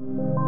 you.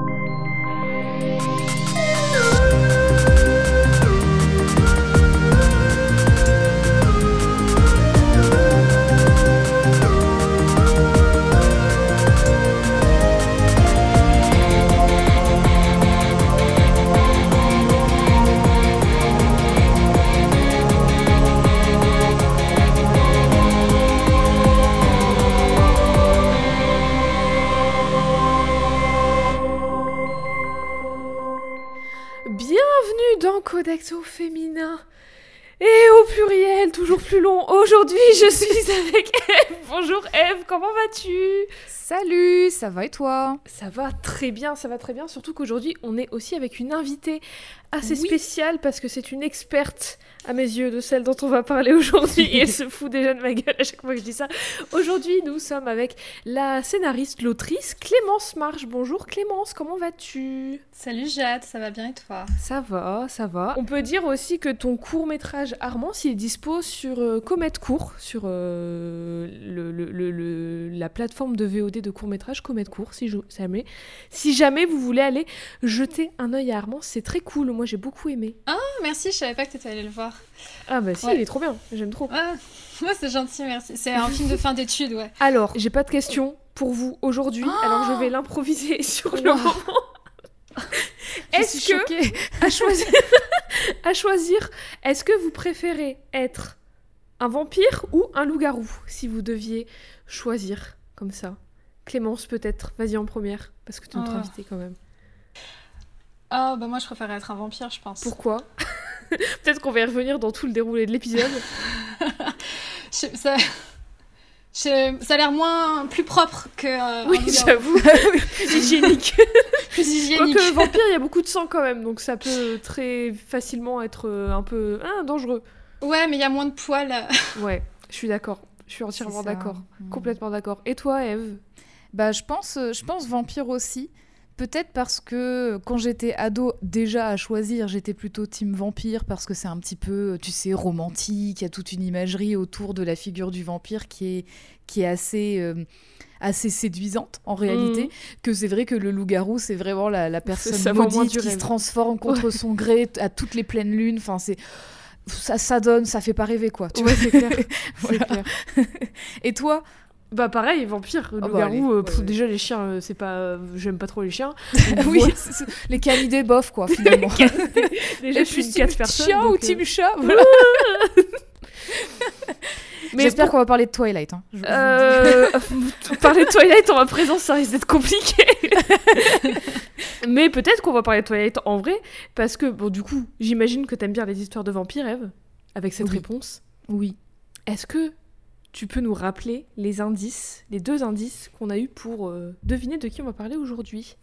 Comment vas-tu? Salut, ça va et toi? Ça va très bien, ça va très bien. Surtout qu'aujourd'hui, on est aussi avec une invitée assez Oui. spéciale parce que c'est une experte à mes yeux de celle dont on va parler aujourd'hui et elle se fout déjà de ma gueule à chaque fois que je dis ça. Aujourd'hui, nous sommes avec la scénariste, l'autrice Clémence Marche. Bonjour Clémence, comment vas-tu? Salut Jade, ça va bien et toi? Ça va, ça va. On peut dire aussi que ton court métrage Armand, s'il est dispo sur euh, Comet Court, sur euh, le, le- le- le- la plateforme de VOD de court métrage Comet Court, si, je- jamais, si jamais vous voulez aller jeter un œil à Armand, c'est très cool. Moi, j'ai beaucoup aimé. Oh, merci, je savais pas que t'étais allée le voir. Ah bah si, Ouais. il est trop bien. J'aime trop. Ah, ouais, c'est gentil, merci. C'est un film de fin d'études, ouais. Alors, j'ai pas de questions pour vous aujourd'hui, alors je vais l'improviser sur le moment. Est-ce que à choisir, à choisir, est-ce que vous préférez être un vampire ou un loup-garou si vous deviez choisir comme ça? Clémence peut-être, vas-y en première parce que tu es notre Oh. invitée quand même. Ah, bah moi je préférais être un vampire, je pense. Pourquoi? Peut-être qu'on va y revenir dans tout le déroulé de l'épisode. Ça... ça a l'air moins plus propre que. euh, oui, j'avoue. Hygiénique. Plus hygiénique. Quoique vampire, il y a beaucoup de sang quand même, donc ça peut très facilement être euh, un peu ah, dangereux. Ouais, mais il y a moins de poils. Ouais, je suis d'accord. Je suis entièrement d'accord. Mm. Complètement d'accord. Et toi, Eve Bah, je pense, euh, je pense vampire aussi. Peut-être parce que quand j'étais ado, déjà à choisir, j'étais plutôt team vampire parce que c'est un petit peu, tu sais, romantique. Il y a toute une imagerie autour de la figure du vampire qui est, qui est assez, euh, assez séduisante en réalité. Mhm. Que c'est vrai que le loup-garou, c'est vraiment la, la personne maudite qui se transforme contre son gré à toutes les pleines lunes. Enfin, c'est ça, ça donne, ça fait pas rêver quoi. Tu Ouais, c'est clair. Voilà. Clair. Et toi Bah pareil, vampire, bah, loup-garou, allez, euh, ouais, déjà les chiens, euh, c'est pas... euh, J'aime pas trop les chiens. Oui, les canidés bof quoi finalement. Déjà, je suis une team quatre personnes. chien ou donc, team chat voilà. J'espère pour- qu'on va parler de Twilight. hein. Je- parler de Twilight en ma présence, ça risque d'être compliqué. Mais peut-être qu'on va parler de Twilight en vrai, parce que, bon, du coup, j'imagine que t'aimes bien les histoires de vampires, Eve, avec cette Oui. réponse. Oui. Est-ce que tu peux nous rappeler les indices, les deux indices qu'on a eu pour euh, deviner de qui on va parler aujourd'hui?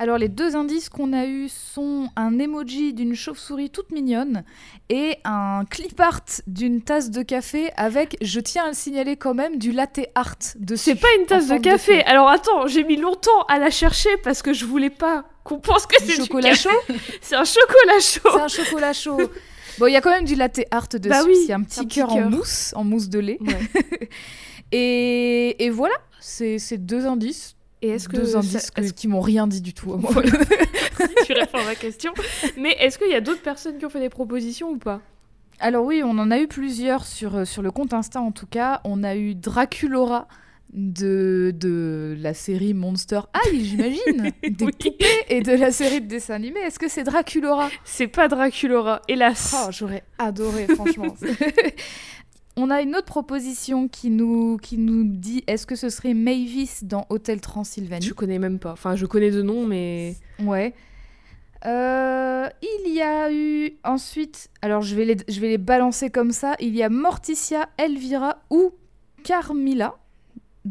Alors les deux indices qu'on a eus sont un emoji d'une chauve-souris toute mignonne et un clip art d'une tasse de café avec, je tiens à le signaler quand même, du latte art dessus. C'est pas une tasse de café. Alors attends, j'ai mis longtemps à la chercher parce que je voulais pas qu'on pense que Du c'est chocolat café. chaud C'est un chocolat chaud. C'est un chocolat chaud. Bon, il y a quand même du latte art dessus. Bah oui, c'est un petit cœur en mousse, en mousse de lait. Ouais. Et, et voilà, c'est deux indices. Et est-ce que deux ça- indices que- qui m'ont rien dit du tout. à moi. Tu réponds à ma question. Mais est-ce qu'il y a d'autres personnes qui ont fait des propositions ou pas? Alors oui, on en a eu plusieurs sur, euh, sur le compte Insta en tout cas. On a eu Draculora de, de la série Monster High, j'imagine, des Oui. poupées et de la série de dessins animés. Est-ce que c'est Draculora C'est pas Draculora, hélas. Oh, j'aurais adoré, franchement. On a une autre proposition qui nous, qui nous dit est-ce que ce serait Mavis dans Hôtel Transylvanie? Je connais même pas. Enfin, je connais de nom, mais. Ouais. Euh, il y a eu ensuite, alors je vais, les, je vais les balancer comme ça, il y a Morticia, Elvira ou Carmilla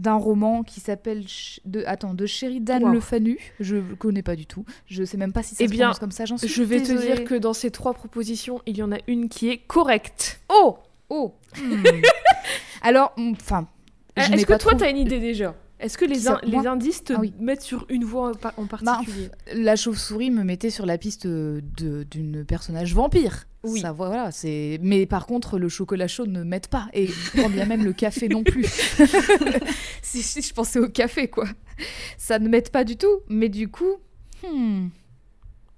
d'un roman qui s'appelle de attends de Sheridan Wow. Le Fanu. Je connais pas du tout. Je sais même pas si ça Eh se bien, comme ça. J'en suis Je vais te dire que dans ces trois propositions, il y en a une qui est correcte. oh oh. Hmm. alors enfin. je Est-ce que toi, t'as une idée déjà? Est-ce que les, in- indices te Ah oui. mettent sur une voie en Bah, particulier la chauve-souris me mettait sur la piste euh, d'une personnage vampire. Oui. Ça, voilà, c'est. Mais par contre, le chocolat chaud ne m'aide pas et quand bien même le café non plus. si, si je pensais au café, quoi. ça ne m'aide pas du tout. Mais du coup, hmm,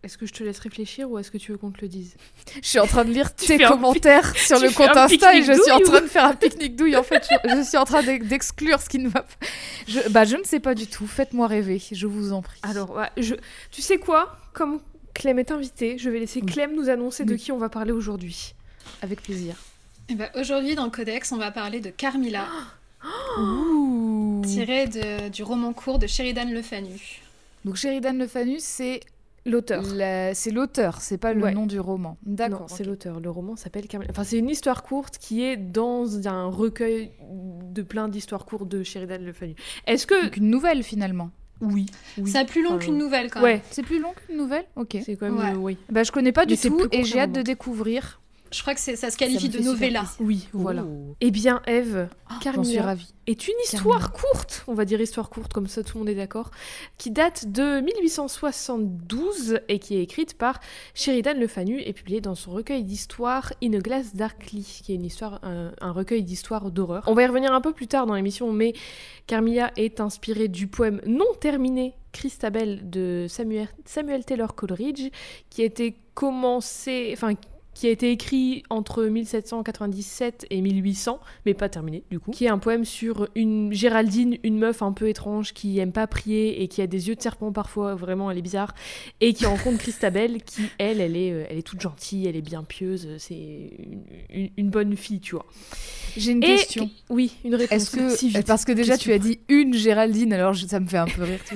Est-ce que je te laisse réfléchir ou est-ce que tu veux qu'on te le dise je suis en train de lire tes commentaires sur tu le compte Insta et je suis en douille train de faire un pique-nique douille. En fait, je, je suis en train d'ex- d'exclure ce qui ne va pas. Je, bah, je ne sais pas du tout. Faites-moi rêver, je vous en prie. Alors, ouais, je... tu sais quoi? Comme Clem est invitée, je vais laisser. Clem nous annoncer de qui on va parler aujourd'hui. avec plaisir. Eh ben, Aujourd'hui, dans le Codex, on va parler de Carmilla, Ouh. tiré de- du roman court de Sheridan Le Fanu. Donc Sheridan Le Fanu, c'est L'auteur. la- c'est l'auteur, c'est pas le Ouais. nom du roman. D'accord. c'est l'auteur. Le roman s'appelle Carmilla. Enfin, c'est une histoire courte qui est dans un recueil de plein d'histoires courtes de Sheridan Le Fanu. Est-ce que. Donc une nouvelle finalement. Oui. oui. C'est plus long Enfin, qu'une nouvelle quand même. Ouais, C'est plus long qu'une nouvelle? Ok. c'est quand même. Ouais. euh, oui. Bah, je connais pas Mais du tout et j'ai hâte de découvrir. Je crois que ça se qualifie de novella. Oui, voilà. Oh. Eh bien, Eve, J'en suis Carmilla ravie. est une histoire courte, on va dire histoire courte, comme ça tout le monde est d'accord, qui date de 1872 et qui est écrite par Sheridan Le Fanu et publiée dans son recueil d'histoires In a Glass Darkly, qui est une histoire, un, un recueil d'histoires d'horreur. On va y revenir un peu plus tard dans l'émission, mais Carmilla est inspirée du poème non terminé Christabel de Samuel, Samuel Taylor Coleridge, qui a été commencé, enfin qui a été écrit entre 1797 et 1800, mais pas terminé du coup, qui est un poème sur une Géraldine, une meuf un peu étrange qui aime pas prier et qui a des yeux de serpent parfois, vraiment elle est bizarre, et qui rencontre Christabel qui elle, elle est, euh, elle est toute gentille, elle est bien pieuse, c'est une, une- une bonne fille, tu vois. J'ai une Et- question. Oui, une réponse. Est-ce que parce que déjà Question. tu as dit une Géraldine, alors je- ça me fait un peu rire.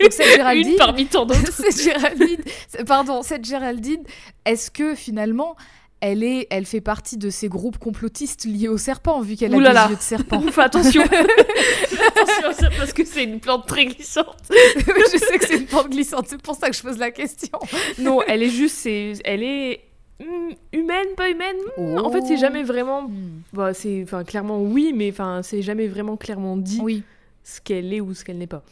Donc cette Géraldine, une parmi tant d'autres. cette Géraldine, pardon, cette Géraldine, est-ce que finalement elle est, elle fait partie de ces groupes complotistes liés au serpent vu qu'elle a là là. des yeux de serpent. Ouf, attention Attention parce que c'est une plante très glissante. je sais que c'est une pente glissante, c'est pour ça que je pose la question. Non, elle est juste, c'est, elle est hmm, humaine, pas humaine? En fait, c'est jamais vraiment. Hmm. Bah, c'est, enfin, clairement oui, mais enfin, c'est jamais vraiment clairement dit Oui. Ce qu'elle est ou ce qu'elle n'est pas.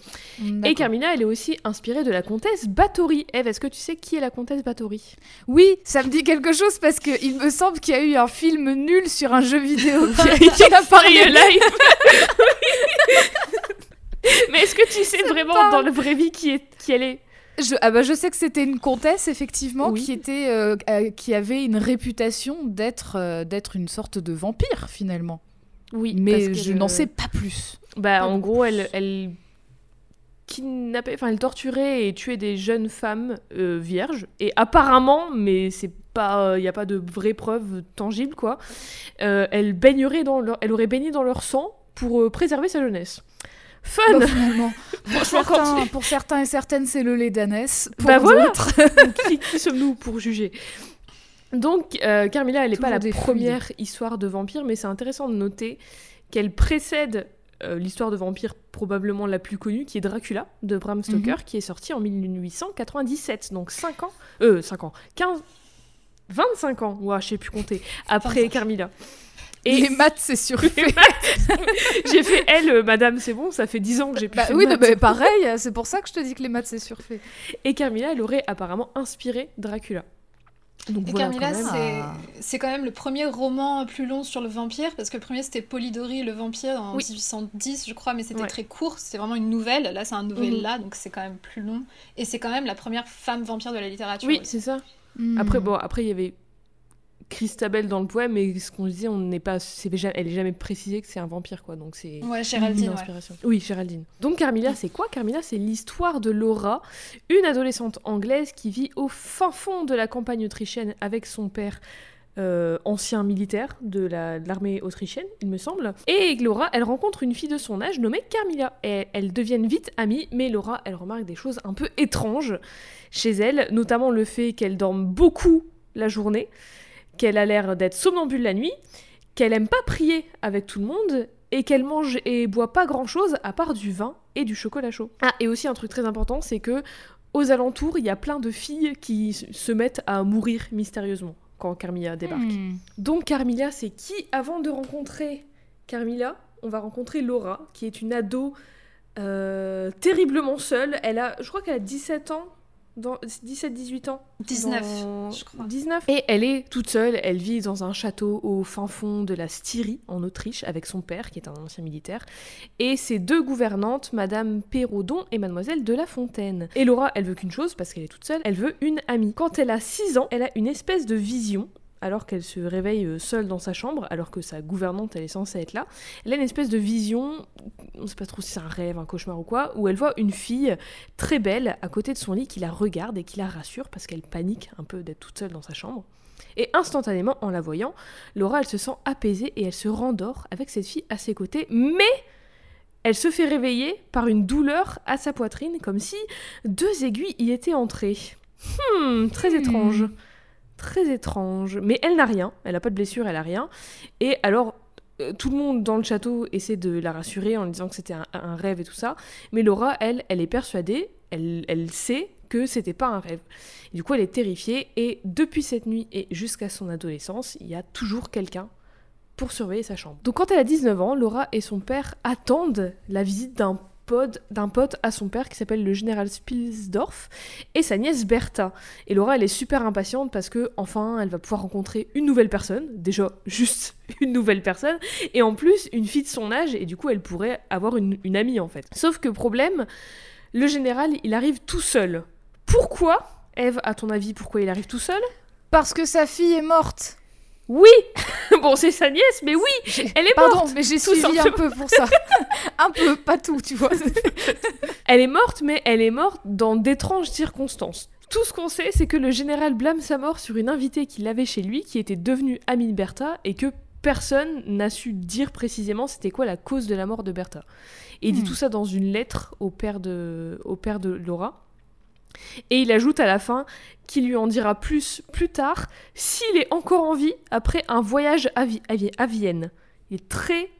Et D'accord. Carmilla, elle est aussi inspirée de la comtesse Bathory. Eve, est-ce que tu sais qui est la comtesse Bathory? Oui, ça me dit quelque chose parce que il me semble qu'il y a eu un film nul sur un jeu vidéo qui a, parlé. Life. Mais est-ce que tu sais vraiment pas- dans le vrai vie qui est qui elle est? Je, ah bah je sais que c'était une comtesse effectivement Oui. qui était euh, euh, qui avait une réputation d'être euh, d'être une sorte de vampire finalement. Oui, Mais je n'en sais pas plus. Bah, en gros, elle, elle kidnappait, enfin, elle torturait et tuait des jeunes femmes euh, vierges. Et apparemment, mais c'est pas, il y a pas de vraies preuves tangibles, quoi. euh, elle baignerait dans leur, elle aurait baigné dans leur sang pour euh, préserver sa jeunesse. Fun. Bah, finalement, pour certains, pour certains et certaines, c'est le lait d'ânesse. Pour Bah voilà. qui sommes-nous pour juger? Donc, euh, Carmilla, elle n'est pas la première histoire de vampire, mais c'est intéressant de noter qu'elle précède euh, l'histoire de vampire probablement la plus connue, qui est Dracula, de Bram Stoker, qui est sortie en 1897, donc 5 ans, euh, 5 ans, 15, 25 ans, ouah, je sais plus compter, après 25. Carmilla. Et les maths c'est surfait. j'ai fait elle, euh, madame, c'est bon, ça fait 10 ans que j'ai pu Bah faire oui, maths. mais pareil, c'est pour ça que je te dis que les maths c'est surfait. Et Carmilla, elle aurait apparemment inspiré Dracula. Donc Et voilà, Carmilla, même. c'est c'est quand même le premier roman plus long sur le vampire, parce que le premier c'était Polidori le vampire en Oui. 1810, je crois, mais c'était Ouais. très court, c'était vraiment une nouvelle. Là, c'est un novella, Mhm. donc c'est quand même plus long. Et c'est quand même la première femme vampire de la littérature. Oui, c'est ça. Hmm. Après, bon, après, il y avait Christabel dans le poème, mais ce qu'on disait, on n'est pas, elle est jamais précisée que c'est un vampire, quoi. Donc c'est Ouais, inspiration. Oui, Géraldine. Donc Carmilla, c'est quoi Carmilla, c'est l'histoire de Laura, une adolescente anglaise qui vit au fin fond de la campagne autrichienne avec son père. euh, ancien militaire de la- de l'armée autrichienne, il me semble. Et Laura, elle rencontre une fille de son âge nommée Carmilla. Et elles deviennent vite amies, mais Laura, elle remarque des choses un peu étranges chez elle, notamment le fait qu'elle dorme beaucoup la journée, qu'elle a l'air d'être somnambule la nuit, qu'elle aime pas prier avec tout le monde et qu'elle mange et boit pas grand chose à part du vin et du chocolat chaud. Ah, et aussi un truc très important, c'est que aux alentours, il y a plein de filles qui se mettent à mourir mystérieusement quand Carmilla débarque. Hmm. Donc Carmilla, c'est qui? Avant de rencontrer Carmilla, on va rencontrer Laura, qui est une ado euh, terriblement seule. Elle a, je crois qu'elle a 17 ans 17-18 ans 19, Dans- je crois. 19. Et elle est toute seule, elle vit dans un château au fin fond de la Styrie, en Autriche, avec son père, qui est un ancien militaire, et ses deux gouvernantes, Madame Perraudon et Mademoiselle de La Fontaine. Et Laura, elle veut qu'une chose, parce qu'elle est toute seule, elle veut une amie. Quand elle a 6 ans, elle a une espèce de vision alors qu'elle se réveille euh, seule dans sa chambre, alors que sa gouvernante, elle est censée être là, elle a une espèce de vision, on sait pas trop si c'est un rêve, un cauchemar ou quoi, où elle voit une fille très belle à côté de son lit qui la regarde et qui la rassure parce qu'elle panique un peu d'être toute seule dans sa chambre. Et instantanément, en la voyant, Laura, elle se sent apaisée et elle se rendort avec cette fille à ses côtés, mais elle se fait réveiller par une douleur à sa poitrine, comme si deux aiguilles y étaient entrées. Hmm, très Hmm. étrange. Très étrange. Mais elle n'a rien, elle n'a pas de blessure, elle a rien. Et alors, euh, tout le monde dans le château essaie de la rassurer en lui disant que c'était un, un rêve et tout ça. Mais Laura, elle, elle est persuadée, elle, elle sait que c'était pas un rêve. Et du coup, elle est terrifiée. Et depuis cette nuit et jusqu'à son adolescence, il y a toujours quelqu'un pour surveiller sa chambre. Donc quand elle a 19 ans, Laura et son père attendent la visite d'un d'un pote à son père qui s'appelle le général Spilsdorf et sa nièce Bertha. Et Laura, elle est super impatiente parce que enfin, elle va pouvoir rencontrer une nouvelle personne, déjà juste une nouvelle personne, et en plus une fille de son âge, et du coup, elle pourrait avoir une, une amie en fait. Sauf que problème, le général, il arrive tout seul. Pourquoi Eve, à ton avis, pourquoi il arrive tout seul? Parce que sa fille est morte. Oui Bon, c'est sa nièce, mais oui Elle est Pardon, morte mais j'ai suivi un peu pour ça. un peu, pas tout, tu vois. Elle est morte, mais elle est morte dans d'étranges circonstances. Tout ce qu'on sait, c'est que le général blâme sa mort sur une invitée qu'il avait chez lui, qui était devenue amie de Bertha, et que personne n'a su dire précisément c'était quoi la cause de la mort de Bertha. Et il dit Hmm. tout ça dans une lettre au père de, au père de Laura. Et il ajoute à la fin qu'il lui en dira plus plus tard s'il est encore en vie après un voyage à, Vi- à Vi- à Vienne. Il est très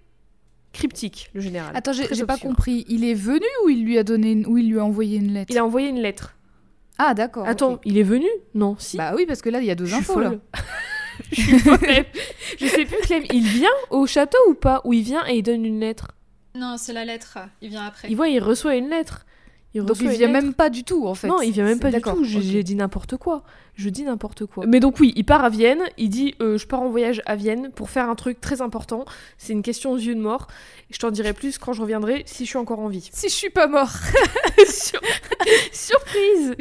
cryptique, le général. Attends, j'ai pas compris. Il est venu ou il lui a donné, une- ou il lui a envoyé une lettre? Il a envoyé une lettre. Ah d'accord. Attends, il est venu? Non, si. Bah oui, parce que là il y a deux infos là. suis. Je sais plus, Clem. Il vient au château ou pas? Ou il vient et il donne une lettre? Non, c'est la lettre. Il vient après. Il voit, il reçoit une lettre. Il Donc il vient lettre. même pas du tout en fait. Non, il vient même pas du tout. J'ai dit n'importe quoi. Je dis n'importe quoi. Mais donc oui, il part à Vienne. Il dit euh, je pars en voyage à Vienne pour faire un truc très important. C'est une question vie ou de mort. Je t'en dirai plus quand je reviendrai si je suis encore en vie. Si je suis pas mort. Sur- Surprise.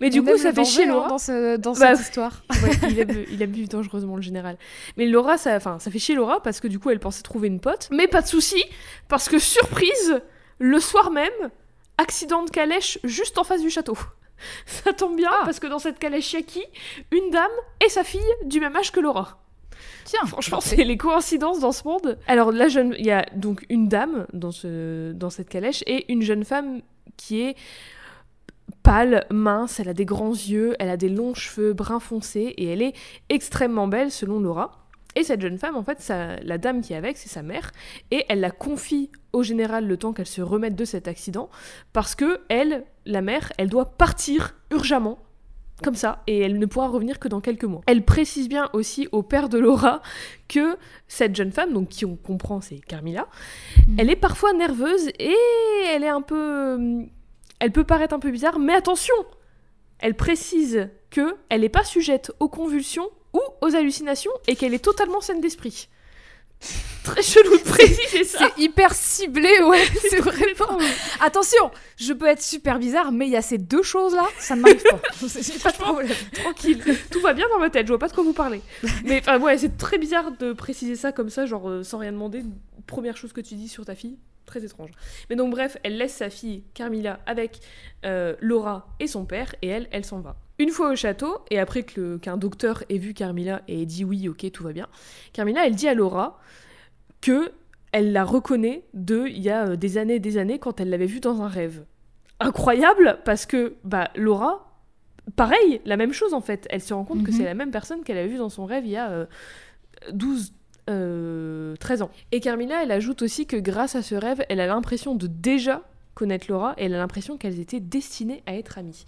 Mais du coup, ça fait chier Laura. dans, ce- dans Bah, cette histoire. Ouais, il, aime, il aime vivre dangereusement le général. Mais Laura, ça, ça fait chier Laura parce que du coup, elle pensait trouver une pote. Mais pas de souci, parce que surprise, le soir même, accident de calèche juste en face du château. Ça tombe bien Ah. parce que dans cette calèche, il y a qui? Une dame et sa fille du même âge que Laura. Tiens, Franchement, c'est les coïncidences dans ce monde. Alors, la jeune, il y a donc une dame dans, ce, dans cette calèche et une jeune femme qui est pâle, mince, elle a des grands yeux, elle a des longs cheveux brun foncé et elle est extrêmement belle selon Laura. Et cette jeune femme, en fait, sa- la dame qui est avec, c'est sa mère, et elle la confie au général le temps qu'elle se remette de cet accident, parce que elle, la mère, elle doit partir urgemment, comme ça, et elle ne pourra revenir que dans quelques mois. Elle précise bien aussi au père de Laura que cette jeune femme, donc qui on comprend, c'est Carmilla, Mhm. elle est parfois nerveuse et elle est un peu, hum, elle peut paraître un peu bizarre, mais attention, elle précise que elle n'est pas sujette aux convulsions ou aux hallucinations et qu'elle est totalement saine d'esprit. Très chelou de préciser ça. C'est hyper ciblé, ouais, c'est vrai. vraiment- Attention, je peux être super bizarre, mais il y a ces deux choses-là, ça ne m'arrive pas. C'est pas de problème. Tranquille, tout va bien dans ma tête, je vois pas de quoi vous parlez. Mais enfin, ouais, c'est très bizarre de préciser ça comme ça, genre euh, sans rien demander. Première chose que tu dis sur ta fille, très étrange. Mais donc, bref, elle laisse sa fille Carmilla avec euh, Laura et son père, et elle, elle s'en va. Une fois au château, et après qu'un docteur ait vu Carmilla et ait dit oui, ok, tout va bien, Carmilla, elle dit à Laura que elle la reconnaît de il y a euh, des années et des années quand elle l'avait vue dans un rêve. Incroyable, parce que bah, Laura, pareil, la même chose en fait. Elle se rend compte que Mhm. c'est la même personne qu'elle a vue dans son rêve il y a euh, 12, euh, 13 ans. Et Carmilla, elle ajoute aussi que grâce à ce rêve, elle a l'impression de déjà connaître Laura et elle a l'impression qu'elles étaient destinées à être amies.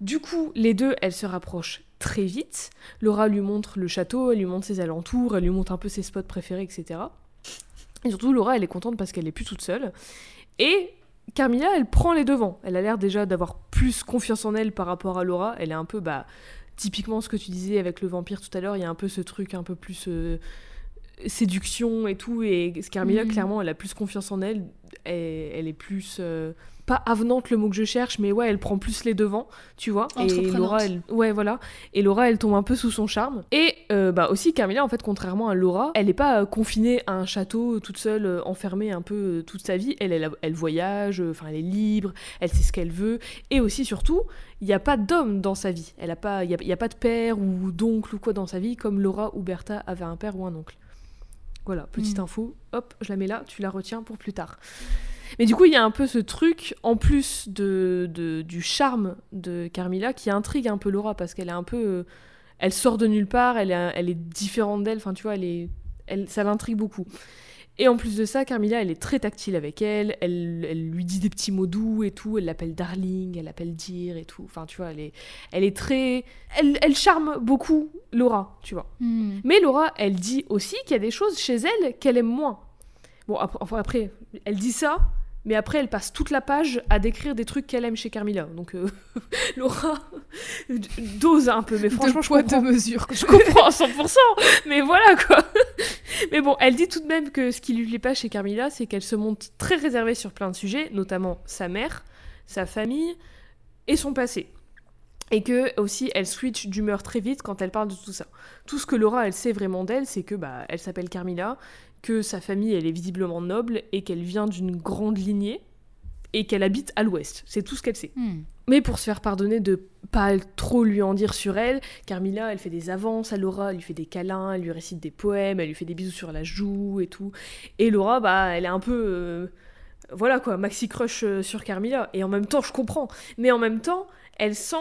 Du coup, les deux, elles se rapprochent très vite. Laura lui montre le château, elle lui montre ses alentours, elle lui montre un peu ses spots préférés, etc. Et surtout, Laura, elle est contente parce qu'elle est plus toute seule. Et Carmilla, elle prend les devants. Elle a l'air déjà d'avoir plus confiance en elle par rapport à Laura. Elle est un peu, bah, typiquement ce que tu disais avec le vampire tout à l'heure, il y a un peu ce truc un peu plus euh, séduction et tout. Et Carmilla, Mhm. clairement, elle a plus confiance en elle. Elle, elle est plus. euh, pas avenante le mot que je cherche, mais ouais, elle prend plus les devants, tu vois. Et. Laura, elle, ouais, voilà. Et Laura, elle tombe un peu sous son charme. Et euh, bah aussi, Carmilla, en fait, contrairement à Laura, elle n'est pas euh, confinée à un château toute seule, euh, enfermée un peu euh, toute sa vie. Elle, elle, elle voyage, euh, enfin, elle est libre, elle sait ce qu'elle veut. Et aussi, surtout, il n'y a pas d'homme dans sa vie. Elle a pas, il n'y a, il y a pas de père ou d'oncle ou quoi dans sa vie, comme Laura ou Bertha avaient un père ou un oncle. Voilà, petite Mm. info, hop, je la mets là, tu la retiens pour plus tard. Mais du coup, il y a un peu ce truc, en plus de, de- du charme de Carmilla, qui intrigue un peu Laura, parce qu'elle est un peu... euh, elle sort de nulle part, elle est, elle est différente d'elle, enfin tu vois, elle est, elle, ça l'intrigue beaucoup. Et en plus de ça, Carmilla, elle est très tactile avec elle, elle, elle lui dit des petits mots doux et tout, elle l'appelle darling, elle l'appelle dear et tout, enfin tu vois, elle est, elle est très... Elle, elle charme beaucoup Laura, tu vois. Hmm. Mais Laura, elle dit aussi qu'il y a des choses chez elle qu'elle aime moins. Bon, ap- enfin, après, elle dit ça, mais après, elle passe toute la page à décrire des trucs qu'elle aime chez Carmilla. Donc, euh, Laura dose un peu, mais franchement, de je poids, comprends. de mesure. Je comprends à 100%, mais voilà quoi. Mais bon, elle dit tout de même que ce qui lui plaît pas chez Carmilla, c'est qu'elle se montre très réservée sur plein de sujets, notamment sa mère, sa famille et son passé. Et que aussi, elle switch d'humeur très vite quand elle parle de tout ça. Tout ce que Laura, elle sait vraiment d'elle, c'est que bah, elle s'appelle Carmilla, que sa famille, elle est visiblement noble et qu'elle vient d'une grande lignée et qu'elle habite à l'ouest. C'est tout ce qu'elle sait. Hmm. Mais pour se faire pardonner de pas trop lui en dire sur elle, Carmilla, elle fait des avances à Laura, elle lui fait des câlins, elle lui récite des poèmes, elle lui fait des bisous sur la joue et tout. Et Laura, bah, elle est un peu. euh, voilà quoi, maxi crush euh, sur Carmilla. Et en même temps, je comprends. Mais en même temps, elle sent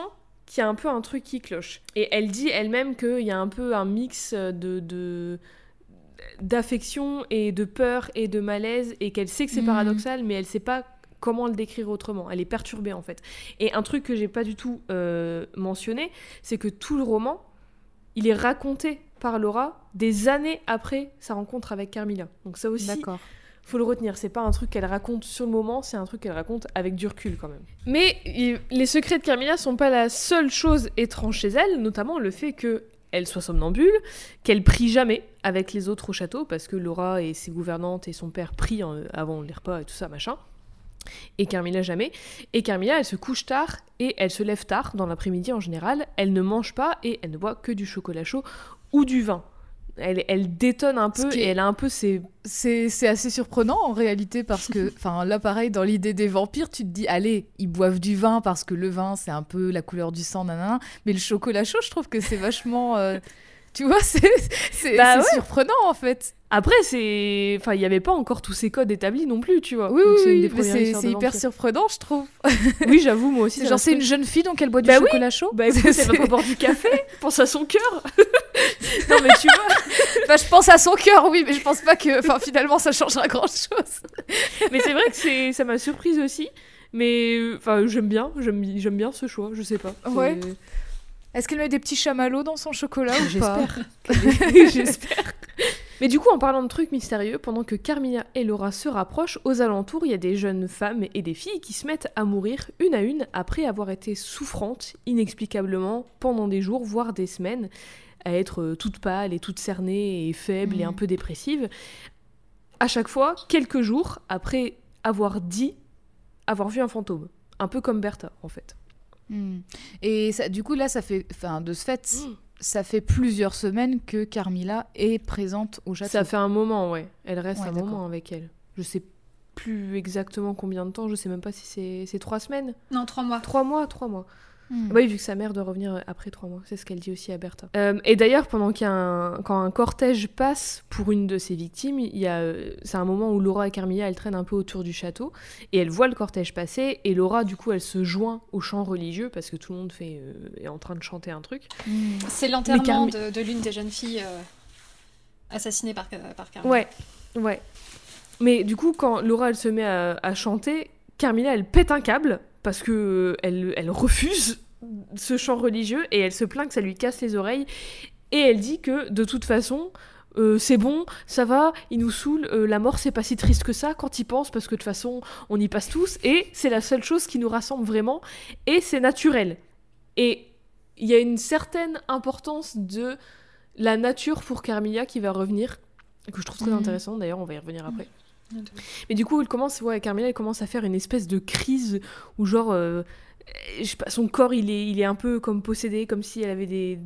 qu'il y a un peu un truc qui cloche. Et elle dit elle-même qu'il y a un peu un mix de. de d'affection et de peur et de malaise et qu'elle sait que c'est Mhm. paradoxal mais elle sait pas comment le décrire autrement elle est perturbée en fait et un truc que j'ai pas du tout euh, mentionné, c'est que tout le roman, il est raconté par Laura des années après sa rencontre avec Carmilla. Donc ça aussi, D'accord. faut le retenir. C'est pas un truc qu'elle raconte sur le moment, c'est un truc qu'elle raconte avec du recul quand même. Mais les secrets de Carmilla sont pas la seule chose étrange chez elle, notamment le fait que elle soit somnambule, qu'elle prie jamais avec les autres au château, parce que Laura et ses gouvernantes et son père prient euh, avant les repas et tout ça, machin. Et Carmilla jamais. Et Carmilla, elle se couche tard et elle se lève tard dans l'après-midi en général. Elle ne mange pas et elle ne boit que du chocolat chaud ou du vin. Elle, elle détonne un peu et elle a un peu ses... C'est c'est assez surprenant en réalité parce que, enfin là pareil, dans l'idée des vampires, tu te dis, allez, ils boivent du vin parce que le vin c'est un peu la couleur du sang, nanana. Mais le chocolat chaud, je trouve que c'est vachement. euh, tu vois, c'est c'est Bah ouais. surprenant en fait. Après, c'est... Enfin, il n'y avait pas encore tous ces codes établis non plus, tu vois. Oui, Donc oui, oui, c'est hyper surprenant, je trouve. Oui, j'avoue, moi aussi. Genre, c'est une jeune fille donc elle boit du Bah oui. chocolat chaud. Bah écoute, elle va pas boire du café Pense à son cœur Non mais tu vois Bah, je pense à son cœur, oui, mais je pense pas que, enfin, finalement, ça changera grand chose. Mais c'est vrai que c'est, ça m'a surprise aussi. Mais enfin, j'aime bien, j'aime, j'aime bien ce choix, je sais pas. Ouais. Est-ce qu'elle met des petits chamallows dans son chocolat ou pas J'espère. J'espère. Mais du coup, en parlant de trucs mystérieux, pendant que Carmilla et Laura se rapprochent, aux alentours, il y a des jeunes femmes et des filles qui se mettent à mourir une à une après avoir été souffrantes inexplicablement pendant des jours, voire des semaines, à être euh, toutes pâles et toutes cernées et faibles et un peu dépressives. À chaque fois, quelques jours après avoir dit avoir vu un fantôme. Un peu comme Bertha, en fait. Hmm. Et ça, du coup, là, ça fait, enfin, de ce fait, Mm. ça fait plusieurs semaines que Carmilla est présente au château. Ça fait un moment, ouais. Elle reste Ouais, un moment avec elle. Je sais plus exactement combien de temps, je sais même pas si c'est trois semaines. Non, trois mois. Trois mois, trois mois. Bah oui, vu que sa mère doit revenir après trois mois, c'est ce qu'elle dit aussi à Bertha. Euh, et d'ailleurs, pendant qu'il y a un, quand un cortège passe pour une de ses victimes, il y a, euh, c'est un moment où Laura et Carmilla elles traînent un peu autour du château et elles voient le cortège passer et Laura du coup elle se joint au chant religieux parce que tout le monde fait euh, est en train de chanter un truc. Hmm. C'est l'enterrement Carmi- de, de l'une des jeunes filles euh, assassinées par, euh, par Carmen. Ouais, ouais. Mais du coup, quand Laura elle se met à, à chanter, Carmilla elle pète un câble parce que euh, elle, elle refuse ce chant religieux et elle se plaint que ça lui casse les oreilles et elle dit que de toute façon, euh, c'est bon, ça va, il nous saoule, euh, la mort c'est pas si triste que ça quand il pense parce que de toute façon on y passe tous et c'est la seule chose qui nous rassemble vraiment et c'est naturel. Et il y a une certaine importance de la nature pour Carmilla qui va revenir, que je trouve très Mhm. intéressant d'ailleurs, on va y revenir après. Mais du coup, elle commence, ouais, Carmilla, elle commence à faire une espèce de crise où genre, euh, je sais pas, son corps, il est, il est un peu comme possédé, comme si elle avait des,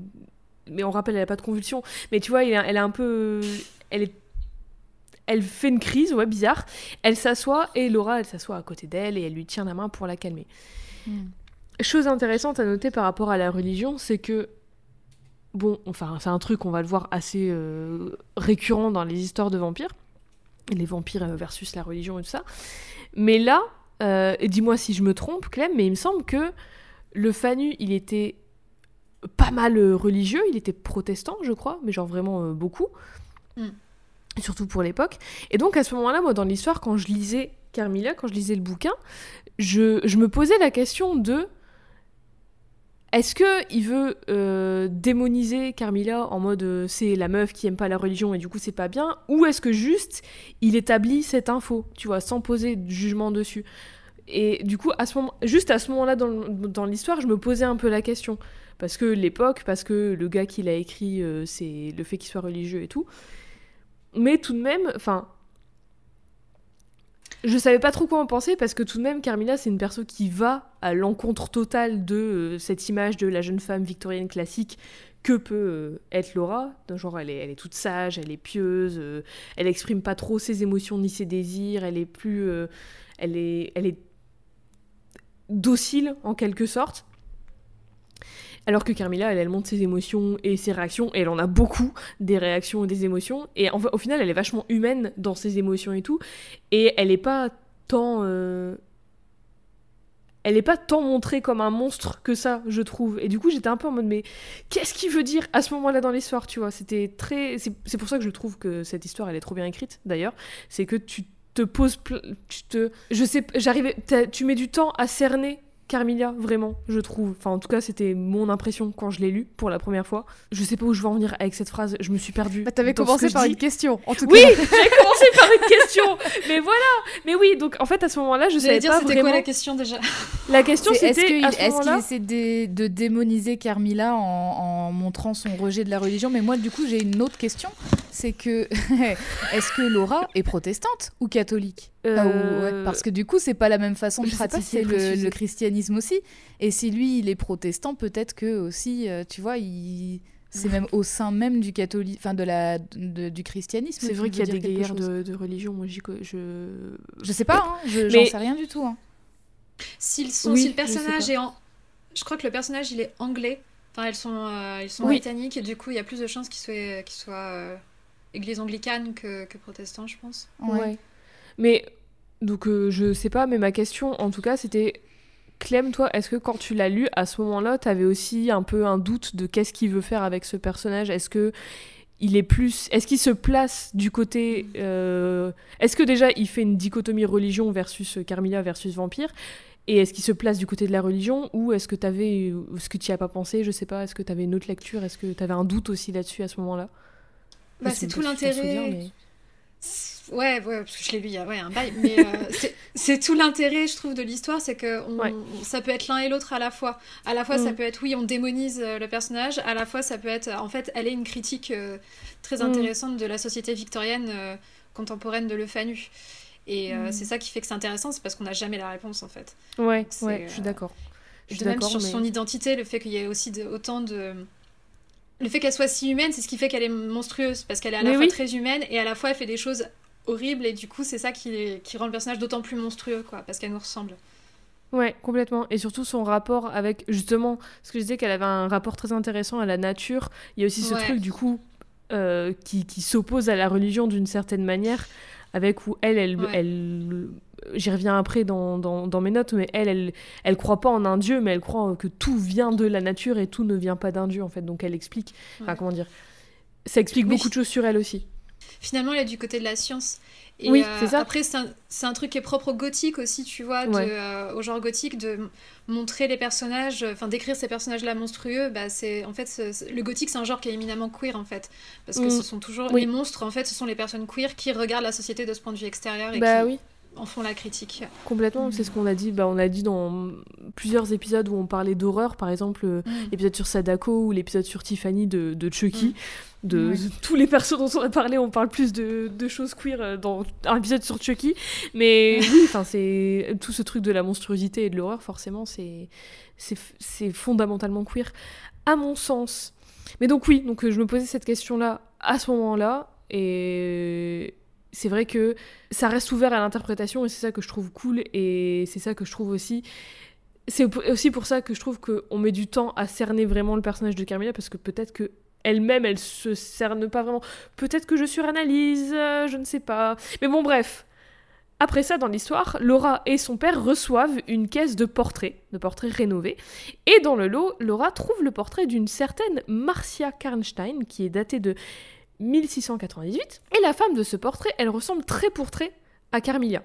mais on rappelle, elle a pas de convulsions. Mais tu vois, a- elle a un peu, elle est, elle fait une crise, ouais, bizarre. Elle s'assoit et Laura, elle s'assoit à côté d'elle et elle lui tient la main pour la calmer. Hmm. Chose intéressante à noter par rapport à la religion, c'est que bon, enfin, c'est un truc, on va le voir assez euh, récurrent dans les histoires de vampires, les vampires euh, versus la religion et tout ça. Mais là, euh, dis-moi si je me trompe, Clem, mais il me semble que le Fanu, il était pas mal euh, religieux, il était protestant, je crois, mais genre vraiment euh, beaucoup. Mm. Surtout pour l'époque. Et donc à ce moment-là, moi, dans l'histoire, quand je lisais Carmilla, quand je lisais le bouquin, je, je me posais la question de est-ce que il veut euh, démoniser Carmilla en mode euh, c'est la meuf qui aime pas la religion et du coup c'est pas bien? Ou est-ce que juste il établit cette info tu vois sans poser de jugement dessus? Et du coup à ce moment juste à ce moment-là dans, l'histoire je me posais un peu la question. Parce que l'époque parce que le gars qui l'a écrit euh, c'est le fait qu'il soit religieux et tout. Mais tout de même enfin je savais pas trop quoi en penser parce que tout de même Carmilla c'est une perso qui va à l'encontre totale de euh, cette image de la jeune femme victorienne classique que peut euh, être Laura. Genre elle est, toute sage, elle est pieuse, euh, elle exprime pas trop ses émotions ni ses désirs, elle est plus, elle est, elle est docile en quelque sorte. Alors que Carmilla, elle, elle montre ses émotions et ses réactions, et elle en a beaucoup des réactions et des émotions. Et au final, elle est vachement humaine dans ses émotions et tout. Et elle est pas tant. euh, Elle est pas tant montrée comme un monstre que ça, je trouve. Et du coup, j'étais un peu en mode, mais qu'est-ce qu'il veut dire à ce moment-là dans l'histoire, tu vois? C'était très. C'est pour ça que je trouve que cette histoire, elle est trop bien écrite, d'ailleurs. C'est que tu te poses. Tu te. Je sais. J'arrivais. Tu mets du temps à cerner. Carmilla, vraiment, je trouve. Enfin, en tout cas, c'était mon impression quand je l'ai lu pour la première fois. Je sais pas où je vais en venir avec cette phrase, je me suis perdue. Bah, T'avais commencé par dis. une question, en tout Oui, cas. j'ai commencé par une question. Mais voilà. Mais oui, donc en fait, à ce moment-là, je savais dire, pas c'était vraiment. quoi la question déjà? La question, Est-ce c'était qu'il est-ce qu'il essaie de, de démoniser Carmilla en, en montrant son rejet de la religion? Mais moi, du coup, j'ai une autre question. C'est que est-ce que Laura est protestante ou catholique? Ah, ou- Euh, ouais, Parce que du coup, c'est pas la même façon de je si pratiquer le, christianisme aussi. Et si lui, il est protestant, peut-être que aussi, euh, tu vois, il c'est même au sein même du catholique, enfin de la de- du christianisme. C'est vrai qu'il y a des guerres de, de religion. Moi, je. Je sais pas, hein, je Mais- j'en sais rien du tout. hein. S'ils sont, Oui, si le personnage est en, je crois que le personnage il est anglais. Enfin, ils sont, euh, ils sont Oui. britanniques et du coup il y a plus de chances qu'il soit, qu'il soit euh, église anglicane que, que protestant, je pense. Ouais. Mais donc euh, je sais pas, mais ma question en tout cas c'était Clem, toi, est-ce que quand tu l'as lu à ce moment-là, t'avais aussi un peu un doute de qu'est-ce qu'il veut faire avec ce personnage? Est-ce que il est plus, est-ce qu'il se place du côté, euh, est-ce que déjà il fait une dichotomie religion versus euh, Carmilla versus vampire? Et est-ce qu'il se place du côté de la religion? Ou est-ce que t'avais, est-ce que tu as pas pensé? Je sais pas. Est-ce que t'avais une autre lecture? Est-ce que t'avais un doute aussi là-dessus à ce moment-là? Bah, c'est tout tu l'intérêt. mais- Ouais, ouais, parce que je l'ai lu il y a ouais, un bail, mais euh, c'est- tout l'intérêt, je trouve, de l'histoire, c'est que on- Ouais. on- ça peut être l'un et l'autre à la fois. À la fois, ça Mm. peut être, oui, on démonise euh, le personnage, à la fois, ça peut être, en fait, elle est une critique euh, très Mm. intéressante de la société victorienne euh, contemporaine de Le Fanu. Et Mm. c'est ça qui fait que c'est intéressant, c'est parce qu'on n'a jamais la réponse, en fait. Ouais, ouais, je suis d'accord. De même sur mais- son identité, le fait qu'il y ait aussi de- autant de. Le fait qu'elle soit si humaine, c'est ce qui fait qu'elle est monstrueuse, parce qu'elle est à la Mais fois oui. très humaine et à la fois elle fait des choses horribles, et du coup, c'est ça qui, qui rend le personnage d'autant plus monstrueux, quoi, parce qu'elle nous ressemble. Ouais, complètement. Et surtout son rapport avec, justement, ce que je disais qu'elle avait un rapport très intéressant à la nature. Il y a aussi ce Ouais. truc, du coup, euh, qui, qui s'oppose à la religion d'une certaine manière, avec où elle, elle, Ouais. elle j'y reviens après dans, dans, dans mes notes, mais elle, elle, elle croit pas en un dieu, mais elle croit que tout vient de la nature et tout ne vient pas d'un dieu, en fait. Donc elle explique, enfin, comment dire, ça explique beaucoup de choses sur elle aussi. Finalement, elle est du côté de la science. Et Oui, euh, c'est ça. Après, c'est un, un truc qui est propre au gothique aussi, tu vois, de, euh, au genre gothique, de montrer les personnages, enfin d'écrire ces personnages-là monstrueux. Bah, c'est en fait le gothique, c'est un genre qui est éminemment queer en fait, parce que Mm. ce sont toujours Oui. les monstres. En fait, ce sont les personnes queer qui regardent la société de ce point de vue extérieur et Bah qui oui. en font la critique. Complètement, c'est ce qu'on a dit. Bah, on a dit dans plusieurs épisodes où on parlait d'horreur, par exemple euh, l'épisode sur Sadako ou l'épisode sur Tiffany de, de Chucky. De, tous les persos dont on a parlé, on parle plus de, de choses queer euh, dans un épisode sur Chucky. Mais oui, enfin, c'est tout ce truc de la monstruosité et de l'horreur, forcément, c'est c'est fondamentalement queer, à mon sens. Mais donc oui, donc euh, je me posais cette question-là à ce moment-là, et c'est vrai que ça reste ouvert à l'interprétation et c'est ça que je trouve cool et c'est ça que je trouve aussi c'est au- aussi pour ça que je trouve qu'on met du temps à cerner vraiment le personnage de Carmilla parce que peut-être que elle-même elle se cerne pas vraiment peut-être que je suranalyse euh, je ne sais pas mais bon bref après ça, dans l'histoire, Laura et son père reçoivent une caisse de portraits, de portraits rénovés. Et dans le lot, Laura trouve le portrait d'une certaine Marcia Karnstein, qui est datée de 1698. Et la femme de ce portrait, elle ressemble très pour trait à Carmilla.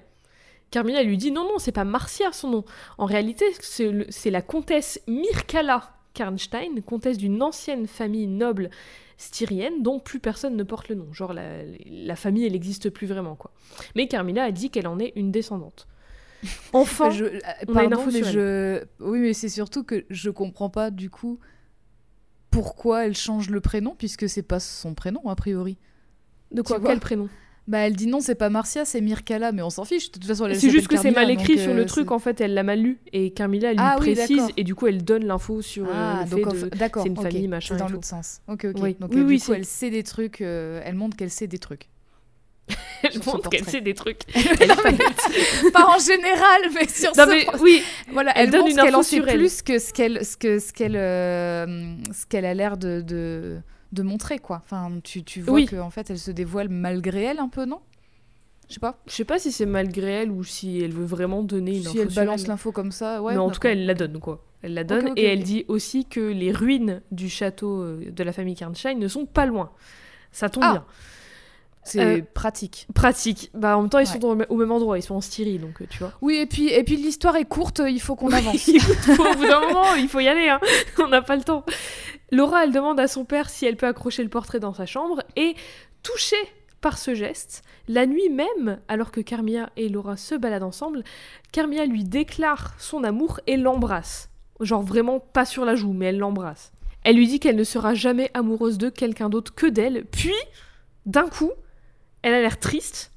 Carmilla lui dit non, non, c'est pas Marcia son nom. En réalité, c'est la comtesse Mirkala Karnstein, comtesse d'une ancienne famille noble styrienne dont plus personne ne porte le nom. Genre, la, la famille, elle n'existe plus vraiment, quoi. Mais Carmilla a dit qu'elle en est une descendante. Enfin, Je- euh, on a une pardon, info mais sur je... Oui, mais c'est surtout que je comprends pas du coup pourquoi elle change le prénom puisque c'est pas son prénom a priori. de quoi Quel prénom? Bah elle dit non, c'est pas Marcia, c'est Mirkala, mais on s'en fiche. De toute façon, C'est juste que c'est mal écrit sur euh, le truc, c'est- en fait, elle l'a mal lu. Et Carmilla, elle lui Ah oui, précise, et du coup, elle donne l'info sur euh, Ah, le fait de... d'accord, c'est une famille, machin dans l'autre sens. Ok, ok. Oui. Donc Oui, euh, oui, du coup, elle sait des trucs. euh, elle montre qu'elle sait des trucs. Elle montre qu'elle sait des trucs. Mais- pas en général, mais sur Non, ce mais oui, Voilà, Elle elle, donne montre une qu'elle en info sait plus que ce qu'elle ce que ce qu'elle euh, ce qu'elle a l'air de, de montrer quoi. Enfin, tu, tu vois Oui. que en fait, elle se dévoile malgré elle un peu, non? Je sais pas. je sais pas si c'est malgré elle ou si elle veut vraiment donner une si info elle balance l'info comme ça, ouais. mais en tout cas, elle la donne, quoi. Elle la donne, et elle dit aussi que les ruines du château euh, de la famille Karnstein ne sont pas loin. Ça tombe Ah. bien. C'est euh, pratique. Pratique. Bah, en même temps, ils Ouais. sont au même endroit, ils sont en Styrie, donc euh, tu vois. Oui, et puis et puis l'histoire est courte, il faut qu'on avance. Écoute, faut- au bout d'un moment, il faut y aller, hein. on n'a pas le temps. Laura, elle demande à son père si elle peut accrocher le portrait dans sa chambre, et touchée par ce geste, la nuit même, alors que Carmilla et Laura se baladent ensemble, Carmilla lui déclare son amour et l'embrasse. Genre vraiment pas sur la joue, mais elle l'embrasse. Elle lui dit qu'elle ne sera jamais amoureuse de quelqu'un d'autre que d'elle, puis, d'un coup, elle a l'air triste,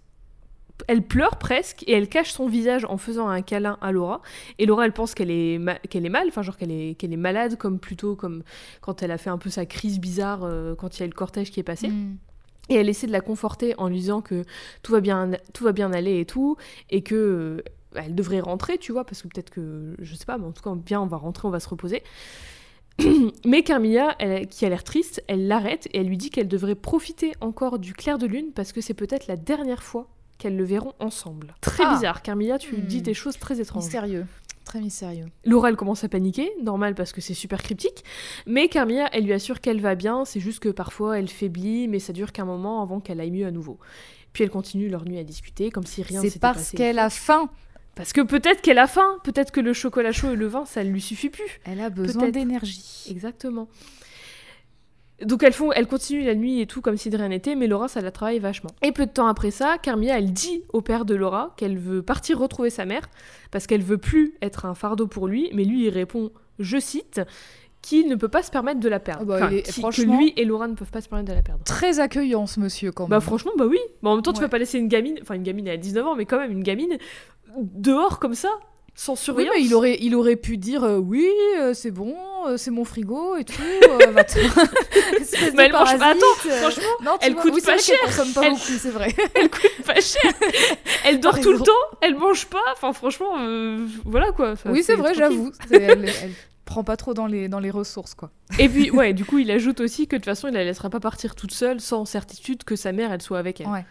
elle pleure presque, et elle cache son visage en faisant un câlin à Laura, et Laura, elle pense qu'elle est, ma- qu'elle est mal, enfin genre qu'elle est, qu'elle est malade, comme plutôt comme quand elle a fait un peu sa crise bizarre euh, quand il y a eu le cortège qui est passé. Mm. Et elle essaie de la conforter en lui disant que tout va bien, tout va bien aller et tout, et que euh, elle devrait rentrer, tu vois, parce que peut-être que, je sais pas, mais en tout cas, bien, on va rentrer, on va se reposer. mais Carmilla, elle- qui a l'air triste, elle l'arrête et elle lui dit qu'elle devrait profiter encore du clair de lune parce que c'est peut-être la dernière fois qu'elles le verront ensemble. Très Ah. bizarre, Carmilla, tu Hmm. dis des choses très étranges. Mystérieux, très mystérieux. Laura, elle commence à paniquer, normal parce que c'est super cryptique. Mais Carmilla, elle lui assure qu'elle va bien, c'est juste que parfois elle faiblit, mais ça dure qu'un moment avant qu'elle aille mieux à nouveau. Puis elle continue leur nuit à discuter, comme si rien C'est s'était parce passé. qu'elle a faim. Parce que peut-être qu'elle a faim, peut-être que le chocolat chaud et le vin, ça ne lui suffit plus. Elle a besoin d'énergie. Exactement. Donc elles, font, elles continuent la nuit et tout comme si de rien n'était, mais Laura, ça la travaille vachement. Et peu de temps après ça, Carmilla, elle dit au père de Laura qu'elle veut partir retrouver sa mère, parce qu'elle veut plus être un fardeau pour lui, mais lui, il répond, je cite, qu'il ne peut pas se permettre de la perdre. Ah bah, Enfin, il est- qui- franchement- Que lui et Laura ne peuvent pas se permettre de la perdre. Très accueillant ce monsieur quand même. Bah franchement, bah oui. Bah, en même temps, tu Ouais. peux pas laisser une gamine, enfin une gamine elle a 19 ans, mais quand même une gamine dehors comme ça, sans Oui, surveillance. mais il aurait, il aurait pu dire euh, oui, euh, c'est bon, euh, c'est mon frigo et tout. Espèce Mais elle mange pas. Attends, franchement, Non, elle vois, coûte oui, pas cher. pas Elle- beaucoup, c'est vrai. elle coûte pas cher. Elle dort tout le temps, elle mange pas. Enfin franchement, voilà quoi. Oui, c'est vrai, j'avoue. Elle prend pas trop dans les, dans les ressources, quoi. Et puis ouais, du coup, il ajoute aussi que de toute façon, il la laissera pas partir toute seule sans certitude que sa mère elle soit avec elle. Ouais.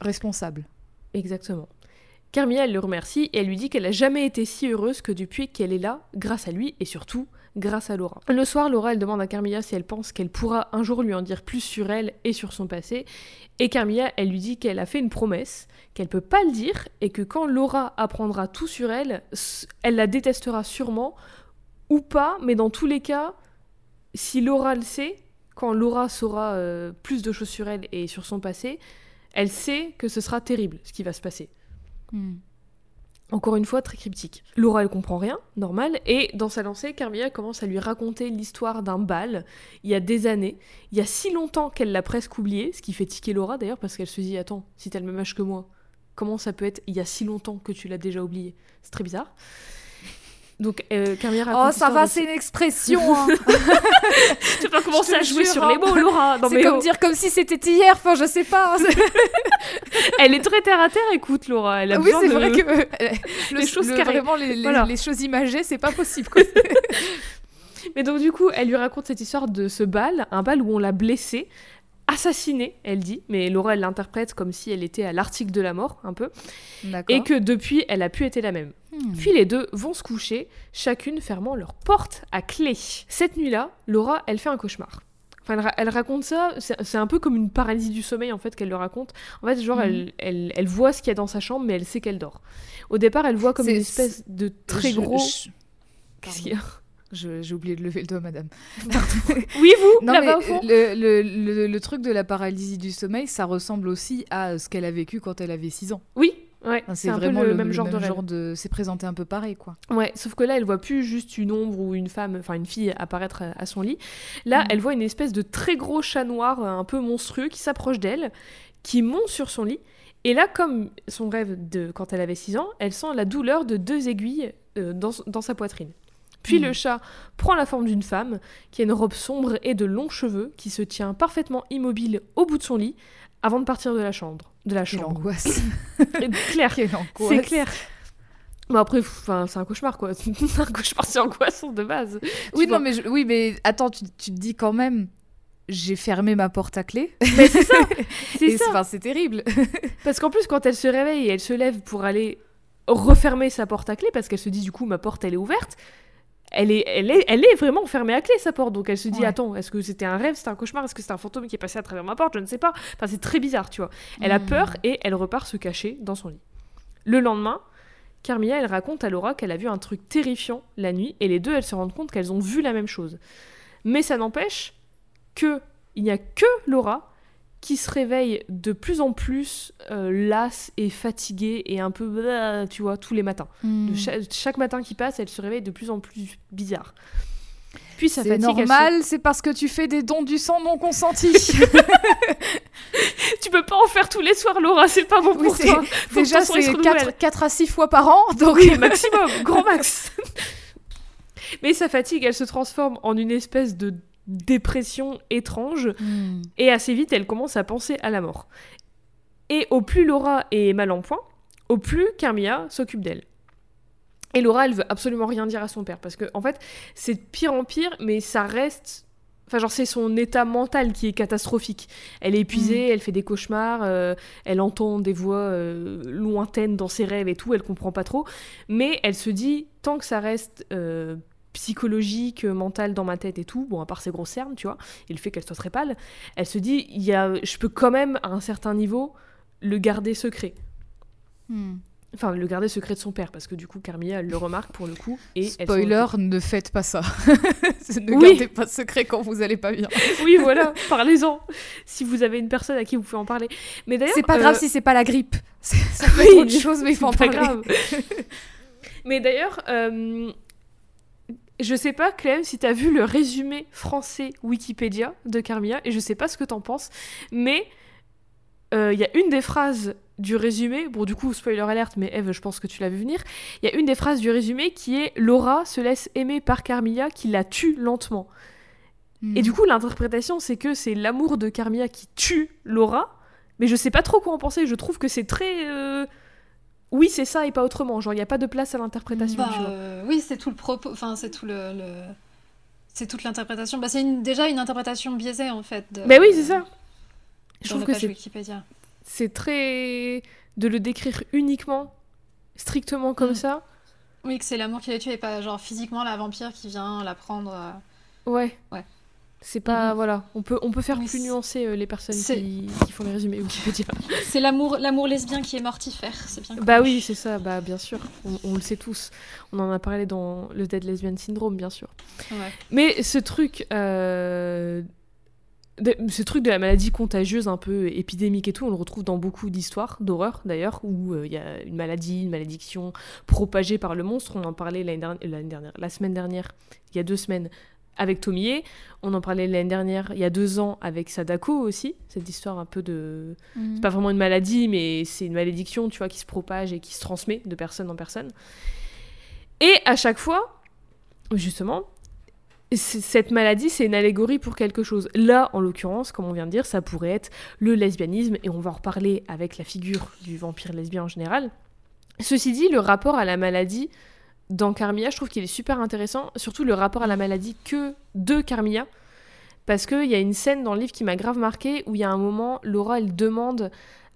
Responsable. Exactement. Carmilla, le remercie et elle lui dit qu'elle a jamais été si heureuse que depuis qu'elle est là, grâce à lui et surtout grâce à Laura. Le soir, Laura, elle demande à Carmilla si elle pense qu'elle pourra un jour lui en dire plus sur elle et sur son passé. Et Carmilla, elle lui dit qu'elle a fait une promesse, qu'elle peut pas le dire, et que quand Laura apprendra tout sur elle, elle la détestera sûrement, ou pas, mais dans tous les cas, si Laura le sait, quand Laura saura euh, plus de choses sur elle et sur son passé, elle sait que ce sera terrible ce qui va se passer. Hmm. Encore une fois, très cryptique. Laura, elle comprend rien, normal, et dans sa lancée, Carmilla commence à lui raconter l'histoire d'un bal, il y a des années, il y a si longtemps qu'elle l'a presque oublié, ce qui fait tiquer Laura d'ailleurs, parce qu'elle se dit, attends, si t'as le même âge que moi, comment ça peut être il y a si longtemps que tu l'as déjà oublié? C'est très bizarre. Donc, euh, Oh, ça va, c'est une expression. Hein. tu vas commencer à jouer sur les mots, Laura. C'est comme oh. dire comme si c'était hier. Enfin, je sais pas. elle est très terre à terre. Écoute, Laura. Elle a oui, c'est vrai que les choses vraiment les, les, choses imagées, c'est pas possible. Mais donc du coup, elle lui raconte cette histoire de ce bal, un bal où on l'a blessée assassinée, elle dit, mais Laura elle l'interprète comme si elle était à l'article de la mort, un peu, et que depuis, elle a pu être la même. Hmm. Puis les deux vont se coucher, chacune fermant leur porte à clé. Cette nuit-là, Laura, elle fait un cauchemar. Enfin, elle, raconte ça, c'est un peu comme une paralysie du sommeil en fait qu'elle le raconte. En fait, genre, hmm. elle, elle, voit ce qu'il y a dans sa chambre, mais elle sait qu'elle dort. Au départ, elle voit comme une espèce de très gros. Qu'est-ce qu'il y a? J'ai oublié de lever le doigt, madame. oui, vous là-bas au fond le, le, le, truc de la paralysie du sommeil, ça ressemble aussi à ce qu'elle a vécu quand elle avait 6 ans. Oui, Ouais, c'est vraiment le, même genre, de, C'est présenté un peu pareil, quoi. Ouais, sauf que là, elle voit plus juste une ombre ou une femme, enfin une fille apparaître à, son lit. Là, mm. elle voit une espèce de très gros chat noir, un peu monstrueux, qui s'approche d'elle, qui monte sur son lit. Et là, comme son rêve de quand elle avait 6 ans, elle sent la douleur de deux aiguilles euh, dans, dans sa poitrine. Puis le hmm. chat prend la forme d'une femme qui a une robe sombre et de longs cheveux qui se tient parfaitement immobile au bout de son lit avant de partir de la chambre. De la chambre. L'angoisse. clair. C'est clair. Bon après, c'est un cauchemar quoi. un cauchemar, c'est angoissant de base. Oui, non, mais oui, mais attends, tu, tu te dis quand même, j'ai fermé ma porte à clé. Mais c'est ça. C'est ça. C'est terrible. Parce qu'en plus, quand elle se réveille et elle se lève pour aller refermer sa porte à clé, parce qu'elle se dit du coup ma porte elle est ouverte, elle est, elle, est, elle est vraiment fermée à clé, sa porte. Donc elle se dit, attends, est-ce que c'était un rêve, c'était un cauchemar, est-ce que c'est un fantôme qui est passé à travers ma porte Je ne sais pas. Enfin, c'est très bizarre, tu vois. Elle a hmm. peur et elle repart se cacher dans son lit. Le lendemain, Carmilla, elle raconte à Laura qu'elle a vu un truc terrifiant la nuit et les deux, elles se rendent compte qu'elles ont vu la même chose. Mais ça n'empêche que il n'y a que Laura qui se réveille de plus en plus euh, lasse et fatiguée et un peu, tu vois, tous les matins. Hmm. chaque, matin qui passe, elle se réveille de plus en plus bizarre. Puis ça C'est normal, c'est parce que tu fais des dons du sang non consentis. tu peux pas en faire tous les soirs, Laura, c'est pas bon pour toi. Déjà, c'est 4, 4, à 6 fois par an, donc... maximum, grand max. Mais sa fatigue, elle se transforme en une espèce de dépression étrange. Hmm. Et assez vite, elle commence à penser à la mort. Et au plus Laura est mal en point, au plus Carmilla s'occupe d'elle. Et Laura, elle veut absolument rien dire à son père, parce que en fait, c'est pire en pire, mais ça reste. Enfin, genre, c'est son état mental qui est catastrophique. Elle est épuisée, hmm. elle fait des cauchemars, euh, elle entend des voix euh, lointaines dans ses rêves et tout, elle comprend pas trop. Mais elle se dit, tant que ça reste euh, psychologique, mentale dans ma tête et tout, bon, à part ses grosses cernes, tu vois, et le fait qu'elle soit très pâle, elle se dit, il y a, je peux quand même, à un certain niveau, le garder secret. Hmm. Enfin, le garder secret de son père, parce que du coup, Carmilla, elle le remarque pour le coup. Et Spoiler, ne faites pas ça. ne gardez pas secret quand vous allez pas bien. oui, voilà, parlez-en. Si vous avez une personne à qui vous pouvez en parler. Mais d'ailleurs. C'est pas grave euh, si c'est pas la grippe. Ça peut être autre chose, mais il faut en parler. grave. mais d'ailleurs, euh, je sais pas, Clem, si t'as vu le résumé français Wikipédia de Carmilla, et je sais pas ce que t'en penses, mais il euh, y a une des phrases du résumé, bon du coup spoiler alerte, mais Eve, je pense que tu l'as vu venir, il y a une des phrases du résumé qui est Laura se laisse aimer par Carmilla qui la tue lentement. Et hmm. du coup l'interprétation c'est que c'est l'amour de Carmilla qui tue Laura, mais je sais pas trop quoi en penser, je trouve que c'est très... Euh, oui, c'est ça et pas autrement. Genre, il n'y a pas de place à l'interprétation. Bah, euh, oui, c'est tout le propos. Enfin, c'est tout le. C'est toute l'interprétation. Bah, c'est déjà une interprétation biaisée en fait. Mais oui, c'est ça. Je trouve que c'est. C'est très. De le décrire uniquement, strictement comme mm. ça. Oui, que c'est l'amour qui la tue et pas genre physiquement la vampire qui vient la prendre. euh. Ouais. Ouais. C'est pas. Mhm. Voilà. On peut, on peut faire plus nuancer euh, les personnes qui, qui font les résumés Wikipédia. C'est l'amour, l'amour lesbien qui est mortifère, c'est bien. Bah oui, c'est ça, bah bien sûr. On, on le sait tous. On en a parlé dans le Dead Lesbian Syndrome, bien sûr. Ouais. Mais ce truc. euh, de- ce truc de la maladie contagieuse un peu épidémique et tout, on le retrouve dans beaucoup d'histoires d'horreur d'ailleurs, où euh, il y a une maladie, une malédiction propagée par le monstre. On en parlait l'année dernière, la semaine dernière, il y a deux semaines, avec Tomie. On en parlait l'année dernière, il y a deux ans, avec Sadako aussi. Cette histoire un peu de. Mhm. C'est pas vraiment une maladie, mais c'est une malédiction, tu vois, qui se propage et qui se transmet de personne en personne. Et à chaque fois, justement, cette maladie, c'est une allégorie pour quelque chose. Là, en l'occurrence, comme on vient de dire, ça pourrait être le lesbianisme, et on va en reparler avec la figure du vampire lesbien en général. Ceci dit, le rapport à la maladie dans Carmilla, je trouve qu'il est super intéressant, surtout le rapport à la maladie que de Carmilla, parce qu'il y a une scène dans le livre qui m'a grave marqué, où il y a un moment, Laura, elle demande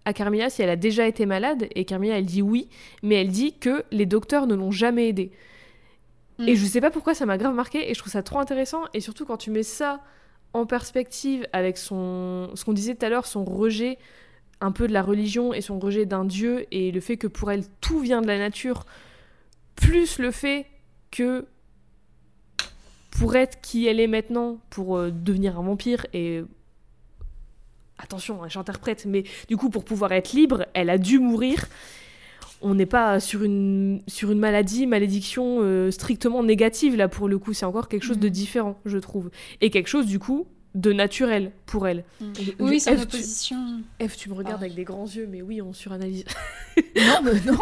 à Carmilla si elle a déjà été malade, et Carmilla, elle dit oui, mais elle dit que les docteurs ne l'ont jamais aidée. Mm. Et je sais pas pourquoi ça m'a grave marqué et je trouve ça trop intéressant. Et surtout quand tu mets ça en perspective avec son, ce qu'on disait tout à l'heure, son rejet un peu de la religion et son rejet d'un dieu et le fait que pour elle tout vient de la nature, plus le fait que pour être qui elle est maintenant, pour euh, devenir un vampire et attention, hein, j'interprète, mais du coup pour pouvoir être libre, elle a dû mourir on n'est pas sur une, sur une maladie, malédiction euh, strictement négative, là, pour le coup. C'est encore quelque chose de Mhm. différent, je trouve. Et quelque chose, du coup, de naturel pour elle. Mm. Oui, c'est tu- opposition. Eve, tu me regardes Ah. avec des grands yeux, mais oui, on suranalyse. Non, mais non,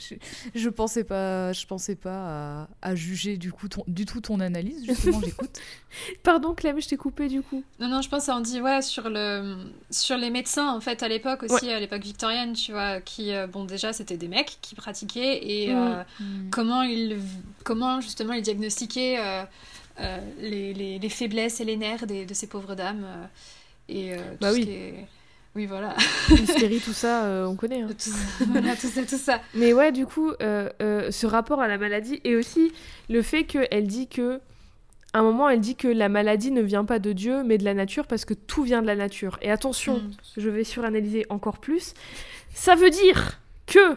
je, je pensais pas, je pensais pas à, à juger du coup ton, du tout ton analyse. Justement, j'écoute. Pardon, Clem, je t'ai coupé, du coup. Non, non, je pense en dit ouais sur le sur les médecins en fait à l'époque aussi à l'époque victorienne, tu vois, qui euh, bon déjà c'était des mecs qui pratiquaient et Mm. euh, Hmm. comment ils comment justement ils diagnostiquaient euh, euh, les, les, les faiblesses et les nerfs des- de ces pauvres dames euh, et euh, tout Bah ce oui. qui est- oui voilà L'hystérie, tout ça, euh, on connaît. hein. tout, voilà, tout ça tout ça Mais ouais, du coup, euh, euh, ce rapport à la maladie et aussi le fait qu'elle dit que. À un moment, elle dit que la maladie ne vient pas de Dieu, mais de la nature, parce que tout vient de la nature. Et attention, Mm. je vais suranalyser encore plus. Ça veut dire que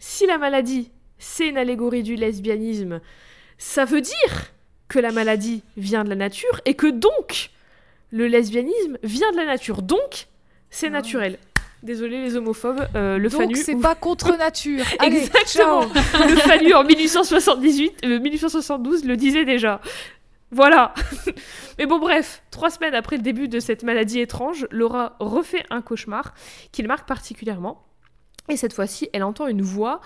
si la maladie, c'est une allégorie du lesbianisme, ça veut dire que la maladie vient de la nature et que donc le lesbianisme vient de la nature. Donc, c'est Ah. naturel. Désolé les homophobes, euh, le Donc c'est pas contre nature. Allez, Exactement. le Fanu en 1878, euh, 1872 le disait déjà. Voilà. Mais bon, bref, trois semaines après le début de cette maladie étrange, Laura refait un cauchemar qui le marque particulièrement. Et cette fois-ci, elle entend une voix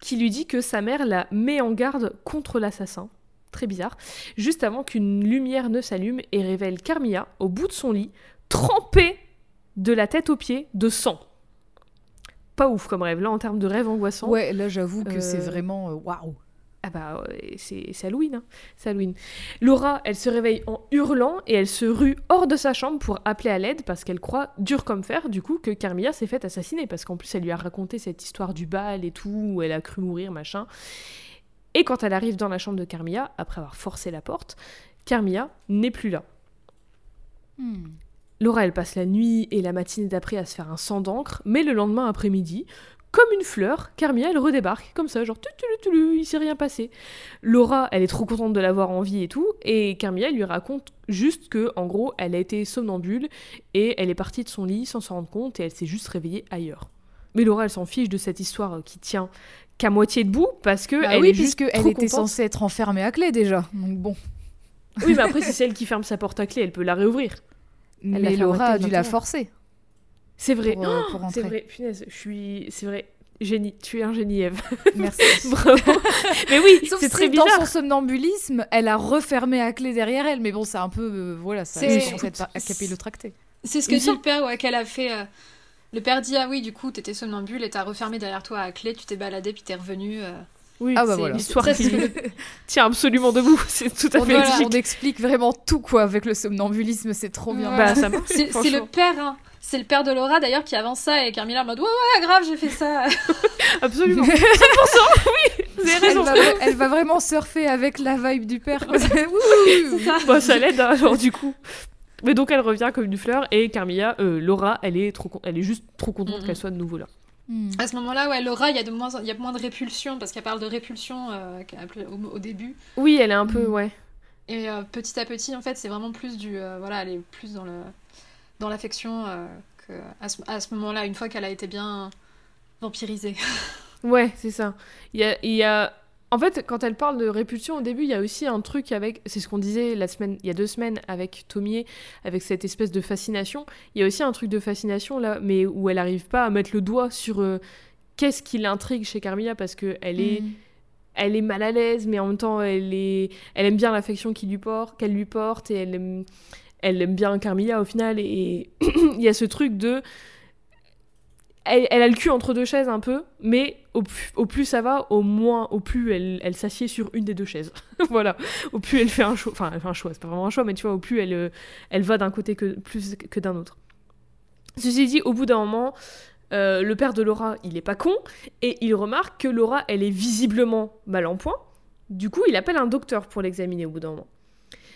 qui lui dit que sa mère la met en garde contre l'assassin. Très bizarre. Juste avant qu'une lumière ne s'allume et révèle Carmilla au bout de son lit, trempée de la tête aux pieds de sang. Pas ouf comme rêve. Là, en termes de rêve angoissant. Ouais, là j'avoue que c'est Euh, vraiment euh, waouh. Ah bah c'est c'est Halloween, hein. c'est Halloween. Laura, elle se réveille en hurlant et elle se rue hors de sa chambre pour appeler à l'aide parce qu'elle croit, dur comme fer, du coup, que Carmilla s'est faite assassiner parce qu'en plus elle lui a raconté cette histoire du bal et tout, où elle a cru mourir, machin. Et quand elle arrive dans la chambre de Carmilla, après avoir forcé la porte, Carmilla n'est plus là. Hmm. Laura, elle passe la nuit et la matinée d'après à se faire un sang d'encre, mais le lendemain après-midi, comme une fleur, Carmilla, elle redébarque, comme ça, genre, tu, tu, tu, tu, il s'est rien passé. Laura, elle est trop contente de l'avoir en vie et tout, et Carmilla lui raconte juste que, en gros, elle a été somnambule et elle est partie de son lit sans s'en rendre compte et elle s'est juste réveillée ailleurs. Mais Laura, elle s'en fiche de cette histoire euh, qui tient qu'à moitié debout parce que Bah elle oui, est juste puisque elle trop était contente. censée être enfermée à clé déjà. Donc bon. Oui, mais après, c'est celle qui ferme sa porte à clé, elle peut la réouvrir. l'a Mais Laura a dû la forcer C'est vrai. pour, euh, pour C'est vrai, punaise, je suis. C'est vrai. Génie, tu es un génie, Eve. Merci. Bravo. Mais oui, Sauf c'est si très dans bizarre. son somnambulisme, elle a refermé à clé derrière elle. Mais bon, c'est un peu. euh, voilà, ça C'est- par- capillotracté. c'est ce que dit le père ouais, qu'elle a fait euh, le père dit ah oui du coup t'étais somnambule et t'as refermé derrière toi à clé tu t'es baladé puis t'es revenu euh. Oui, Ah bah voilà. l'histoire qui tient absolument debout. C'est tout à On, fait Voilà. logique. on explique vraiment tout quoi avec le somnambulisme, c'est trop bien. Ouais. Bah, ça c'est le père hein. c'est le père de Laura d'ailleurs qui avance ça et Carmilla en mode ouais ouais grave j'ai fait ça. Absolument. 100% oui. Vous avez raison. Elle va, elle va vraiment surfer avec la vibe du père. ça. Bah, ça l'aide, hein, genre du coup. Mais donc elle revient comme une fleur et Carmilla, euh, Laura, elle est trop, con- elle est juste trop contente qu'elle soit de nouveau là. Hmm. À ce moment-là, ouais, Laura, il y a de moins, il y a moins de répulsion parce qu'elle parle de répulsion euh, au, au début. Oui, elle est un peu, Mhm. ouais. Et euh, petit à petit, en fait, c'est vraiment plus du, euh, voilà, elle est plus dans le, dans l'affection euh, que à ce, à ce moment-là, une fois qu'elle a été bien vampirisée. Ouais, c'est ça. Il y a, il y a... En fait, quand elle parle de répulsion au début, il y a aussi un truc avec. C'est ce qu'on disait la semaine, il y a deux semaines avec Tomier, avec cette espèce de fascination. Il y a aussi un truc de fascination là, mais où elle arrive pas à mettre le doigt sur euh, qu'est-ce qui l'intrigue chez Carmilla parce que elle est, Hmm. elle est mal à l'aise, mais en même temps, elle est, elle aime bien l'affection qu'il lui porte, qu'elle lui porte, et elle aime, elle aime bien Carmilla au final. Et il y a ce truc de, elle, elle a le cul entre deux chaises un peu, mais au, plus- au plus ça va, au moins, au plus elle, elle s'assied sur une des deux chaises. voilà. Au plus elle fait un choix, enfin, elle fait un choix, c'est pas vraiment un choix, mais tu vois, au plus elle, euh, elle va d'un côté que plus que d'un autre. Ceci dit, au bout d'un moment, euh, le père de Laura, il est pas con, et il remarque que Laura, elle est visiblement mal en point. Du coup, il appelle un docteur pour l'examiner au bout d'un moment.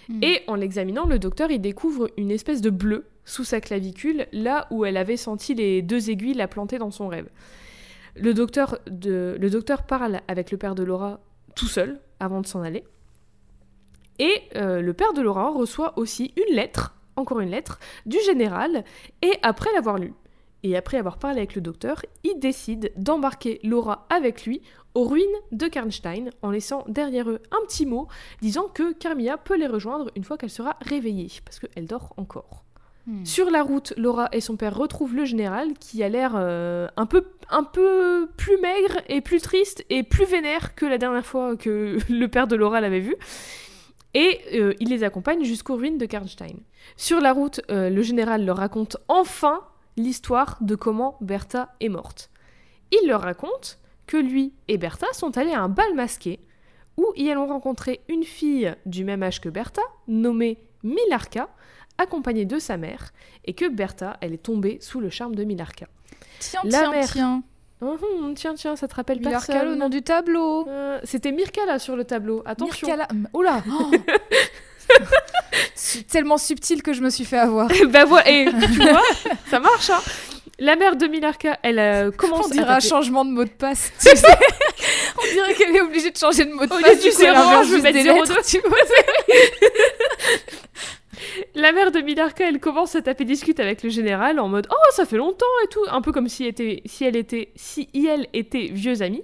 Hmm. Et en l'examinant, le docteur, il découvre une espèce de bleu sous sa clavicule, là où elle avait senti les deux aiguilles la planter dans son rêve. Le docteur, parle avec le père de Laura tout seul, avant de s'en aller. Et euh, le père de Laura reçoit aussi une lettre, encore une lettre, du général, et après l'avoir lue, et après avoir parlé avec le docteur, il décide d'embarquer Laura avec lui aux ruines de Karnstein, en laissant derrière eux un petit mot disant que Carmilla peut les rejoindre une fois qu'elle sera réveillée, parce qu'elle dort encore. Hmm. Sur la route, Laura et son père retrouvent le général qui a l'air euh, un, peu, plus maigre et plus triste et plus vénère que la dernière fois que le père de Laura l'avait vu. Et euh, il les accompagne jusqu'aux ruines de Karnstein. Sur la route, euh, le général leur raconte enfin l'histoire de comment Bertha est morte. Il leur raconte que lui et Bertha sont allés à un bal masqué où ils ont rencontré une fille du même âge que Bertha, nommée Milarka, accompagnée de sa mère, et que Bertha, elle est tombée sous le charme de Milarka. Tiens, La tiens, mère. tiens. Hum, tiens, tiens, ça te rappelle Milarka, personne le nom du tableau. Euh, C'était Mirkala sur le tableau, attention. Mirkala. Oh là oh. Tellement subtil que je me suis fait avoir. bah voilà, et tu vois, ça marche, hein. La mère de Milarka, elle a commencé On dirait à un changement de mot de passe. tu sais. On dirait qu'elle est obligée de changer de mot de Au lieu passe. du coup, elle zéro, je vais mettre zéro lettres, tu vois. La mère de Milarka, elle commence à taper discute avec le général en mode Oh, ça fait longtemps et tout, un peu comme si, elle était, si elle était, si elle était vieux amie.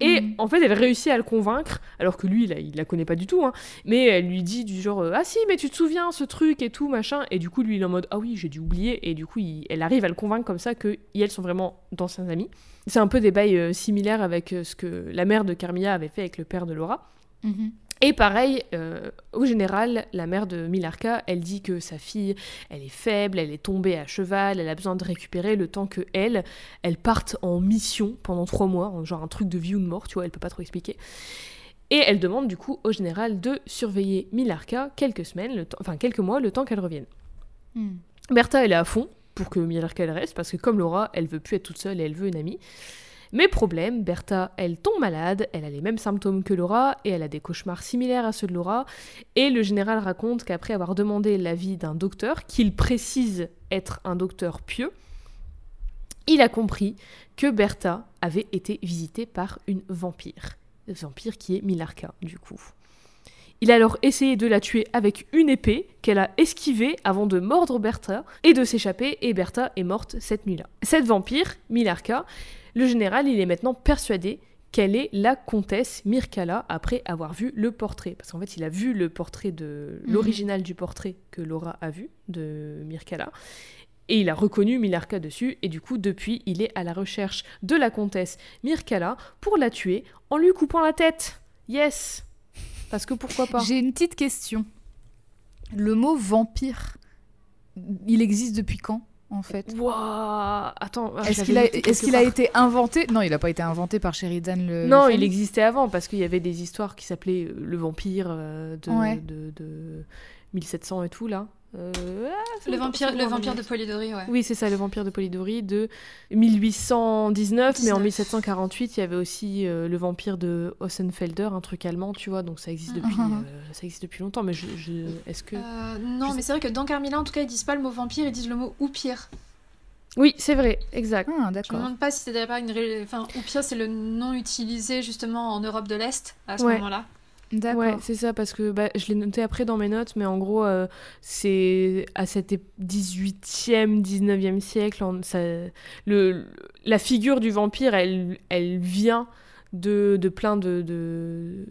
Et Mhm. en fait, elle réussit à le convaincre, alors que lui, là, il la connaît pas du tout, hein, mais elle lui dit du genre euh, Ah si, mais tu te souviens, ce truc et tout, machin. Et du coup, lui, il est en mode Ah oui, j'ai dû oublier. Et du coup, il- elle arrive à le convaincre comme ça que elles sont vraiment d'anciens amis. C'est un peu des bails euh, similaires avec euh, ce que la mère de Carmilla avait fait avec le père de Laura. Mhm. Et pareil, euh, au général, la mère de Milarka, elle dit que sa fille, elle est faible, elle est tombée à cheval, elle a besoin de récupérer le temps que elle, elle parte en mission pendant trois mois, en genre un truc de vie ou de mort, tu vois, elle peut pas trop expliquer. Et elle demande du coup au général de surveiller Milarka quelques semaines, le enfin quelques mois, le temps qu'elle revienne. Hmm. Bertha, elle est à fond pour que Milarka elle reste, parce que comme Laura, elle veut plus être toute seule et elle veut une amie. Mais problème, Bertha, elle tombe malade, elle a les mêmes symptômes que Laura, et elle a des cauchemars similaires à ceux de Laura. Et le général raconte qu'après avoir demandé l'avis d'un docteur, qu'il précise être un docteur pieux, il a compris que Bertha avait été visitée par une vampire. Vampire qui est Milarka, du coup. Il a alors essayé de la tuer avec une épée qu'elle a esquivée avant de mordre Bertha et de s'échapper, et Bertha est morte cette nuit-là. Cette vampire, Milarka, le général, il est maintenant persuadé qu'elle est la comtesse Mirkala après avoir vu le portrait. Parce qu'en fait, il a vu le portrait de Mhm. l'original du portrait que Laura a vu de Mirkala. Et il a reconnu Milarka dessus, et du coup, depuis, il est à la recherche de la comtesse Mirkala pour la tuer en lui coupant la tête. Yes Parce que pourquoi pas? J'ai une petite question. Le mot vampire, il existe depuis quand? En fait Wouah Attends, ah, Est-ce qu'il a, été inventé? Non, il n'a pas été inventé par Sheridan le. Non, le il existait avant parce qu'il y avait des histoires qui s'appelaient euh, Le Vampire euh, de, Ouais. de, de 1700 et tout là. Euh, le vampire, le vampire de Polidori, ouais. Oui, c'est ça, le vampire de Polidori de 1819, mais en 1748, il y avait aussi euh, le vampire de Ossenfelder, un truc allemand, tu vois, donc ça existe depuis, uh-huh. euh, ça existe depuis longtemps. Mais je, est-ce que non, mais c'est vrai que dans Carmilla, en tout cas, ils disent pas le mot vampire, ils disent le mot ou pire. Oui, c'est vrai, exact. Ah, je me demande pas si c'était pas une. Enfin, ou pire, c'est le nom utilisé justement en Europe de l'Est à ce moment-là. Ouais, c'est ça, parce que bah, je l'ai noté après dans mes notes, mais en gros, euh, c'est à cet 18e, 19e siècle, ça, le, la figure du vampire, elle, elle vient de, de plein de, de,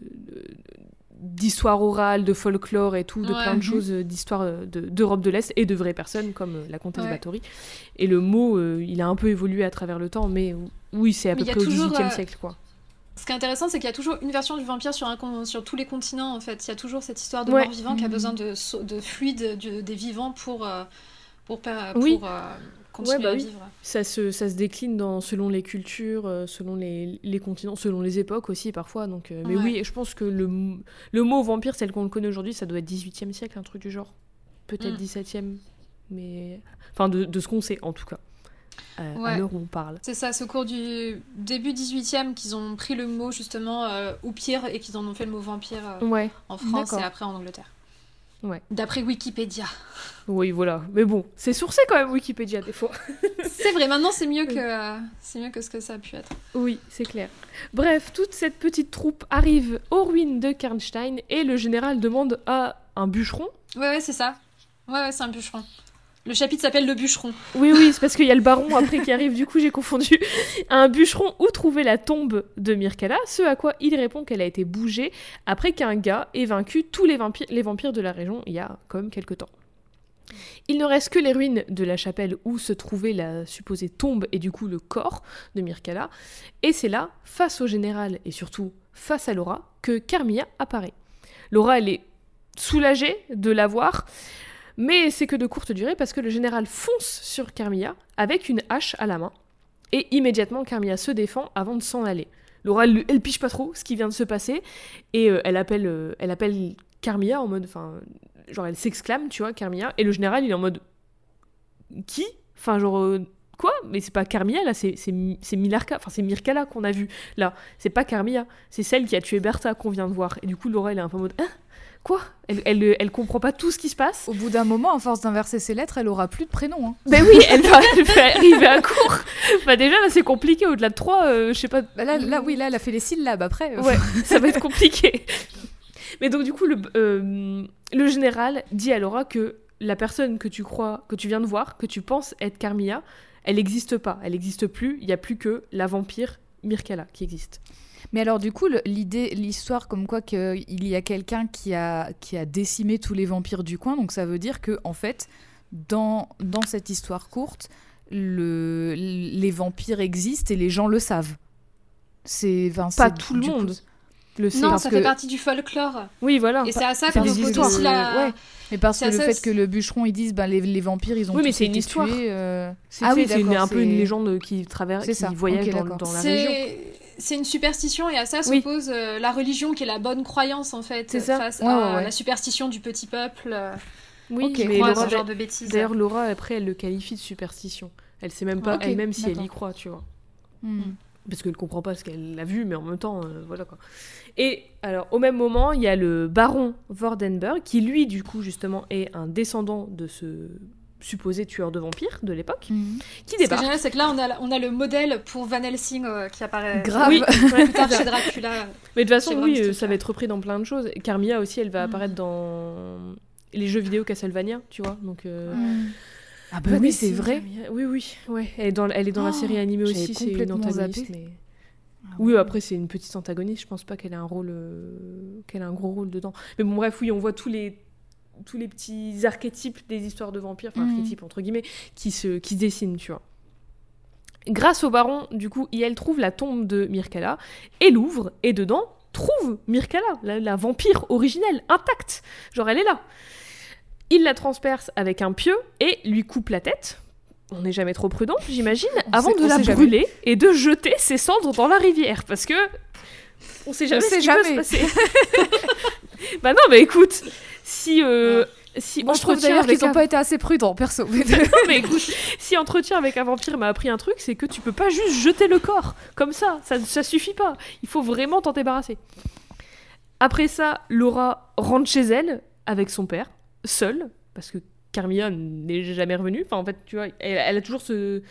d'histoires orales, de folklore et tout, de plein de mhm. choses euh, d'histoire euh, d'Europe de, l'Est et de vraies personnes comme la comtesse Bathory. Et le mot, il a un peu évolué à travers le temps, mais oui, c'est à peu près au 18e siècle, quoi. Ce qui est intéressant, c'est qu'il y a toujours une version du vampire sur, un, sur tous les continents, en fait. Il y a toujours cette histoire de mort-vivant qui a mhm. besoin de, de fluide des vivants pour, euh, pour, pour, oui. Euh, continuer bah à vivre. Ça se, ça se décline dans, selon les cultures, euh, selon les, les, continents, selon les époques aussi, parfois. Donc, mais oui, je pense que le, le mot vampire, tel qu'on le connaît aujourd'hui, ça doit être 18e siècle, un truc du genre. Peut-être 17e. Mm. Mais... Enfin, de, de ce qu'on sait, en tout cas. Euh, à l'heure où on parle. C'est ça, c'est au cours du début 18e qu'ils ont pris le mot justement euh, ou pire et qu'ils en ont fait le mot vampire euh, en France et après en Angleterre. Ouais. D'après Wikipédia. Oui, voilà. Mais bon, c'est sourcé quand même Wikipédia des fois. c'est vrai, maintenant c'est mieux que c'est mieux que ce que ça a pu être. Oui, c'est clair. Bref, toute cette petite troupe arrive aux ruines de Kernstein et le général demande à un bûcheron. Ouais, ouais, c'est ça. Ouais, ouais, c'est un bûcheron. Le chapitre s'appelle Le bûcheron. Oui, oui, c'est parce qu'il y a le baron après qui arrive, du coup j'ai confondu. Un bûcheron où trouver la tombe de Mirkala, ce à quoi il répond qu'elle a été bougée après qu'un gars ait vaincu tous les, vampires, de la région il y a quand même quelques temps. Il ne reste que les ruines de la chapelle où se trouvait la supposée tombe et du coup le corps de Mirkala. Et c'est là, face au général et surtout face à Laura, que Carmilla apparaît. Laura, elle est soulagée de la voir. Mais c'est que de courte durée parce que le général fonce sur Carmilla avec une hache à la main. Et immédiatement, Carmilla se défend avant de s'en aller. Laura, elle, piche pas trop ce qui vient de se passer. Et euh, elle, appelle, euh, elle appelle Carmilla en mode. Enfin, genre, elle s'exclame, tu vois, Carmilla. Et le général, il est en mode. Qui? Enfin, genre. Euh, quoi? Mais c'est pas Carmilla, là, c'est Milarka. Enfin, c'est Mirkala qu'on a vu, là. C'est pas Carmilla. C'est celle qui a tué Bertha qu'on vient de voir. Et du coup, Laura, elle est un peu en mode. Hein? Quoi? Elle, elle, elle, comprend pas tout ce qui se passe? Au bout d'un moment, à force d'inverser ses lettres, elle aura plus de prénom. Hein. Ben oui, elle va, arriver à court. Bah déjà, là, c'est compliqué. Au-delà de trois, euh, je sais pas. Bah là, là, oui, là, elle a fait les syllabes après. Ouais, ça va être compliqué. Mais donc, du coup, le, euh, le général dit à Laura que la personne que tu crois, que tu viens de voir, que tu penses être Carmilla, elle n'existe pas. Elle n'existe plus. Il n'y a plus que la vampire Mirkala qui existe. Mais alors, du coup, l'idée, l'histoire comme quoi qu'il y a quelqu'un qui a, qui a décimé tous les vampires du coin, donc ça veut dire que, en fait, dans, dans cette histoire courte, le, les vampires existent et les gens le savent. C'est pas tout le monde. Le sait non, ça fait partie du folklore. Oui, voilà. Et c'est à ça qu'on oppose la... Ouais. Mais parce que le fait que le bûcheron ils disent ben, les, les vampires ils ont oui mais c'est une histoire euh, ah oui c'est un peu une légende qui traverse qui ça. voyage dans, dans, la région c'est une superstition et à ça s'oppose euh, la religion qui est la bonne croyance en fait face à la superstition du petit peuple. Oui, mais Laura, genre de bêtises. D'ailleurs, Laura après elle le qualifie de superstition. Elle sait même pas elle-même si elle y croit, tu vois. Parce qu'elle comprend pas ce qu'elle a vu, mais en même temps, euh, voilà quoi. Et alors, au même moment, il y a le baron Vordenberg, qui lui, du coup, justement, est un descendant de ce supposé tueur de vampires de l'époque, mhm. qui débarque. Ce qui est génial, c'est que là, on a, on a le modèle pour Van Helsing euh, qui apparaît Grave. Oui. plus tard chez Dracula. Mais de toute façon, oui, euh, ça va être repris dans plein de choses. Carmilla aussi, elle va mhm. apparaître dans les jeux vidéo Castlevania, tu vois. Donc, mhm. Ah bah oui, c'est vrai. Oui, oui, ouais. Elle est dans, elle est dans la oh, série animée aussi, c'est une antagoniste. Mais... Ah oui, après c'est une petite antagoniste. Je pense pas qu'elle ait un rôle, qu'elle a un gros rôle dedans. Mais bon, bref, oui, on voit tous les tous les petits archétypes des histoires de vampires, enfin mhm. archétypes entre guillemets, qui se, qui dessinent, tu vois. Grâce au baron, du coup, elle trouve la tombe de Mirkala et l'ouvre, et dedans trouve Mirkala, la, vampire originelle, intacte. Genre, elle est là. Il la transperce avec un pieu et lui coupe la tête. On n'est jamais trop prudent, j'imagine, avant de la brûler et de jeter ses cendres dans la rivière, parce que on sait jamais ce qui peut se passer. bah non, mais écoute, si euh, si Moi, je trouve d'ailleurs qu'ils n'ont pas été assez prudents, perso. mais écoute, si entretien avec un vampire m'a appris un truc, c'est que tu peux pas juste jeter le corps comme ça. Ça, ça suffit pas. Il faut vraiment t'en débarrasser. Après ça, Laura rentre chez elle avec son père, seule, parce que Carmilla n'est jamais revenue. Enfin, en fait, tu vois, elle, a toujours ce.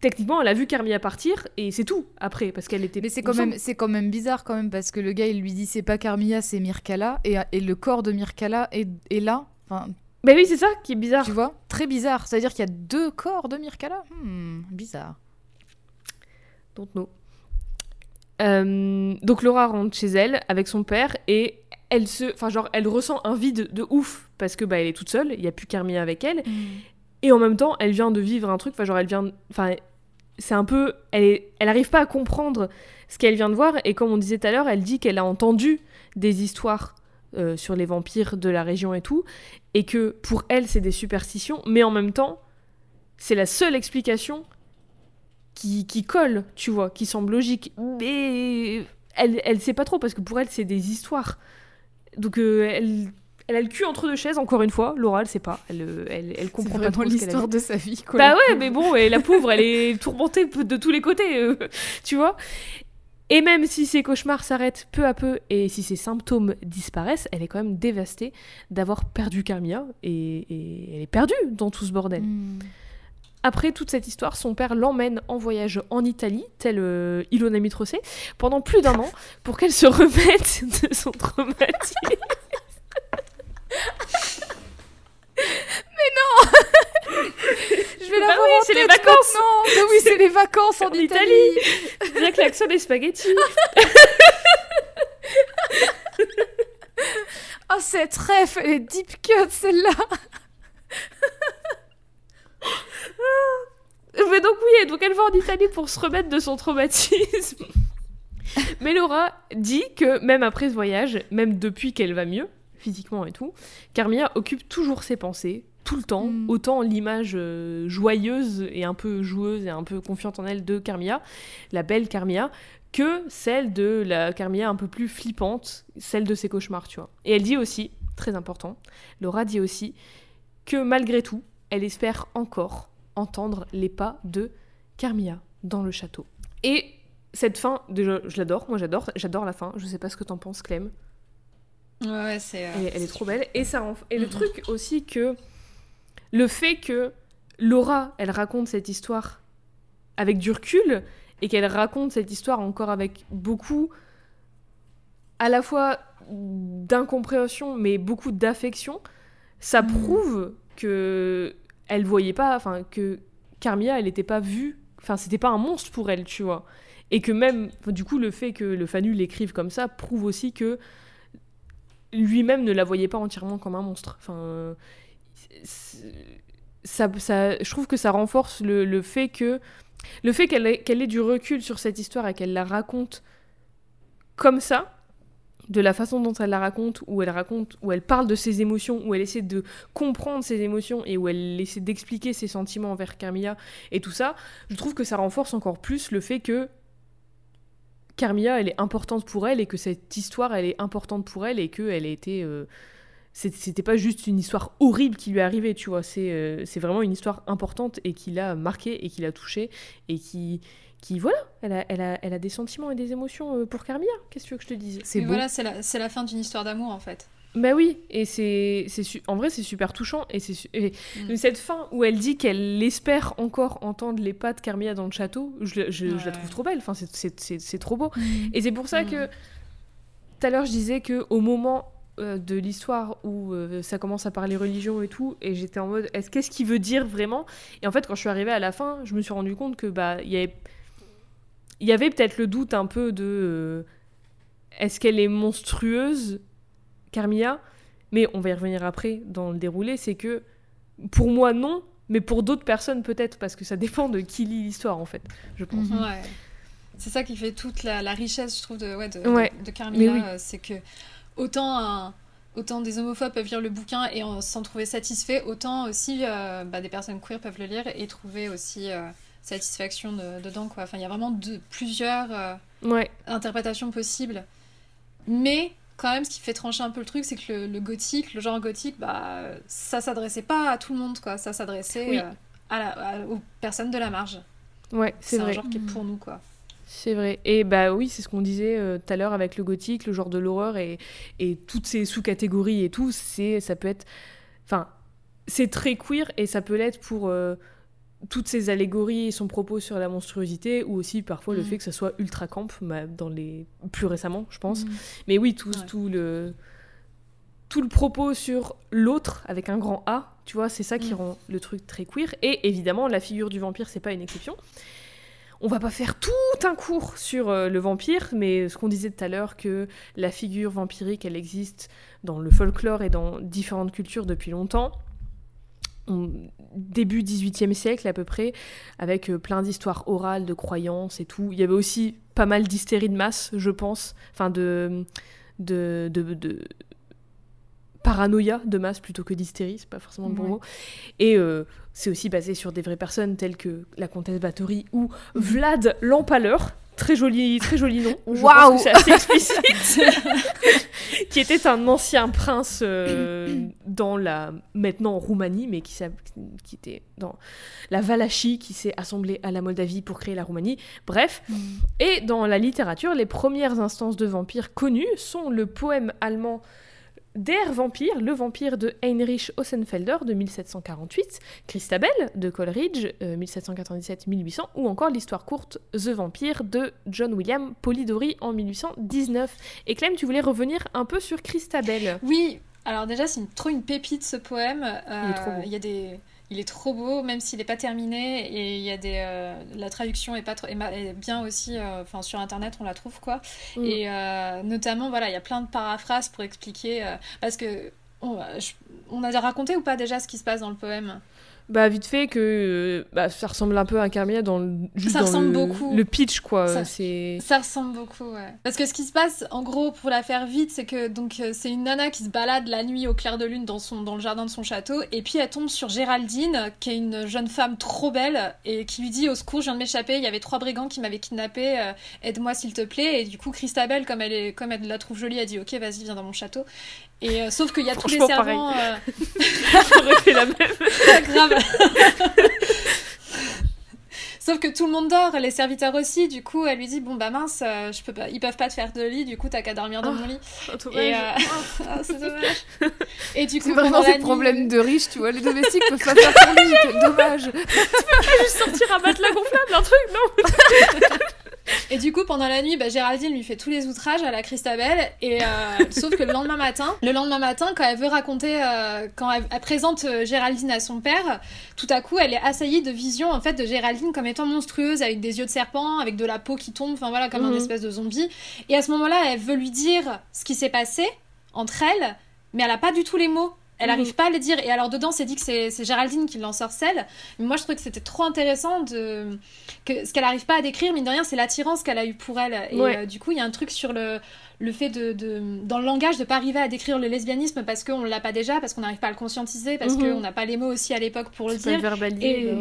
Techniquement, elle a vu Carmilla partir et c'est tout après parce qu'elle était. Mais c'est quand même, c'est quand même bizarre quand même parce que le gars il lui dit c'est pas Carmilla, c'est Mirkala et, et, le corps de Mirkala est, est là. Enfin. Ben oui, c'est ça qui est bizarre. Tu vois, très bizarre. C'est à dire qu'il y a deux corps de Mirkala. Hmm, bizarre. Don't know. Euh, donc Laura rentre chez elle avec son père et elle se, enfin genre, elle ressent un vide de ouf parce que bah elle est toute seule, il y a plus Carmilla avec elle, mm. et en même temps elle vient de vivre un truc, enfin genre elle vient, enfin c'est un peu, elle est, elle arrive pas à comprendre ce qu'elle vient de voir et comme on disait tout à l'heure, elle dit qu'elle a entendu des histoires euh, sur les vampires de la région et tout, et que pour elle c'est des superstitions, mais en même temps c'est la seule explication qui, qui colle, tu vois, qui semble logique, mais elle, elle sait pas trop parce que pour elle c'est des histoires. Donc euh, elle, elle a le cul entre deux chaises, encore une fois. Laura, elle sait pas. Elle, euh, elle, elle comprend pas trop l'histoire de sa vie. Quoi, bah ouais, mais bon, et la pauvre, elle est tourmentée de tous les côtés, euh, tu vois. Et même si ses cauchemars s'arrêtent peu à peu et si ses symptômes disparaissent, elle est quand même dévastée d'avoir perdu Carmia et, elle est perdue dans tout ce bordel. Hmm. Après toute cette histoire, son père l'emmène en voyage en Italie, tel Ilona Mitrocé, pendant plus d'un an, pour qu'elle se remette de son traumatisme. Mais non Je vais la bah voir oui, c'est les vacances. Mais oui, c'est les vacances en, Italie, Bien que l'accent des spaghettis. Oh, cette ref, elle est deep cut, celle-là Mais donc oui, donc elle va en Italie pour se remettre de son traumatisme. Mais Laura dit que même après ce voyage, même depuis qu'elle va mieux, physiquement et tout, Carmilla occupe toujours ses pensées, tout le temps, mm. autant l'image euh, joyeuse et un peu joueuse et un peu confiante en elle de Carmilla, la belle Carmilla, que celle de la Carmilla un peu plus flippante, celle de ses cauchemars, tu vois. Et elle dit aussi, très important, Laura dit aussi que malgré tout, elle espère encore entendre les pas de Carmilla dans le château. Et cette fin, déjà, je l'adore, moi j'adore, j'adore la fin. Je sais pas ce que t'en penses, Clem. Ouais, c'est. Euh, elle, est trop belle. Et, ça, et le truc aussi que. Le fait que Laura, elle raconte cette histoire avec du recul et qu'elle raconte cette histoire encore avec beaucoup. à la fois d'incompréhension mais beaucoup d'affection, ça mm. prouve que elle voyait pas, enfin que Carmilla, elle n'était pas vue, enfin c'était pas un monstre pour elle, tu vois. Et que même, du coup, le fait que le Fanu l'écrive comme ça prouve aussi que lui-même ne la voyait pas entièrement comme un monstre. Enfin, ça, ça, je trouve que ça renforce le, le fait que le fait qu'elle ait, qu'elle ait du recul sur cette histoire et qu'elle la raconte comme ça, de la façon dont elle la raconte, où elle raconte, où elle parle de ses émotions, où elle essaie de comprendre ses émotions et où elle essaie d'expliquer ses sentiments envers Carmilla et tout ça, je trouve que ça renforce encore plus le fait que Carmilla, elle est importante pour elle et que cette histoire, elle est importante pour elle et qu'elle a été... Euh, c'était pas juste une histoire horrible qui lui est arrivée, tu vois. C'est euh, c'est vraiment une histoire importante et qui l'a marquée et qui l'a touchée et qui, qui voilà, elle a, elle, a, elle a des sentiments et des émotions euh, pour Carmilla. Qu'est-ce que tu veux que je te dise? C'est voilà, c'est la, la, fin d'une histoire d'amour en fait. Bah oui, et c'est en vrai c'est super touchant et c'est mm. cette fin où elle dit qu'elle espère encore entendre les pas de Carmilla dans le château, je, je, la trouve trop belle. Enfin c'est trop beau. Mm. Et c'est pour ça mm. que tout à l'heure je disais que au moment euh, de l'histoire où euh, ça commence à parler religion et tout, et j'étais en mode est-ce qu'est-ce qu'il veut dire vraiment? Et en fait quand je suis arrivée à la fin, je me suis rendu compte que bah il y avait il y avait peut-être le doute un peu de euh, est-ce qu'elle est monstrueuse, Carmilla? Mais on va y revenir après dans le déroulé, c'est que pour moi non, mais pour d'autres personnes peut-être, parce que ça dépend de qui lit l'histoire en fait, je pense. Ouais. C'est ça qui fait toute la, richesse, je trouve, de, ouais, de, Carmilla, c'est que autant autant des homophobes peuvent lire le bouquin et s'en trouver satisfait, autant aussi euh, bah, des personnes queer peuvent le lire et trouver aussi satisfaction dedans. Quoi. Enfin, il y a vraiment de, plusieurs euh, interprétations possibles. Mais quand même, ce qui fait trancher un peu le truc, c'est que le, gothique, le genre gothique, bah, ça s'adressait pas à tout le monde, quoi. Ça s'adressait euh, à, aux personnes de la marge. Ouais, c'est vrai. un genre qui est pour nous, quoi. C'est vrai. Et bah oui, c'est ce qu'on disait euh, tout à l'heure avec le gothique, le genre de l'horreur et, et toutes ces sous-catégories et tout. C'est, ça peut être, enfin, c'est très queer et ça peut l'être pour euh, toutes ces allégories et son propos sur la monstruosité ou aussi parfois le mm. fait que ça soit ultra camp bah, dans les plus récemment je pense mm. mais oui tout, tout le tout le propos sur l'autre avec un grand A tu vois c'est ça qui mm. rend le truc très queer et évidemment la figure du vampire c'est pas une exception on va pas faire tout un cours sur euh, le vampire, mais ce qu'on disait tout à l'heure, que la figure vampirique, elle existe dans le folklore et dans différentes cultures depuis longtemps début 18e siècle à peu près, avec euh, plein d'histoires orales, de croyances et tout. Il y avait aussi pas mal d'hystérie de masse, je pense, enfin de, paranoïa de masse plutôt que d'hystérie, c'est pas forcément le bon mot. Et euh, c'est aussi basé sur des vraies personnes telles que la comtesse Bathory ou Vlad l'Empaleur, Très joli, très joli nom. Waouh C'est assez explicite. qui était un ancien prince euh, dans la maintenant Roumanie, mais qui, qui, était dans la Valachie, qui s'est assemblée à la Moldavie pour créer la Roumanie. Bref. Mm. Et dans la littérature, les premières instances de vampires connues sont le poème allemand Der Vampire, le vampire de Heinrich Ossenfelder de 1748, Christabel de Coleridge 1797-1800 euh, ou encore l'histoire courte The Vampire de John William Polidori en 1819. Et Clem, tu voulais revenir un peu sur Christabel Oui, alors déjà c'est trop une pépite ce poème. il est trop beau. Il y a des il est trop beau, même s'il n'est pas terminé. Et il y a des, euh, la traduction est, pas trop, est bien aussi. Euh, enfin, sur Internet, on la trouve, quoi. Mm. Et euh, notamment, voilà, il y a plein de paraphrases pour expliquer. parce que on, on a raconté ou pas déjà ce qui se passe dans le poème? Bah, vite fait que euh, bah, ça ressemble un peu à Carmilla dans le, ça ressemble beaucoup. le pitch, quoi. Ça, ça ressemble beaucoup, ouais. Parce que ce qui se passe, en gros, pour la faire vite, c'est que donc euh, c'est une nana qui se balade la nuit au clair de lune dans, son, dans le jardin de son château, et puis elle tombe sur Géraldine, qui est une jeune femme trop belle, et qui lui dit Au secours, je viens de m'échapper, il y avait trois brigands qui m'avaient kidnappé, euh, aide-moi s'il te plaît. Et du coup, Christabel, comme elle, est, comme elle la trouve jolie, a dit Ok, vas-y, viens dans mon château. Et euh, sauf qu'il y a tous les servants. Euh... J'aurais fait la même. grave. Sauf que tout le monde dort, les serviteurs aussi. Du coup, elle lui dit bon bah mince, euh, je peux pas, ils peuvent pas te faire de lit. Du coup, t'as qu'à dormir dans mon lit. Oh, et oh, c'est dommage. Et du coup, c'est vraiment ces problèmes de riches, tu vois. Les domestiques peuvent pas faire ton lit. dommage. tu peux pas juste sortir un matelas gonflable, un truc, non et du coup, pendant la nuit, bah, Géraldine lui fait tous les outrages à la Christabel. Et euh, sauf que le lendemain matin, le lendemain matin, quand elle veut raconter, euh, quand elle, présente euh, Géraldine à son père, tout à coup, elle est assaillie de visions en fait de Géraldine comme étant monstrueuse, avec des yeux de serpent, avec de la peau qui tombe, enfin voilà, comme un mhm. espèce de zombie. Et à ce moment-là, elle veut lui dire ce qui s'est passé entre elles, mais elle a pas du tout les mots. Elle n'arrive mhm. pas à le dire. Et alors, dedans, c'est dit que c'est Géraldine qui l'ensorcelle. Mais moi, je trouvais que c'était trop intéressant de. que ce qu'elle n'arrive pas à décrire, mine de rien, c'est l'attirance qu'elle a eue pour elle. Et euh, du coup, il y a un truc sur le, le fait de, de, dans le langage de pas arriver à décrire le lesbianisme parce qu'on ne l'a pas déjà, parce qu'on n'arrive pas à le conscientiser, parce mhm. qu'on n'a pas les mots aussi à l'époque pour le dire. et, bah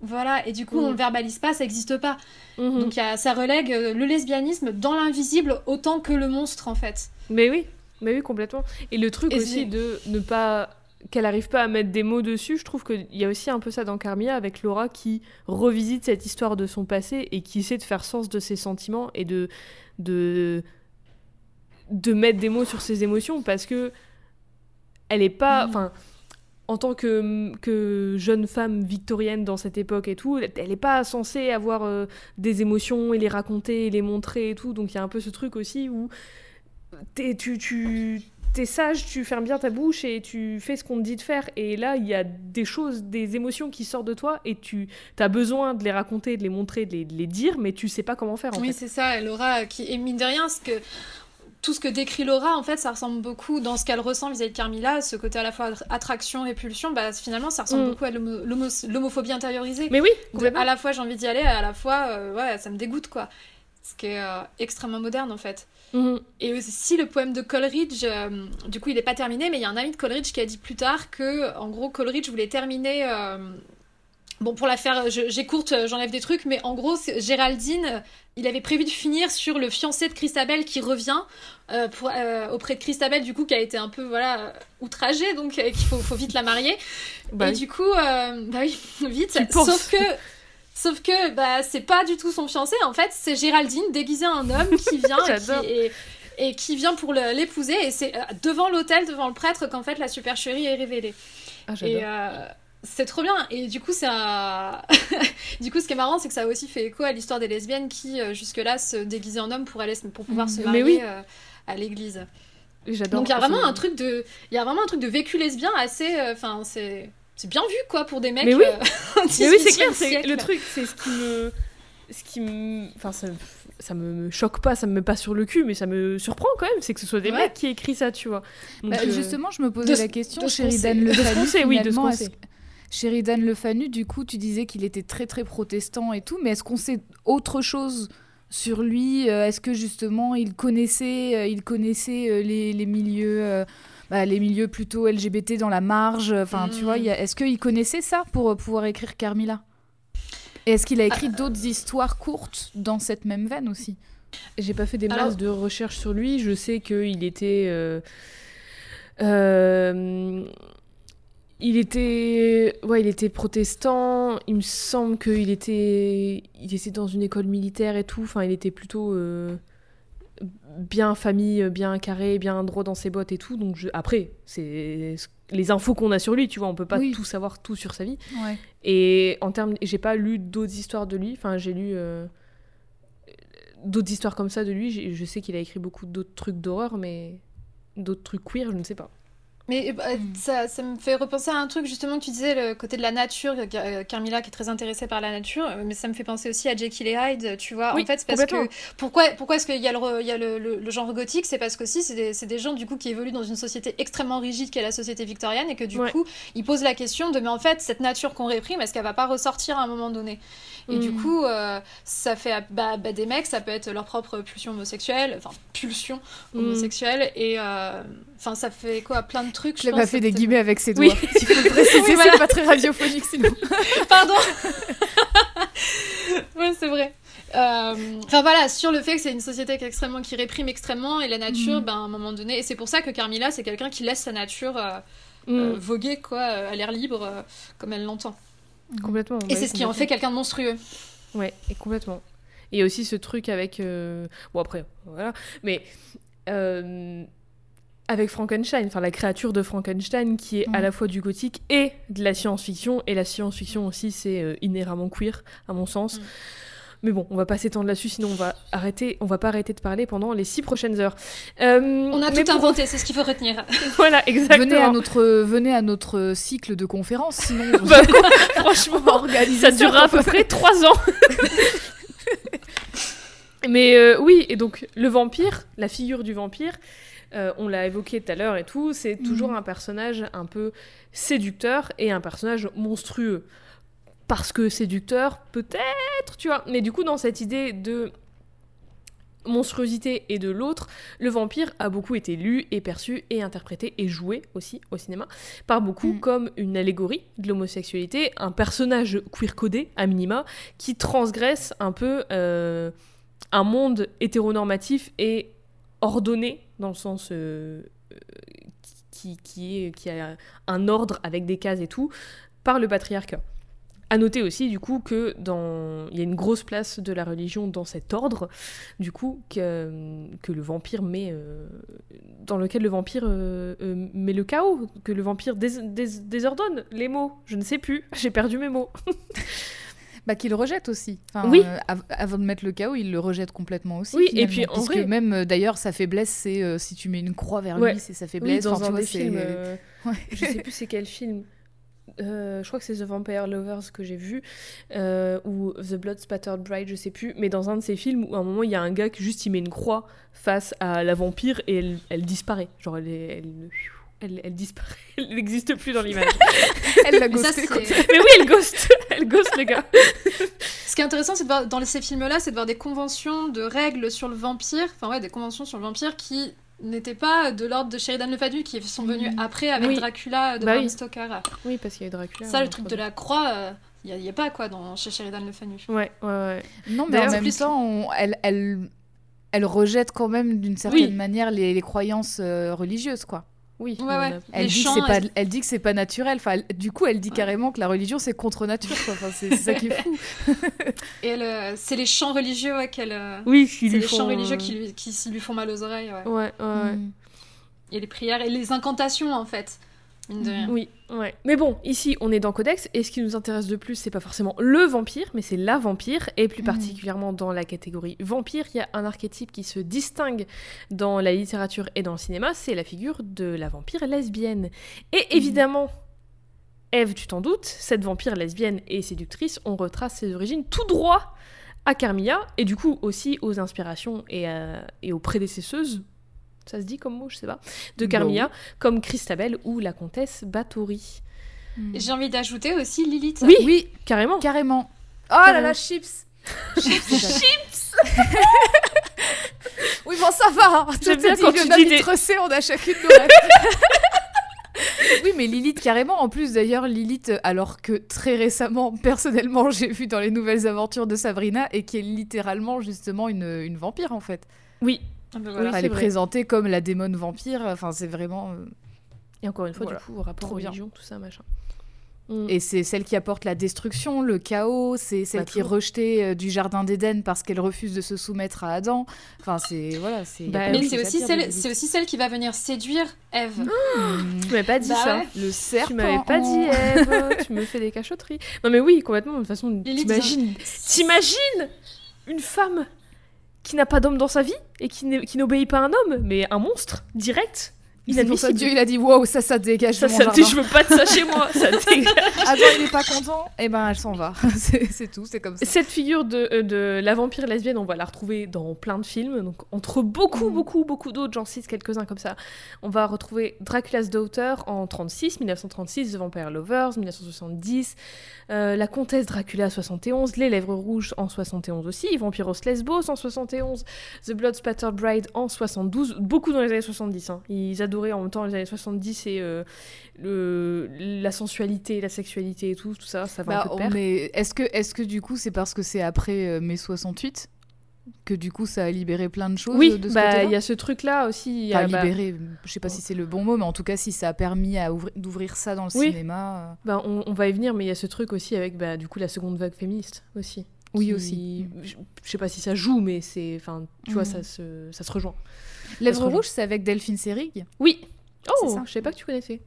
Voilà, et du coup, on le verbalise pas, ça n'existe pas. Mhm. Donc, ça relègue euh, le lesbianisme dans l'invisible autant que le monstre, en fait. Mais oui. Mais oui, complètement. Et le truc aussi de ne pas qu'elle arrive pas à mettre des mots dessus, je trouve qu'il y a aussi un peu ça dans Carmia avec Laura qui revisite cette histoire de son passé et qui essaie de faire sens de ses sentiments et de de de mettre des mots sur ses émotions parce que elle est pas mm. enfin en tant que, que jeune femme victorienne dans cette époque et tout, elle n'est pas censée avoir euh, des émotions et les raconter et les montrer et tout. Donc il y a un peu ce truc aussi où es, tu, tu es sage, tu fermes bien ta bouche et tu fais ce qu'on te dit de faire. Et là, il y a des choses, des émotions qui sortent de toi et tu as besoin de les raconter, de les montrer, de les, dire, mais tu sais pas comment faire. oui, c'est ça. Laura, qui est mine de rien, ce que tout ce que décrit Laura, en fait, ça ressemble beaucoup dans ce qu'elle ressent vis-à-vis de Carmilla, ce côté à la fois attraction, répulsion, bah finalement, ça ressemble mm. beaucoup à l'homophobie intériorisée. Mais oui, à la fois j'ai envie d'y aller, à la fois, euh, ouais, ça me dégoûte, quoi. Ce qui est euh, extrêmement moderne, en fait. Mhm. Et aussi le poème de Coleridge, euh, du coup il n'est pas terminé, mais il y a un ami de Coleridge qui a dit plus tard que, en gros, Coleridge voulait terminer euh, Bon, pour la faire, j'écourte, j'enlève des trucs, mais en gros, Géraldine, il avait prévu de finir sur le fiancé de Christabel qui revient pour, auprès de Christabel, du coup, qui a été un peu, voilà, outragé, donc qu'il faut, faut, vite la marier. Bah et du coup, bah oui, vite. Sauf que Sauf que bah, c'est pas du tout son fiancé, en fait, c'est Géraldine déguisée en homme qui vient et, qui, vient pour l'épouser. Et c'est euh, devant l'hôtel, devant le prêtre, qu'en fait la supercherie est révélée. Ah, et euh, c'est trop bien. Et du coup, ça... du coup, ce qui est marrant, c'est que ça a aussi fait écho à l'histoire des lesbiennes qui, euh, jusque-là, se déguisaient en homme pour, aller, pour pouvoir mm. se marier à l'église. Donc il y a vraiment un truc de, il y a vraiment un truc de vécu lesbien assez, enfin c'est c'est bien vu quoi pour des mecs. Mais oui, euh, mais oui c'est clair, c'est le truc, c'est ce qui me, ce qui me, enfin ça, ça me choque pas, ça me met pas sur le cul, mais ça me surprend quand même, c'est que ce soit des mecs qui écrivent ça, tu vois. Bah, euh, justement, je me posais la question, Sheridan Le Fanu, oui, de ce Sheridan Le Fanu, du coup, tu disais qu'il était très très protestant et tout, mais est-ce qu'on sait autre chose sur lui? Euh, Est-ce que justement il connaissait, il connaissait les, les milieux bah, les milieux plutôt LGBT dans la marge. Enfin, tu vois, est-ce qu'il connaissait ça pour euh, pouvoir écrire Carmilla? Et est-ce qu'il a écrit ah. d'autres histoires courtes dans cette même veine aussi? J'ai pas fait des masses de recherches sur lui. Je sais qu'il était. Euh, euh, il était, ouais, il était protestant. Il me semble qu'il était, il était dans une école militaire et tout. Enfin, il était plutôt bien famille, bien carré, bien droit dans ses bottes et tout. Donc après, c'est les infos qu'on a sur lui, tu vois, on peut pas tout savoir tout sur sa vie. Et en termes, j'ai pas lu d'autres histoires de lui. Enfin, j'ai lu euh, d'autres histoires comme ça de lui. Je sais qu'il a écrit beaucoup d'autres trucs d'horreur, mais d'autres trucs queer, je ne sais pas. Mais bah, hmm. ça, ça, me fait repenser à un truc, justement, que tu disais, le côté de la nature, euh, Carmilla qui est très intéressée par la nature, euh, mais ça me fait penser aussi à Jekyll et Hyde, tu vois. en fait, c'est parce que. Pourquoi, pourquoi est-ce qu'il y a, le, il y a le, le, genre gothique? C'est parce que si, c'est des, des, gens, du coup, qui évoluent dans une société extrêmement rigide qu'est la société victorienne, et que, du coup, ils posent la question de, mais en fait, cette nature qu'on réprime, est-ce qu'elle va pas ressortir à un moment donné? Et du mm. coup, euh, ça fait bah, bah, des mecs, ça peut être leur propre pulsion homosexuelle, enfin pulsion mm. homosexuelle, et euh, enfin ça fait quoi, plein de trucs. Je l'ai pas fait des guillemets avec ses doigts. Oui. Il faut préciser, c'est pas très radiophonique sinon. Pardon. ouais, c'est vrai. Euh, enfin voilà, sur le fait que c'est une société qui, extrêmement, qui réprime extrêmement et la nature, mm. ben, à un moment donné, et c'est pour ça que Carmilla, c'est quelqu'un qui laisse sa nature voguer quoi, à l'air libre comme elle l'entend. Complètement. Et c'est ce qui en fait quelqu'un de monstrueux. Ouais, et complètement. Et aussi ce truc avec. Euh, bon, après, voilà. Mais. Euh, avec Frankenstein, enfin la créature de Frankenstein qui est à la fois du gothique et de la science-fiction. Et la science-fiction aussi, c'est euh, inhéremment queer, à mon sens. Mm. Mais bon, on va pas s'étendre là-dessus, sinon on va arrêter, on va pas arrêter de parler pendant les six prochaines heures. Euh, on a tout inventé, c'est ce qu'il faut retenir. voilà, exactement. Venez à notre, venez à notre cycle de conférences, sinon. Bah, franchement, ça, durera à peu près trois ans. Mais euh, oui, et donc le vampire, la figure du vampire, euh, on l'a évoqué tout à l'heure et tout, c'est toujours mhm. un personnage un peu séducteur et un personnage monstrueux parce que séducteur, peut-être, tu vois. Mais du coup, dans cette idée de monstruosité et de l'autre, le vampire a beaucoup été lu et perçu et interprété et joué aussi au cinéma par beaucoup mm. comme une allégorie de l'homosexualité, un personnage queer codé à minima qui transgresse un peu euh, un monde hétéronormatif et ordonné dans le sens euh, qui, qui, est, qui a un ordre avec des cases et tout par le patriarcat. À noter aussi, du coup, que dans... il y a une grosse place de la religion dans cet ordre, du coup, que, que le vampire met. Euh, dans lequel le vampire euh, euh, met le chaos, que le vampire désordonne les mots. Je ne sais plus, j'ai perdu mes mots. bah, qu'il rejette aussi. oui. avant de mettre le chaos, il le rejette complètement aussi. Oui, et puis en vrai... même d'ailleurs, sa faiblesse, c'est si tu mets une croix vers lui, c'est sa faiblesse. dans un des films. Je sais plus c'est quel film. Euh, je crois que c'est The Vampire Lovers que j'ai vu, euh, ou The Blood Spattered Bride, je sais plus, mais dans un de ces films où à un moment il y a un gars qui juste il met une croix face à la vampire et elle, elle disparaît. Genre elle, elle, elle, disparaît, elle n'existe plus dans l'image. elle l'a ghosté. Mais oui, elle ghost, elle ghost le gars. Ce qui est intéressant, c'est de voir dans ces films-là, c'est de voir des conventions de règles sur le vampire, enfin ouais, des conventions sur le vampire qui n'était pas de l'ordre de Sheridan Le Fadu qui sont venus mm. après avec Dracula de bah Bram Stoker. Oui, parce qu'il y a eu Dracula. Ça, le truc de la croix, euh, il n'y a, pas quoi dans, chez Sheridan Le Fanu. Ouais, ouais, ouais. Non, mais en même temps, elle, elle, elle rejette quand même d'une certaine manière les, les croyances euh, religieuses, quoi. Oui, ouais, Elle, dit que pas, elle... dit que c'est pas naturel. Enfin, du coup, elle dit carrément que la religion c'est contre nature. Enfin, c'est ça qui est fou. Et c'est les chants religieux qu'elle. Oui, c'est les chants religieux qui lui, qui lui font mal aux oreilles. Ouais, ouais. ouais. Mm. Et les prières et les incantations en fait. Oui, ouais. Mais bon, ici, on est dans Codex, et ce qui nous intéresse de plus, c'est pas forcément le vampire, mais c'est la vampire, et plus mhm. particulièrement dans la catégorie vampire, il y a un archétype qui se distingue dans la littérature et dans le cinéma, c'est la figure de la vampire lesbienne. Et mhm. évidemment, Eve, tu t'en doutes, cette vampire lesbienne et séductrice, on retrace ses origines tout droit à Carmilla, et du coup aussi aux inspirations et, et aux prédécesseuses ça se dit comme mot, je sais pas, de bah Carmilla, comme Christabel ou la comtesse Bathory. Hmm. J'ai envie d'ajouter aussi Lilith. Oui, oui, carrément. Carrément. Oh là là, chips Chips Oui, bon, ça va. J'aime bien quand tu dis des... on a chacune nos Oui, mais Lilith, carrément. En plus, d'ailleurs, Lilith, alors que très récemment, personnellement, j'ai vu dans les nouvelles aventures de Sabrina, et qui est littéralement, justement, une, une vampire, en fait. Oui, ah bah elle est, présentée comme la démon vampire. Enfin, c'est vraiment. Euh, Et encore une fois, du coup, rapport religion, tout ça, machin. Mm. Et c'est celle qui apporte la destruction, le chaos, c'est celle bah, qui est rejetée euh, du jardin d'Éden parce qu'elle refuse de se soumettre à Adam. Enfin, c'est voilà, c'est. Bah mais c'est aussi celle, c'est aussi celle qui va venir séduire Eve. Mmh. Tu m'avais pas dit bah ça. Le serpent. Tu m'avais pas dit Eve. tu me fais des cachotteries. Non mais oui, complètement. De toute façon, t'imagines, t'imagines une femme qui n'a pas d'homme dans sa vie et qui n'obéit pas à un homme, mais un monstre, direct. Inadmissible. Dieu, il a dit wow, ça, ça dégage ça, de mon ça, jardin. je veux pas de ça chez moi, ça dégage. Adam, il est pas content, et eh ben elle s'en va. c'est tout, c'est comme ça. Cette figure de, euh, de, la vampire lesbienne, on va la retrouver dans plein de films, donc entre beaucoup, mm. beaucoup, beaucoup d'autres, j'en cite quelques-uns comme ça. On va retrouver Dracula's Daughter en 36, 1936, The Vampire Lovers, 1970, euh, La Comtesse Dracula 71, Les Lèvres Rouges en 71 aussi, Vampiros Lesbos en 71, The Blood Spatter Bride en 72, beaucoup dans les années 70. Hein. Ils en même temps les années 70 et euh, le, la sensualité, la sexualité et tout, tout ça, ça va un bah, peu Est-ce que, est que du coup c'est parce que c'est après euh, mai 68 que du coup ça a libéré plein de choses oui, de ce bah il y a ce truc là aussi. Y a, bah, libéré, je sais pas si c'est le bon mot, mais en tout cas si ça a permis d'ouvrir ça dans le cinéma. Euh. Bah, on, va y venir, mais il y a ce truc aussi avec bah, du coup la seconde vague féministe aussi. Oui aussi. Je, sais pas si ça joue, mais c'est, enfin, tu vois, ça se, ça se rejoint. Lèvres rouges, c'est avec Delphine Seyrig. Oui. Oh, je sais pas que tu connaissais.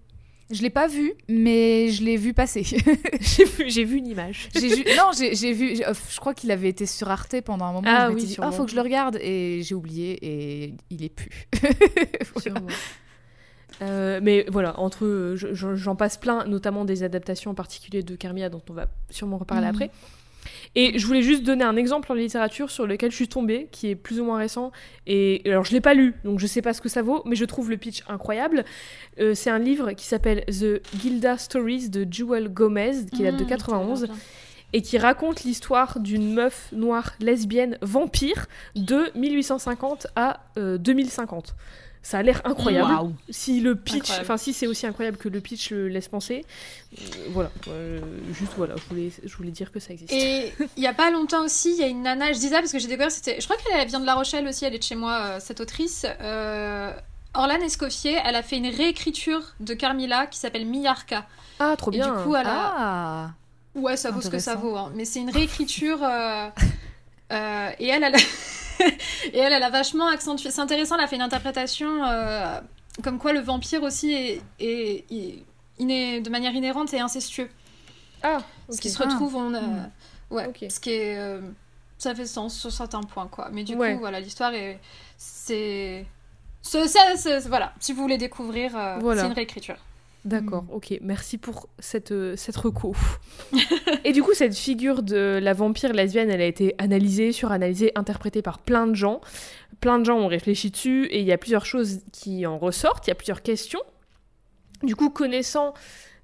Je l'ai pas vu, mais je l'ai vu passer. j'ai vu, j'ai vu une image. non, j'ai vu. Je crois qu'il avait été sur Arte pendant un moment. Ah je oui. Dit, oh, faut que je le regarde et j'ai oublié et il est plus. Euh, mais voilà, entre j'en passe plein, notamment des adaptations en particulier de Carmia dont on va sûrement reparler mhm. après. Et je voulais juste donner un exemple en littérature sur lequel je suis tombée, qui est plus ou moins récent. Et alors, je l'ai pas lu, donc je sais pas ce que ça vaut, mais je trouve le pitch incroyable. Euh, c'est un livre qui s'appelle The Gilda Stories de Jewel Gomez, qui date de 91. Mmh, et qui raconte l'histoire d'une meuf noire lesbienne vampire de 1850 à 2050. Euh, ça a l'air incroyable. Si le pitch, enfin si c'est aussi incroyable que le pitch le laisse penser, euh, voilà. Euh, juste voilà, je voulais, je voulais dire que ça existe. Et il y a pas longtemps aussi, il y a une nana, je disais parce que j'ai découvert, c'était, je crois qu'elle vient de La Rochelle aussi, elle est de chez moi, euh, cette autrice. Orlane Escoffier, elle a fait une réécriture de Carmilla qui s'appelle Millarca. Ah, trop bien. Et du coup, elle a... Ah. Ouais, ça vaut ce que ça vaut. Hein. Mais c'est une réécriture. et elle, elle a... et elle, elle a vachement accentué. C'est intéressant, elle a fait une interprétation euh, comme quoi le vampire aussi est, est, de manière inhérente et incestueux. Ah, Ce qui se retrouve, on hmm. Ouais, ce qui est. Euh, ça fait sens sur certains points, quoi. Mais du coup, voilà, l'histoire est. C'est. Voilà, si vous voulez découvrir, euh, c'est une réécriture. D'accord, mm. ok, merci pour cette, euh, cette reco. et du coup, cette figure de la vampire lesbienne, elle a été analysée, suranalysée, interprétée par plein de gens. Plein de gens ont réfléchi dessus et il y a plusieurs choses qui en ressortent, il y a plusieurs questions. Du coup, connaissant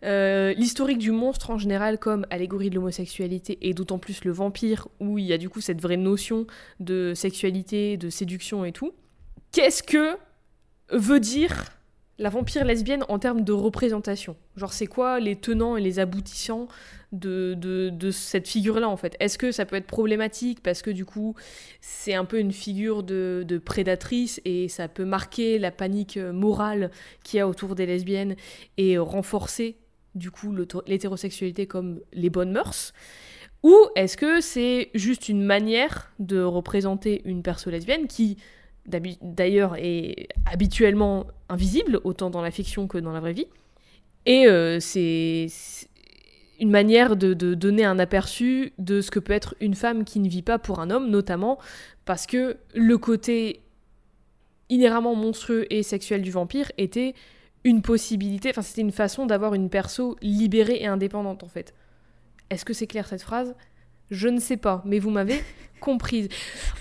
euh, l'historique du monstre en général comme allégorie de l'homosexualité et d'autant plus le vampire où il y a du coup cette vraie notion de sexualité, de séduction et tout, qu'est-ce que veut dire la vampire lesbienne en termes de représentation. Genre, c'est quoi les tenants et les aboutissants de, de, cette figure-là, en fait? Est-ce que ça peut être problématique parce que, du coup, c'est un peu une figure de, de prédatrice et ça peut marquer la panique morale qu'il y a autour des lesbiennes et renforcer, du coup, l'hétérosexualité comme les bonnes mœurs? Ou est-ce que c'est juste une manière de représenter une personne lesbienne qui, d'ailleurs, est habituellement invisible, autant dans la fiction que dans la vraie vie Et euh, c'est une manière de, donner un aperçu de ce que peut être une femme qui ne vit pas pour un homme, notamment parce que le côté inhéremment monstrueux et sexuel du vampire était une possibilité, enfin c'était une façon d'avoir une perso libérée et indépendante en fait. Est-ce que c'est clair cette phrase? Je ne sais pas, mais vous m'avez comprise.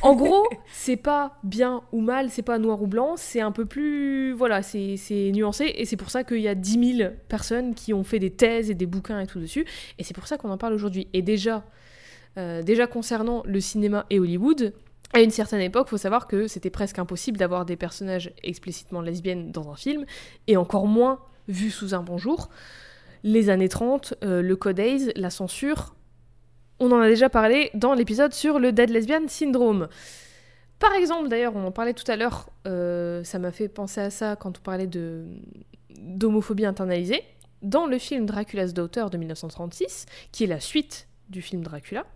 En gros, c'est pas bien ou mal, c'est pas noir ou blanc, c'est un peu plus. Voilà, c'est nuancé, et c'est pour ça qu'il y a 10 000 personnes qui ont fait des thèses et des bouquins et tout dessus, et c'est pour ça qu'on en parle aujourd'hui. Et déjà, euh, déjà concernant le cinéma et Hollywood, à une certaine époque, il faut savoir que c'était presque impossible d'avoir des personnages explicitement lesbiennes dans un film, et encore moins vus sous un bon jour les années 30, euh, le Code la censure. On en a déjà parlé dans l'épisode sur le Dead Lesbian Syndrome. Par exemple, d'ailleurs, on en parlait tout à l'heure, euh, ça m'a fait penser à ça quand on parlait de d'homophobie internalisée. Dans le film Dracula's Daughter de 1936, qui est la suite du film Dracula,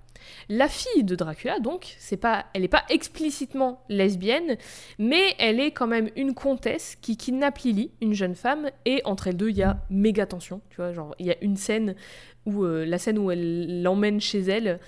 la fille de Dracula, donc, pas, elle n'est pas explicitement lesbienne, mais elle est quand même une comtesse qui kidnappe Lily, une jeune femme, et entre elles deux, il y a méga tension. Tu vois, genre, il y a une scène où, euh, la scène où elle l'emmène chez elle,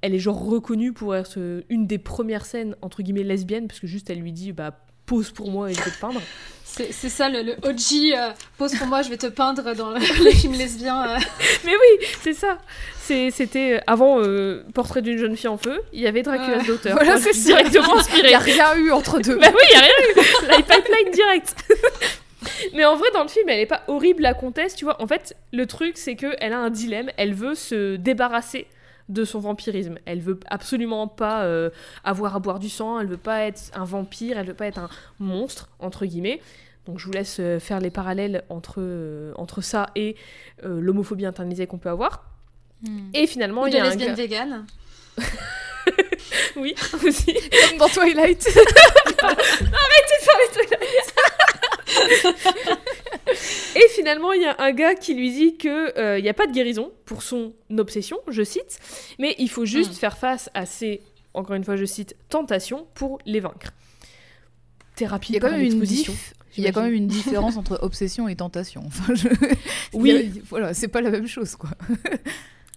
elle est genre reconnue pour être euh, une des premières scènes, entre guillemets, lesbiennes, parce que juste elle lui dit, bah, pose pour moi et je vais te peindre. C'est ça le, OG, euh, pose pour moi, je vais te peindre dans les films lesbiens. Mais oui, c'est ça. C'était euh, avant euh, Portrait d'une jeune fille en feu, il y avait Dracula's Daughter. Voilà, c'est directement inspiré. Il n'y a rien eu entre deux. bah oui, il n'y a rien eu. La pipeline direct. Mais en vrai, dans le film, elle n'est pas horrible, la comtesse, tu vois. En fait, le truc, c'est qu'elle a un dilemme. Elle veut se débarrasser de son vampirisme. Elle veut absolument pas euh, avoir à boire du sang, elle veut pas être un vampire, elle veut pas être un monstre, entre guillemets. Donc je vous laisse faire les parallèles entre, entre ça et l'homophobie internalisée qu'on peut avoir. Hmm. Et finalement, il y a un gars... vegan. oui, aussi. Comme dans Twilight. Arrêtez de faire Twilight. Et finalement, il y a un gars qui lui dit qu'il euh, n'y a pas de guérison pour son obsession, je cite, mais il faut juste hmm. faire face à ses, encore une fois, je cite, tentations pour les vaincre. Thérapie il y a quand même une Il y a quand même une différence entre obsession et tentation. Enfin, je... Oui. Voilà, c'est pas la même chose, quoi.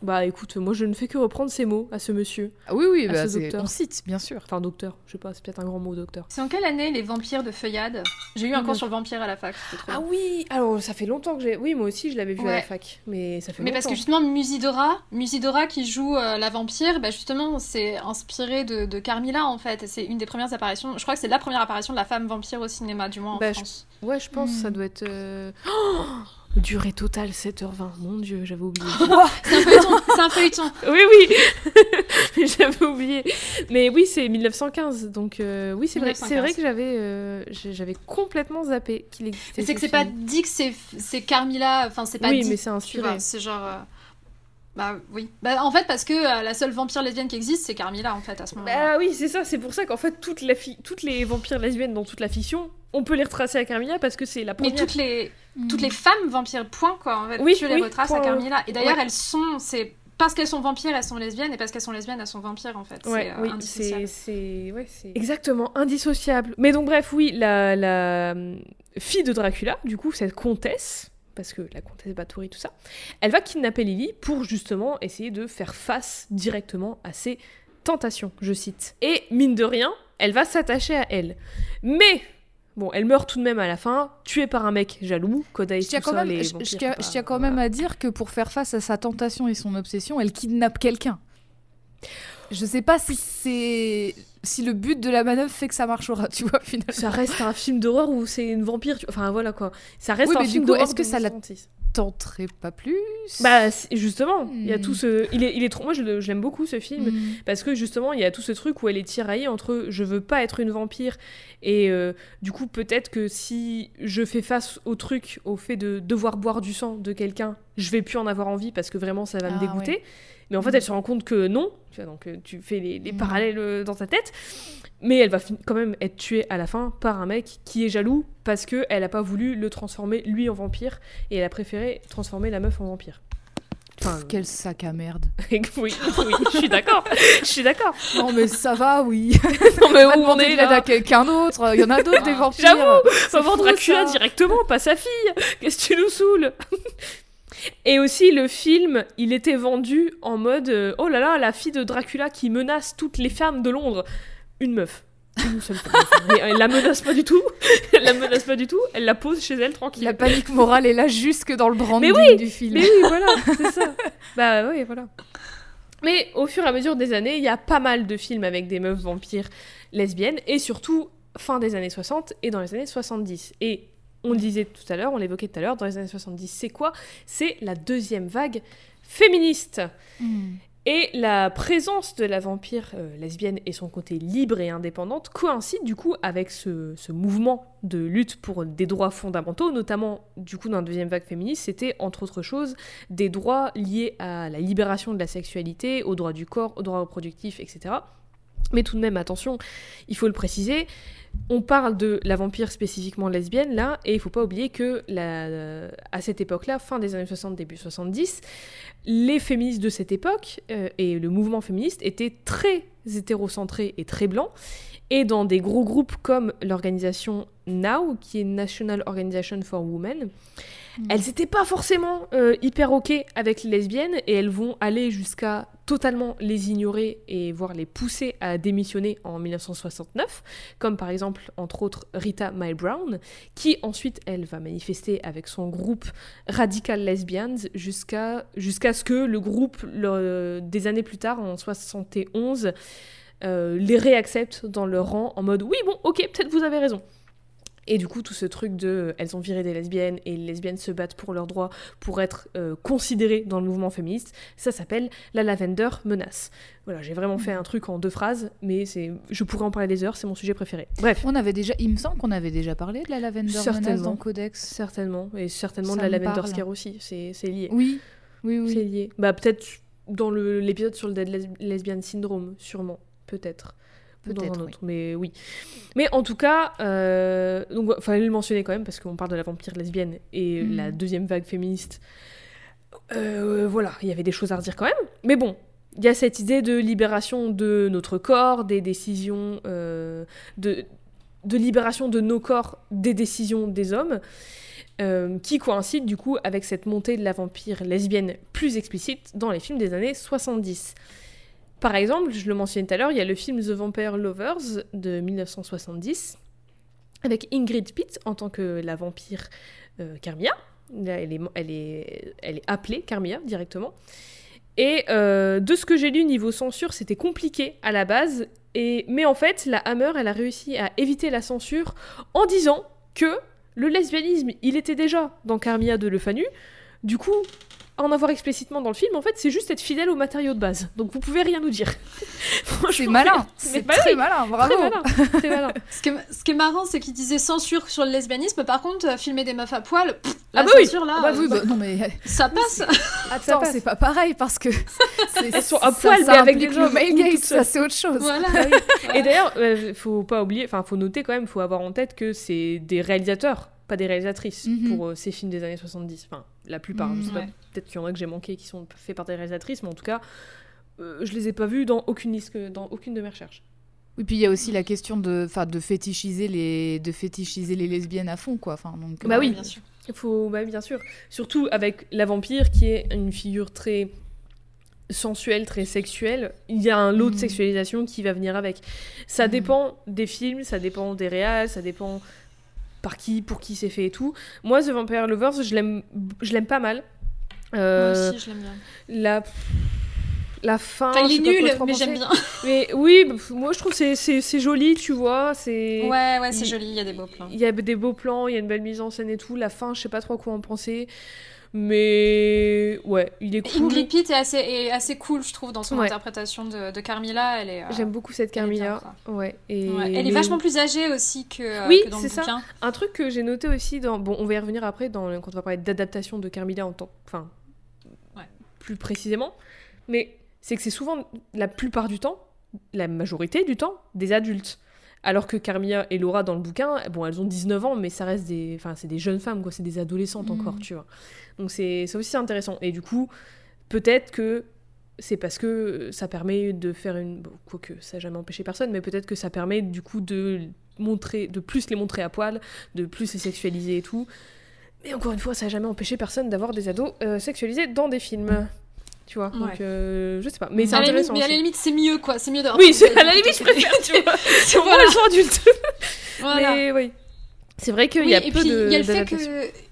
Bah écoute, moi je ne fais que reprendre ces mots à ce monsieur. Ah oui, oui, bah, on cite, bien sûr. Enfin, docteur, je sais pas, c'est peut-être un grand mot, docteur. C'est en quelle année les vampires de feuillade? J'ai eu un cours sur le vampire à la fac. ah oui, alors ça fait longtemps que j'ai. Oui, moi aussi je l'avais vu à la fac, mais ça fait Mais parce que justement, Musidora, Musidora qui joue euh, la vampire, bah justement, c'est inspiré de, Carmilla en fait. C'est une des premières apparitions. Je crois que c'est la première apparition de la femme vampire au cinéma, du moins en bah, France. Ouais, je pense, ça hmm. doit être. Euh, Durée totale 7h20. Mon dieu, j'avais oublié. c'est un feuilleton, c'est un feuilleton. Oui, oui. j'avais oublié. Mais oui, c'est 1915. Donc euh, oui, c'est vrai, c'est vrai que j'avais, euh, j'avais complètement zappé qu'il existait. C'est que c'est pas dit que c'est, c'est Carmilla. Enfin, c'est pas oui, dit. mais c'est inspiré. C'est genre. Euh, bah oui. Bah, en fait, parce que la seule vampire lesbienne qui existe, c'est Carmilla, en fait, à ce moment-là. Bah oui, c'est ça. C'est pour ça qu'en fait, toutes, la toutes les vampires lesbiennes dans toute la fiction on peut les retracer à Carmilla parce que c'est la première. Mais toutes les, toutes les femmes vampires, point quoi. En fait, oui, tu les retraces à Carmilla. Et d'ailleurs, elles sont. C'est parce qu'elles sont vampires, elles sont lesbiennes, et parce qu'elles sont lesbiennes, elles sont vampires, en fait. Ouais, euh, c'est c'est ouais, exactement indissociable. Mais donc, bref, oui, la, la hum, fille de Dracula, du coup, cette comtesse, parce que la comtesse Bathory, tout ça, elle va kidnapper Lily pour justement essayer de faire face directement à ses tentations, je cite. Et mine de rien, elle va s'attacher à elle. Mais Bon, elle meurt tout de même à la fin, tuée par un mec jaloux. Kodai, je tiens quand, même, je, tiens quand même à dire que pour faire face à sa tentation et son obsession, elle kidnappe quelqu'un. Je sais pas si c'est si le but de la manœuvre fait que ça marchera, tu vois, finalement. Ça reste un film d'horreur où c'est une vampire, enfin voilà quoi. Ça reste un film d'horreur. Est-ce que ça l'a tenterais pas plus Bah justement, il y a tout hmm. ce, il est, il est trop, moi je, l'aime beaucoup ce film hmm. parce que justement il y a tout ce truc où elle est tiraillée entre je veux pas être une vampire et euh, du coup peut-être que si je fais face au truc, au fait de devoir boire du sang de quelqu'un, je vais plus en avoir envie parce que vraiment ça va me ah, dégoûter. Mais en fait, elle se rend compte que non. Tu vois, donc euh, tu fais les, les parallèles euh, dans ta tête. Mais elle va quand même être tuée à la fin par un mec qui est jaloux parce qu'elle n'a pas voulu le transformer lui en vampire et elle a préféré transformer la meuf en vampire. Enfin, quel sac à merde. oui, oui, je suis d'accord. Je suis d'accord. Non, mais ça va, oui. non, mais où on est là à quelqu'un d'autre Il y en a d'autres des vampires. J'avoue, faut vendre Dracula directement, pas sa fille. Qu'est-ce que tu nous saoules? Et aussi, le film, il était vendu en mode euh, Oh là là, la fille de Dracula qui menace toutes les femmes de Londres. Une meuf. Une seule Mais elle la menace pas du tout. elle la menace pas du tout. Elle la pose chez elle tranquille. La panique morale est là jusque dans le branding du film. Mais oui, voilà, c'est ça. bah oui, voilà. Mais au fur et à mesure des années, il y a pas mal de films avec des meufs vampires lesbiennes et surtout fin des années 60 et dans les années 70. Et on le disait tout à l'heure, on l'évoquait tout à l'heure, dans les années 70, c'est quoi? C'est la deuxième vague féministe. Hmm. Et la présence de la vampire euh, lesbienne et son côté libre et indépendante coïncident du coup avec ce, mouvement de lutte pour des droits fondamentaux, notamment du coup dans la deuxième vague féministe, c'était entre autres choses des droits liés à la libération de la sexualité, aux droits du corps, aux droits reproductifs, etc. Mais tout de même, attention, il faut le préciser, on parle de la vampire spécifiquement lesbienne là, et il faut pas oublier que à cette époque-là, fin des années 60, début 70, les féministes de cette époque euh, et le mouvement féministe étaient très hétérocentrés et très blancs, et dans des gros groupes comme l'organisation NOW, qui est National Organization for Women, mm. elles n'étaient pas forcément euh, hyper ok avec les lesbiennes et elles vont aller jusqu'à totalement les ignorer et voire les pousser à démissionner en 1969, comme par exemple entre autres Rita Mae Brown, qui ensuite elle va manifester avec son groupe Radical Lesbians jusqu'à ce que le groupe des années plus tard en 71 euh, les réacceptent dans leur rang en mode oui bon ok peut-être vous avez raison. Et du coup, tout ce truc de elles ont viré des lesbiennes et les lesbiennes se battent pour leurs droits, pour être euh, considérées dans le mouvement féministe, ça s'appelle la Lavender menace. Voilà, j'ai vraiment fait un truc en deux phrases, mais c'est, je pourrais en parler des heures, c'est mon sujet préféré. Bref. On avait déjà, il me semble qu'on avait déjà parlé de la Lavender menace dans Codex. Certainement, et certainement de la Lavender Scare aussi, c'est, lié. Oui, oui, oui. C'est lié. Bah peut-être dans l'épisode sur le Dead Lesbian Syndrome, sûrement peut-être. Peut-être dans un autre, mais oui. Mais en tout cas, euh, donc il fallait le mentionner quand même parce qu'on parle de la vampire lesbienne et mm. la deuxième vague féministe. Euh, voilà, il y avait des choses à redire quand même. Mais bon, il y a cette idée de libération de notre corps, des décisions, euh, de, de libération de nos corps des décisions des hommes, qui coïncide du coup avec cette montée de la vampire lesbienne plus explicite dans les films des années 70. Par exemple, je le mentionnais tout à l'heure, il y a le film The Vampire Lovers de 1970 avec Ingrid Pitt en tant que la vampire euh, Carmia. Elle est, elle, est, appelée Carmia directement. Et euh, de ce que j'ai lu niveau censure, c'était compliqué à la base. Et, mais en fait, la Hammer, elle a réussi à éviter la censure en disant que le lesbianisme, il était déjà dans Carmia de Le Fanu. Du coup, en avoir explicitement dans le film, en fait, c'est juste être fidèle au matériau de base. Donc vous pouvez rien nous dire. c'est malin, c'est très malin, bravo. Très malin, ce, qui est, ce, qui est, marrant, c'est qu'il disait censure sur le lesbianisme. Par contre, euh, filmer des meufs à poil, la ah bah censure oui. là, ah bah oui, bah, non mais ça passe. Attends, c'est pas pareil parce que elles sont à poil, mais avec des male ça c'est autre chose. Voilà. Et d'ailleurs, il euh, faut pas oublier, enfin, faut noter quand même, faut avoir en tête que c'est des réalisateurs pas des réalisatrices mhm. pour euh, ces films des années 70. Enfin, la plupart. je sais pas, peut-être qu'il y en a que j'ai manqué qui sont faits par des réalisatrices, mais en tout cas, euh, je les ai pas vus dans aucune liste, dans aucune de mes recherches. Oui, puis il y a aussi la question de, de fétichiser les, de fétichiser les lesbiennes à fond, quoi. Enfin, donc. Bah oui, bien sûr. Faut, bah, bien sûr. Surtout avec la vampire, qui est une figure très sensuelle, très sexuelle, il y a un lot de mhm. sexualisation qui va venir avec. Ça mhm. dépend des films, ça dépend des réals, ça dépend par qui, pour qui c'est fait et tout. Moi, The Vampire Lovers, je l'aime, je l'aime pas mal. Euh, Moi aussi, je l'aime bien. La, La fin. Enfin, il est nul, mais j'aime bien. Mais oui, moi je trouve c'est c'est joli, tu vois. C'est. Ouais, ouais, c'est joli. Il y a des beaux plans. Il y a des beaux plans, il y a une belle mise en scène et tout. La fin, je sais pas trop quoi en penser. Mais ouais, il est cool. Ingrid Pitt est assez, est assez cool, je trouve, dans son interprétation de, de, Carmilla. Elle est. Euh, J'aime beaucoup cette Carmilla. ouais. Et Elle est vachement plus âgée aussi que, euh, oui, que dans le bouquin. Ça. Un truc que j'ai noté aussi dans. Bon, on va y revenir après dans... quand on va parler d'adaptation de Carmilla en temps. Enfin. Plus précisément. Mais c'est que c'est souvent, la plupart du temps, la majorité du temps, des adultes. Alors que Carmilla et Laura dans le bouquin, bon, elles ont 19 ans, mais ça reste des, enfin, c'est des jeunes femmes, quoi, c'est des adolescentes mm. encore, tu vois. Donc c'est aussi intéressant. Et du coup, peut-être que c'est parce que ça permet de faire une, bon, quoique ça n'a jamais empêché personne, mais peut-être que ça permet du coup de montrer, de plus les montrer à poil, de plus les sexualiser et tout. Mais encore une fois, ça n'a jamais empêché personne d'avoir des ados euh, sexualisés dans des films tu vois. Donc, euh, je sais pas. Mais c'est intéressant. mais à la limite, c'est mieux, quoi. C'est mieux d'avoir. Oui, à la limite, je préfère, tu vois. Si on voit le genre adulte. voilà. Mais oui. C'est vrai qu'il y a peu de. Il y a le fait que.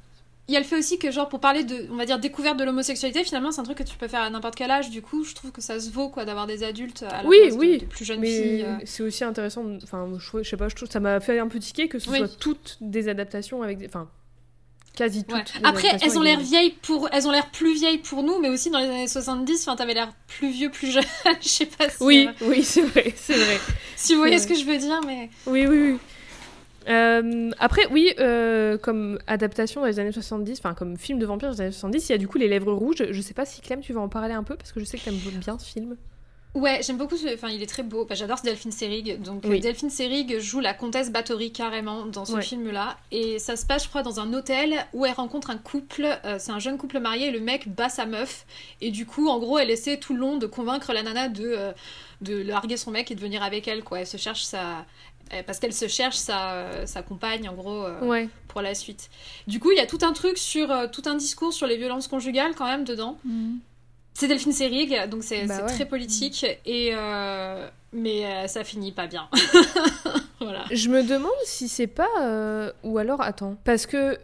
Il y a le fait aussi que, genre, pour parler de, on va dire, découverte de l'homosexualité, finalement, c'est un truc que tu peux faire à n'importe quel âge. Du coup, je trouve que ça se vaut, quoi, d'avoir des adultes à la oui, place oui, de, plus jeunes filles. Euh. C'est aussi intéressant. Enfin, je, sais pas, je trouve ça m'a fait un peu tiquer que ce soit toutes des adaptations avec des. Enfin, quasi toutes. Après, elles ont l'air vieilles pour, elles ont l'air plus vieilles pour nous, mais aussi dans les années 70, enfin, t'avais l'air plus vieux, plus jeune. je sais pas si. Oui, oui, c'est vrai, c'est vrai. si vous voyez ce que je veux dire, mais. Oui, oui, oui. Euh, après, oui, euh, comme adaptation dans les années 70, enfin comme film de vampire dans les années 70, il y a du coup Les Lèvres Rouges. Je sais pas si Clem, tu vas en parler un peu parce que je sais que t'aimes bien ce film. Ouais, j'aime beaucoup ce. Enfin, il est très beau. Bah, J'adore Delphine Seyrig. Donc, euh, Delphine Seyrig joue la comtesse Bathory carrément dans ce film-là. Et ça se passe, je crois, dans un hôtel où elle rencontre un couple. Euh, c'est un jeune couple marié et le mec bat sa meuf. Et du coup, en gros, elle essaie tout le long de convaincre la nana de, euh, de larguer son mec et de venir avec elle, quoi. Elle se cherche sa. Parce qu'elle se cherche sa, sa compagne, en gros, pour la suite. Du coup, il y a tout un truc sur. tout un discours sur les violences conjugales, quand même, dedans. Mhm. C'est Delphine Seyrig, donc c'est bah très politique, et euh, mais euh, ça finit pas bien. voilà. Je me demande si c'est pas. Euh, ou alors, attends. Parce que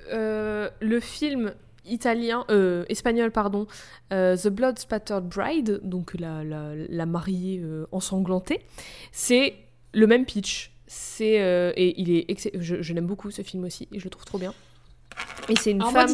le film italien, espagnol, pardon, The Blood Spattered Bride, donc la, la, la mariée ensanglantée, c'est le même pitch. C'est et il est je, je l'aime beaucoup ce film aussi et je le trouve trop bien. Et c'est une femme.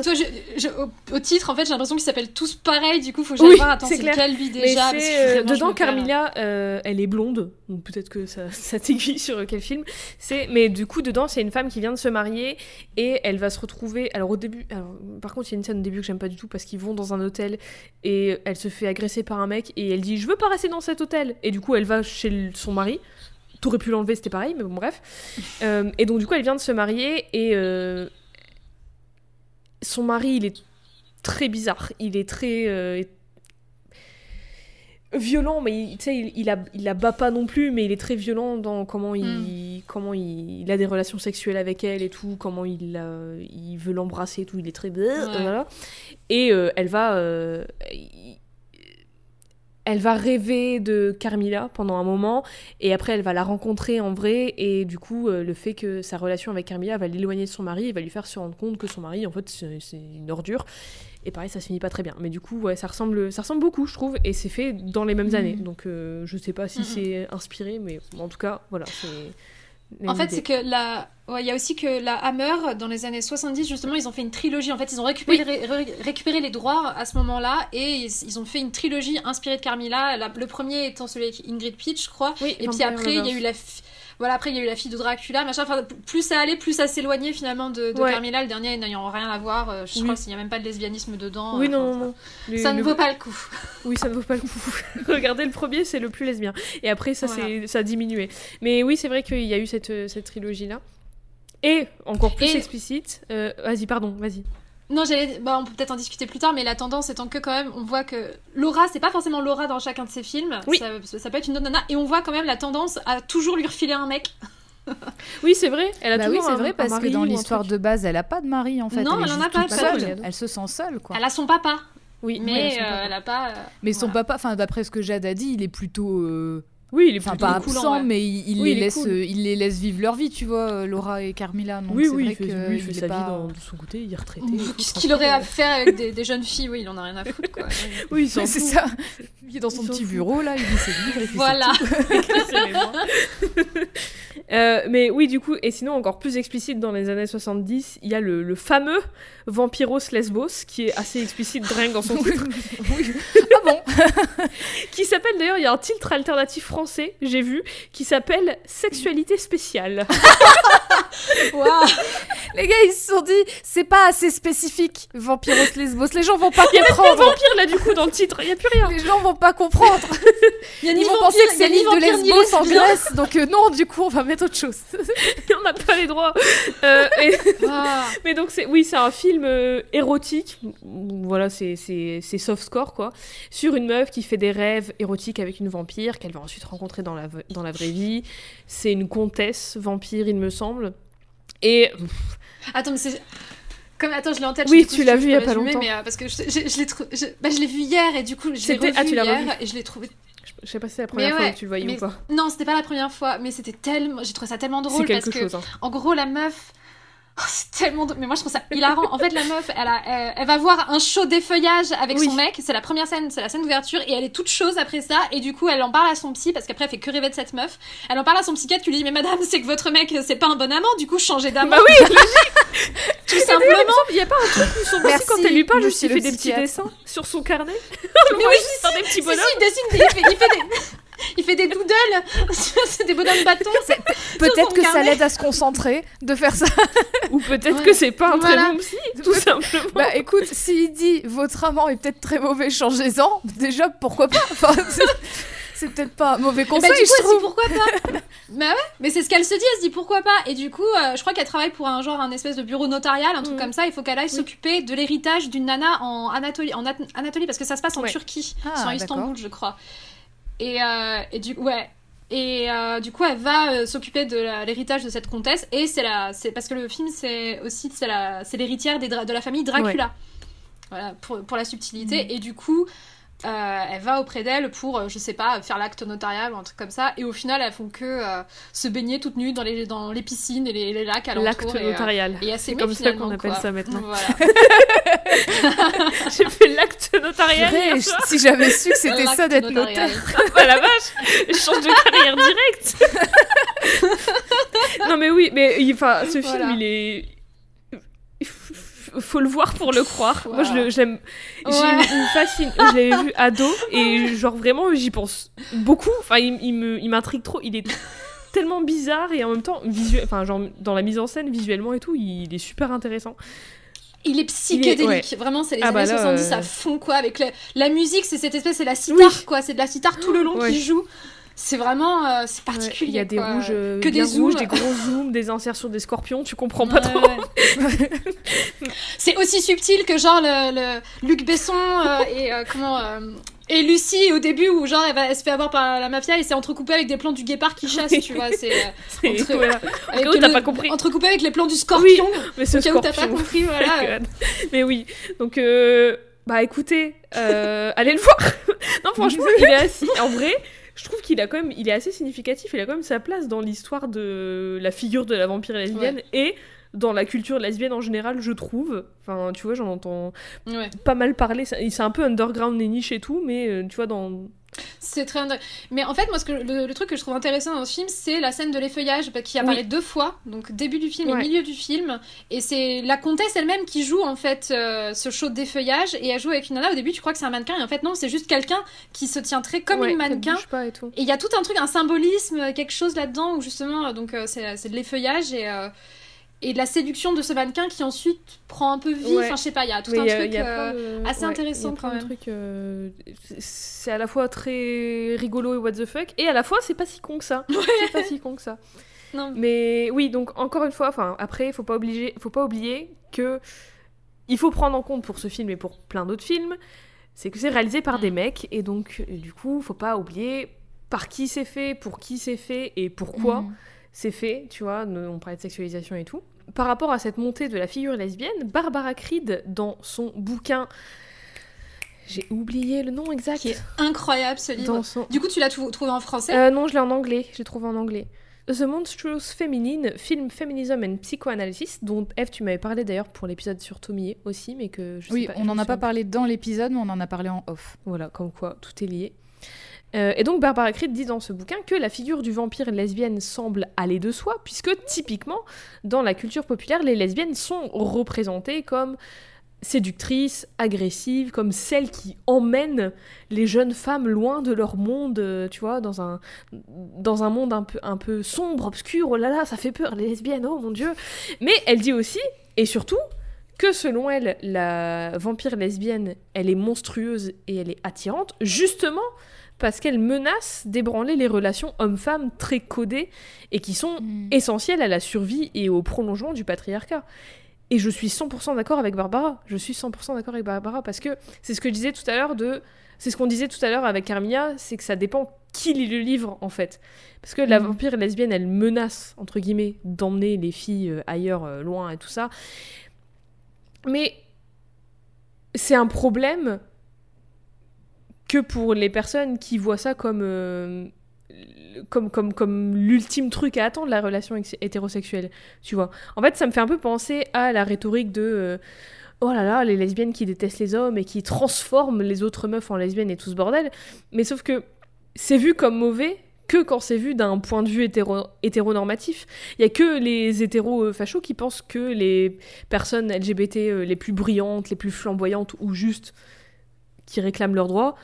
au, titre, en fait, j'ai l'impression qu'ils s'appellent tous pareil. Du coup, faut que j'aille voir. Attends, c'est lequel lui déjà euh, Dedans, Carmilla, euh, elle est blonde. Donc peut-être que ça, ça t'aiguille sur quel film. C'est. Mais du coup, dedans, c'est une femme qui vient de se marier et elle va se retrouver. Alors au début, alors, par contre, il y a une scène au début que j'aime pas du tout parce qu'ils vont dans un hôtel et elle se fait agresser par un mec et elle dit je veux pas rester dans cet hôtel. Et du coup, elle va chez son mari t'aurais pu l'enlever, c'était pareil, mais bon, bref. Euh, et donc, du coup, elle vient de se marier et son mari, il est très bizarre. Il est très euh, violent, mais tu sais, il, il, a, il la bat pas non plus, mais il est très violent dans comment il, hmm. comment il, a des relations sexuelles avec elle et tout, comment il, il veut l'embrasser et tout. Il est très. Voilà. Et euh, elle va. Elle va rêver de Carmilla pendant un moment et après elle va la rencontrer en vrai et du coup euh, le fait que sa relation avec Carmilla va l'éloigner de son mari et va lui faire se rendre compte que son mari en fait c'est une ordure et pareil ça se finit pas très bien mais du coup ouais ça ressemble ça ressemble beaucoup je trouve et c'est fait dans les mêmes mmh. années donc euh, je sais pas si mmh. c'est inspiré mais en tout cas voilà c'est en fait, c'est que la. Il y a aussi que la Hammer, dans les années 70, justement, ils ont fait une trilogie. En fait, ils ont récupéré, récupéré les droits à ce moment-là et ils, ont fait une trilogie inspirée de Carmilla. le premier étant celui avec Ingrid Pitch, je crois. et puis après, il y a eu la, voilà, après il y a eu la fille de Dracula, machin. Enfin, plus ça allait, plus ça s'éloignait finalement de, de Carmilla, le dernier n'ayant rien à voir. Euh, je crois qu'il n'y a même pas de lesbianisme dedans. Oui, non, non. ça ne vaut pas le coup. Oui, ça ne vaut pas le coup. Regardez le premier, c'est le plus lesbien. Et après, ça, ça a diminué. Mais oui, c'est vrai qu'il y a eu cette, cette trilogie-là. Et encore plus explicite. Euh, vas-y, pardon, vas-y. Non, bah, on peut peut-être en discuter plus tard, mais la tendance étant que quand même, on voit que Laura, c'est pas forcément Laura dans chacun de ses films. Oui. Ça, peut être une autre nana, et on voit quand même la tendance à toujours lui refiler un mec. oui, c'est vrai. Elle a bah toujours oui, c'est vrai parce que dans l'histoire de base, elle a pas de mari en fait. Non, elle, en a pas. Seule. Elle se sent seule, quoi. Elle a son papa. Oui, mais euh, elle a pas. mais son papa, enfin d'après ce que Jade a dit, il est plutôt. Euh, Oui, il est enfin, pas absent, mais il, les laisse, il les laisse vivre leur vie, tu vois, Laura et Carmilla. Donc oui, oui, il fait, il fait sa vie dans, de son côté, il est retraité. Qu'est-ce qu'il aurait à faire avec des, jeunes filles? Oui, il en a rien à foutre, quoi. oui, c'est ça. Il est dans son petit bureau, là, il lit ses livres, il fait Voilà. Euh, mais oui, du coup, et sinon, encore plus explicite dans les années 70, il y a le, le fameux Vampiros Lesbos, qui est assez explicite rien dans son titre. oui. Ah bon? Qui s'appelle d'ailleurs, il y a un titre alternatif français, j'ai vu, qui s'appelle Sexualité spéciale. Les gars, ils se sont dit, c'est pas assez spécifique, Vampiros Lesbos. Les gens vont pas comprendre. Il y a vampire là, du coup, dans le titre, il y a plus rien. Les gens vont pas comprendre. Il y a Ils vont penser que c'est l'île de Lesbos en Grèce, donc euh, non, du coup, on va mettre autre chose. on n'a pas les droits. Euh, ah. Mais donc, c'est oui, c'est un film euh, érotique. Voilà, c'est soft score, quoi. Sur une meuf qui fait des rêves érotiques avec une vampire qu'elle va ensuite rencontrer dans la, dans la vraie vie. C'est une comtesse vampire, il me semble. Et. Attends, mais c'est. Comme, attends, je l'ai en tête. Oui, tu l'as vu il y a pas longtemps. Mais, parce que je, je, bah, je l'ai vu hier et du coup, je l'ai revu ah, tu hier revu. et je l'ai trouvé je sais pas si c'est la première fois que tu le voyais ou pas. Non, c'était pas la première fois, mais c'était tellement. J'ai trouvé ça tellement drôle parce que, chose, hein. en gros, la meuf. Oh, c'est tellement. Mais moi, je trouve ça hilarant. en fait, la meuf, elle, a, elle, va voir un show d'effeuillage avec son mec. C'est la première scène, c'est la scène d'ouverture. Et elle est toute chose après ça. Et du coup, elle en parle à son psy parce qu'après, elle fait que rêver de cette meuf. Elle en parle à son psychiatre qui lui dit Mais madame, c'est que votre mec, c'est pas un bon amant. Du coup, changez d'amant. Bah oui, Tout simplement. Il y a pas un truc où son psy, quand elle lui parle, juste il fait des petits dessins sur son carnet. Mais oui, il des petits bonhommes. il dessine, il fait, il fait des. Il fait des doodles C'est des bonhommes bâtons Peut-être que ça l'aide à se concentrer de faire ça. Ou peut-être que c'est pas un très bon psy, tout simplement. Bah écoute, s'il dit votre amant est peut-être très mauvais, changez-en, déjà pourquoi pas? Enfin, c'est peut-être pas un mauvais bah, conseil. Bah, du coup, je trouve. pourquoi pas? Bah ouais, mais c'est ce qu'elle se dit, elle se dit pourquoi pas? Et du coup, euh, je crois qu'elle travaille pour un genre, un espèce de bureau notarial, un truc mm. comme ça. Il faut qu'elle aille s'occuper de l'héritage d'une nana en Anatolie, en Anatolie, parce que ça se passe en Turquie, ah, sur Istanbul, je crois. Et, euh, et du ouais. Et euh, du coup, elle va euh, s'occuper de l'héritage de cette comtesse. Et c'est la, c'est parce que le film, c'est aussi, c'est la, c'est l'héritière de la famille Dracula. Voilà, pour, pour la subtilité. Mm. Et du coup, euh, elle va auprès d'elle pour, euh, je sais pas, faire l'acte notarial ou un truc comme ça. Et au final, elles font que euh, se baigner toutes nues dans les, dans les piscines et les, les lacs alentour. L'acte notarial. Et, c'est comme ça qu'on appelle ça maintenant. Voilà. J'ai fait l'acte notarial. si j'avais su que c'était ça d'être notaire. ah la vache, je change de carrière direct. non mais oui, mais enfin, ce film, il est faut le voir pour le croire. Moi, je j'aime. Ouais. me fascine. Je l'avais vu ado et genre vraiment, j'y pense beaucoup. Enfin, il, il m'intrigue trop. Il est tellement bizarre et en même temps visuel. Enfin, genre dans la mise en scène, visuellement et tout, il est super intéressant. Il est psychédélique, vraiment, c'est les ah années 70 bah à fond quoi. Avec la, musique, c'est cette espèce, c'est la sitar quoi, c'est de la sitar tout le long qui joue c'est vraiment euh, c'est particulier. Il y a des rouges, euh, que des rouges, des gros zooms, des insertions des scorpions, tu comprends pas trop. c'est aussi subtil que genre le, Luc Besson euh, et comment et Lucie au début où genre elle, va, se fait avoir par la mafia et c'est entrecoupé avec des plans du guépard qui chasse, tu vois, c'est entre, voilà. avec pas compris. entrecoupé avec les plans du scorpion. Oui, mais ce scorpion. t'as pas compris, voilà. mais oui, donc bah écoutez, allez le voir. non franchement, il est assis en vrai je trouve qu'il a quand même, il est assez significatif, il a quand même sa place dans l'histoire de la figure de la vampire lesbienne et dans la culture lesbienne en général, je trouve. Enfin, tu vois, j'en entends pas mal parler. C'est un peu underground et niche et tout, mais euh, tu vois, dans c'est très Mais en fait, moi, ce que, le, truc que je trouve intéressant dans ce film, c'est la scène de l'effeuillage bah, qui apparaît deux fois, donc début du film et milieu du film. Et c'est la comtesse elle-même qui joue en fait euh, ce show d'effeuillage et elle joue avec une nana. Au début, tu crois que c'est un mannequin et en fait, non, c'est juste quelqu'un qui se tient très comme une mannequin. et il y a tout un truc, un symbolisme, quelque chose là-dedans où justement, donc euh, c'est de l'effeuillage et. Euh, et de la séduction de ce mannequin qui ensuite prend un peu vie. Enfin, je sais pas, il y a tout un truc euh, assez intéressant quand même. Euh, c'est à la fois très rigolo et what the fuck, et à la fois c'est pas si con que ça. C'est pas si con que ça. Non. Mais oui, donc encore une fois, enfin après, faut pas obliger, faut pas oublier que il faut prendre en compte pour ce film et pour plein d'autres films, c'est que c'est réalisé par des mm. mecs et donc du coup, faut pas oublier par qui c'est fait, pour qui c'est fait et pourquoi. Mm. C'est fait, tu vois, on parlait de sexualisation et tout par rapport à cette montée de la figure lesbienne, Barbara Creed, dans son bouquin J'ai oublié le nom exact. Qui est incroyable ce livre. Du coup, tu l'as trouvé en français? Euh, Non, je l'ai en anglais. J'ai trouvé en anglais. The Monstrous Feminine, film Feminism and Psychoanalysis, dont Eve, tu m'avais parlé d'ailleurs pour l'épisode sur Tomie aussi, mais que je sais oui, pas. Oui, on n'en a pas parlé dans l'épisode, mais on en a parlé en off. Voilà, comme quoi tout est lié. Euh, et donc Barbara Creed dit dans ce bouquin que la figure du vampire lesbienne semble aller de soi, puisque typiquement, dans la culture populaire, les lesbiennes sont représentées comme séductrices, agressives, comme celles qui emmènent les jeunes femmes loin de leur monde, euh, tu vois, dans un, dans un monde un peu, un peu sombre, obscur, oh là là, ça fait peur, les lesbiennes, oh mon dieu. Mais elle dit aussi, et surtout, que selon elle, la vampire lesbienne, elle est monstrueuse et elle est attirante, justement parce qu'elle menace d'ébranler les relations hommes-femmes très codées et qui sont hmm. essentielles à la survie et au prolongement du patriarcat. Et je suis 100% d'accord avec Barbara. Je suis 100% d'accord avec Barbara parce que c'est ce que je disais tout à l'heure de. C'est ce qu'on disait tout à l'heure avec Carmilla, c'est que ça dépend qui lit le livre en fait. Parce que la mm. vampire lesbienne, elle menace, entre guillemets, d'emmener les filles euh, ailleurs, euh, loin et tout ça. Mais c'est un problème que pour les personnes qui voient ça comme euh, l'ultime truc à attendre, la relation hétérosexuelle, tu vois. En fait, ça me fait un peu penser à la rhétorique de... Euh, oh là là, les lesbiennes qui détestent les hommes et qui transforment les autres meufs en lesbiennes et tout ce bordel. Mais sauf que c'est vu comme mauvais que quand c'est vu d'un point de vue hétéro hétéronormatif. Il y a que les hétéros euh, fachos qui pensent que les personnes LGBT les plus brillantes, les plus flamboyantes ou juste qui réclament leurs droits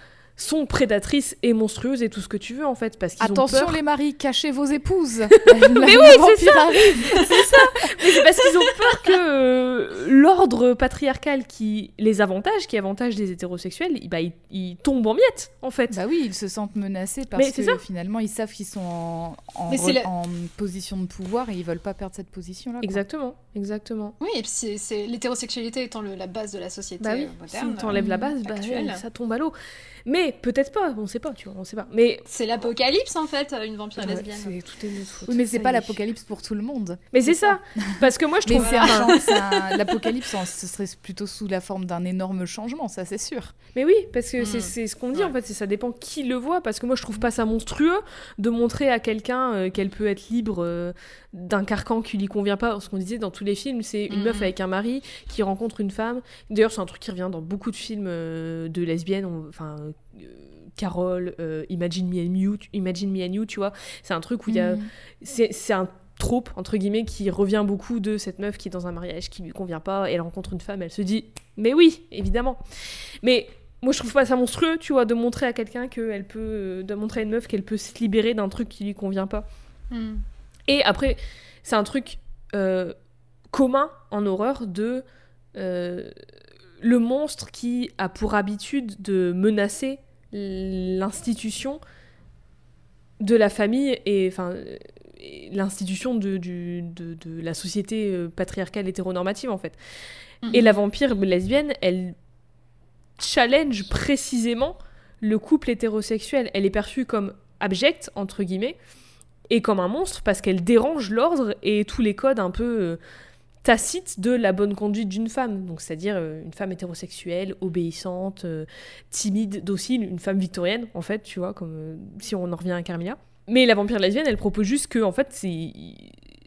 sont prédatrices et monstrueuses et tout ce que tu veux en fait parce qu'ils Attention les maris, cachez vos épouses. mais oui, c'est ça. c'est ça. Mais c'est parce qu'ils ont peur que euh, l'ordre patriarcal qui les avantage, qui avantage les hétérosexuels, bah, il, tombe en miettes en fait. Bah oui, ils se sentent menacés parce que finalement ils savent qu'ils sont en, en, position de pouvoir et ils veulent pas perdre cette position là. Exactement, exactement. Oui, et puis c'est l'hétérosexualité étant le, la base de la société bah oui, moderne. Si t'enlèves la base, bah, ça tombe à l'eau. Mais peut-être pas, on sait pas, tu vois, on sait pas. Mais c'est l'apocalypse en fait, une vampire lesbienne. tout est oui, mais c'est pas l'apocalypse pour tout le monde. Mais c'est ça. parce que moi je trouve. Mais l'apocalypse, ce serait plutôt sous la forme d'un énorme changement, ça c'est sûr. Mais oui, parce que c'est hmm. ce qu'on dit en fait, ça dépend qui le voit. Parce que moi je trouve pas ça monstrueux de montrer à quelqu'un euh, qu'elle peut être libre euh, d'un carcan qui lui convient pas. Ce qu'on disait dans tous les films, c'est une meuf hmm. avec un mari qui rencontre une femme. D'ailleurs, c'est un truc qui revient dans beaucoup de films euh, de lesbiennes. Enfin, euh, Carole, euh, Imagine Me and You, Imagine Me and You, tu vois. C'est un truc où il y a. Mm. C'est un trope, entre guillemets, qui revient beaucoup de cette meuf qui est dans un mariage qui lui convient pas, elle rencontre une femme, elle se dit, mais oui, évidemment. Mais moi, je trouve pas ça monstrueux, tu vois, de montrer à quelqu'un qu'elle peut. Euh, de montrer à une meuf qu'elle peut se libérer d'un truc qui lui convient pas. Mm. Et après, c'est un truc commun en horreur de. le monstre qui a pour habitude de menacer l'institution de la famille et enfin l'institution de, de, la société euh, patriarcale hétéronormative en fait. Et mhm. la vampire lesbienne, elle challenge précisément le couple hétérosexuel. Elle est perçue comme abjecte, entre guillemets, et comme un monstre parce qu'elle dérange l'ordre et tous les codes un peu euh, tacite de la bonne conduite d'une femme, donc c'est-à-dire euh, une femme hétérosexuelle, obéissante, euh, timide, docile, une femme victorienne en fait, tu vois, comme si on en revient à Carmilla. Mais la vampire lesbienne, elle propose juste que en fait c'est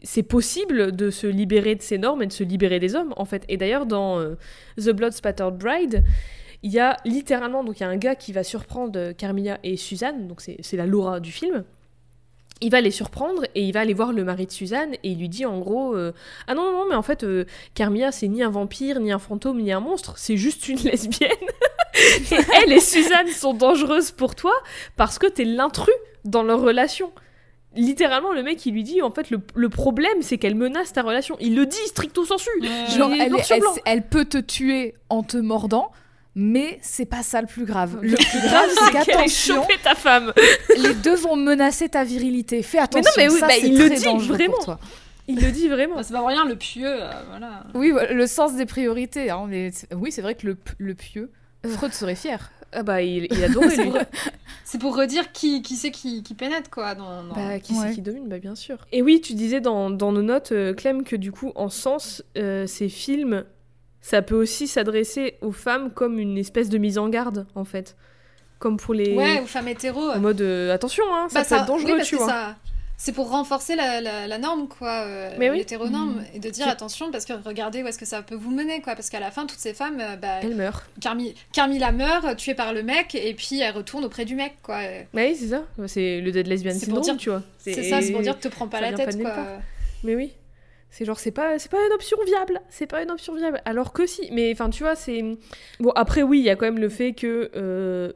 c'est possible de se libérer de ces normes et de se libérer des hommes en fait. Et d'ailleurs dans The Blood Spattered Bride, il y a littéralement donc il y a un gars qui va surprendre Carmilla et Suzanne, donc c'est la Laura du film il va les surprendre et il va aller voir le mari de Suzanne et il lui dit en gros euh, ah non non mais en fait euh, Carmilla c'est ni un vampire ni un fantôme ni un monstre c'est juste une lesbienne. Et elle et Suzanne sont dangereuses pour toi parce que t'es l'intrus dans leur relation littéralement le mec il lui dit en fait le, problème c'est qu'elle menace ta relation il le dit stricto sensu genre elle, elle peut te tuer en te mordant mais c'est pas ça le plus grave. Le plus grave, c'est qu'attention, ta femme. les deux vont menacer ta virilité. Fais attention. Mais non, mais oui, bah, il le dit vraiment. Pour toi. Il le dit vraiment. Bah, c'est pas rien, le pieux, euh, voilà. Oui, le sens des priorités. Hein, mais oui, c'est vrai que le, le pieux, Freud serait fier. Ah bah il, il adorait lui. c'est pour redire qui, qui c'est qui, qui, pénètre quoi. Dans, Bah qui c'est qui domine, bah bien sûr. Et oui, tu disais dans, dans nos notes, euh, Clem, que du coup en sens, euh, ces films ça peut aussi s'adresser aux femmes comme une espèce de mise en garde, en fait. Comme pour les. Ouais, aux femmes hétéros. En mode euh, attention, hein, ça bah, peut être dangereux, tu vois. Ça... C'est pour renforcer la, la, norme, quoi, euh, l'hétéronorme, mmh. et de dire attention, parce que regardez où est-ce que ça peut vous mener, quoi, parce qu'à la fin, toutes ces femmes, euh, bah, elles meurent. Carmilla meurt, tuée par le mec, et puis elle retourne auprès du mec, quoi. Oui, c'est ça, c'est le dead lesbian syndrome, dire, tu vois. C'est ça, c'est pour dire te prends pas la tête, quoi. Mais oui. C'est genre, c'est pas, c'est pas une option viable. C'est pas une option viable. Alors que si. Mais enfin, tu vois, c'est. Bon, après, oui, il y a quand même le fait que. Euh,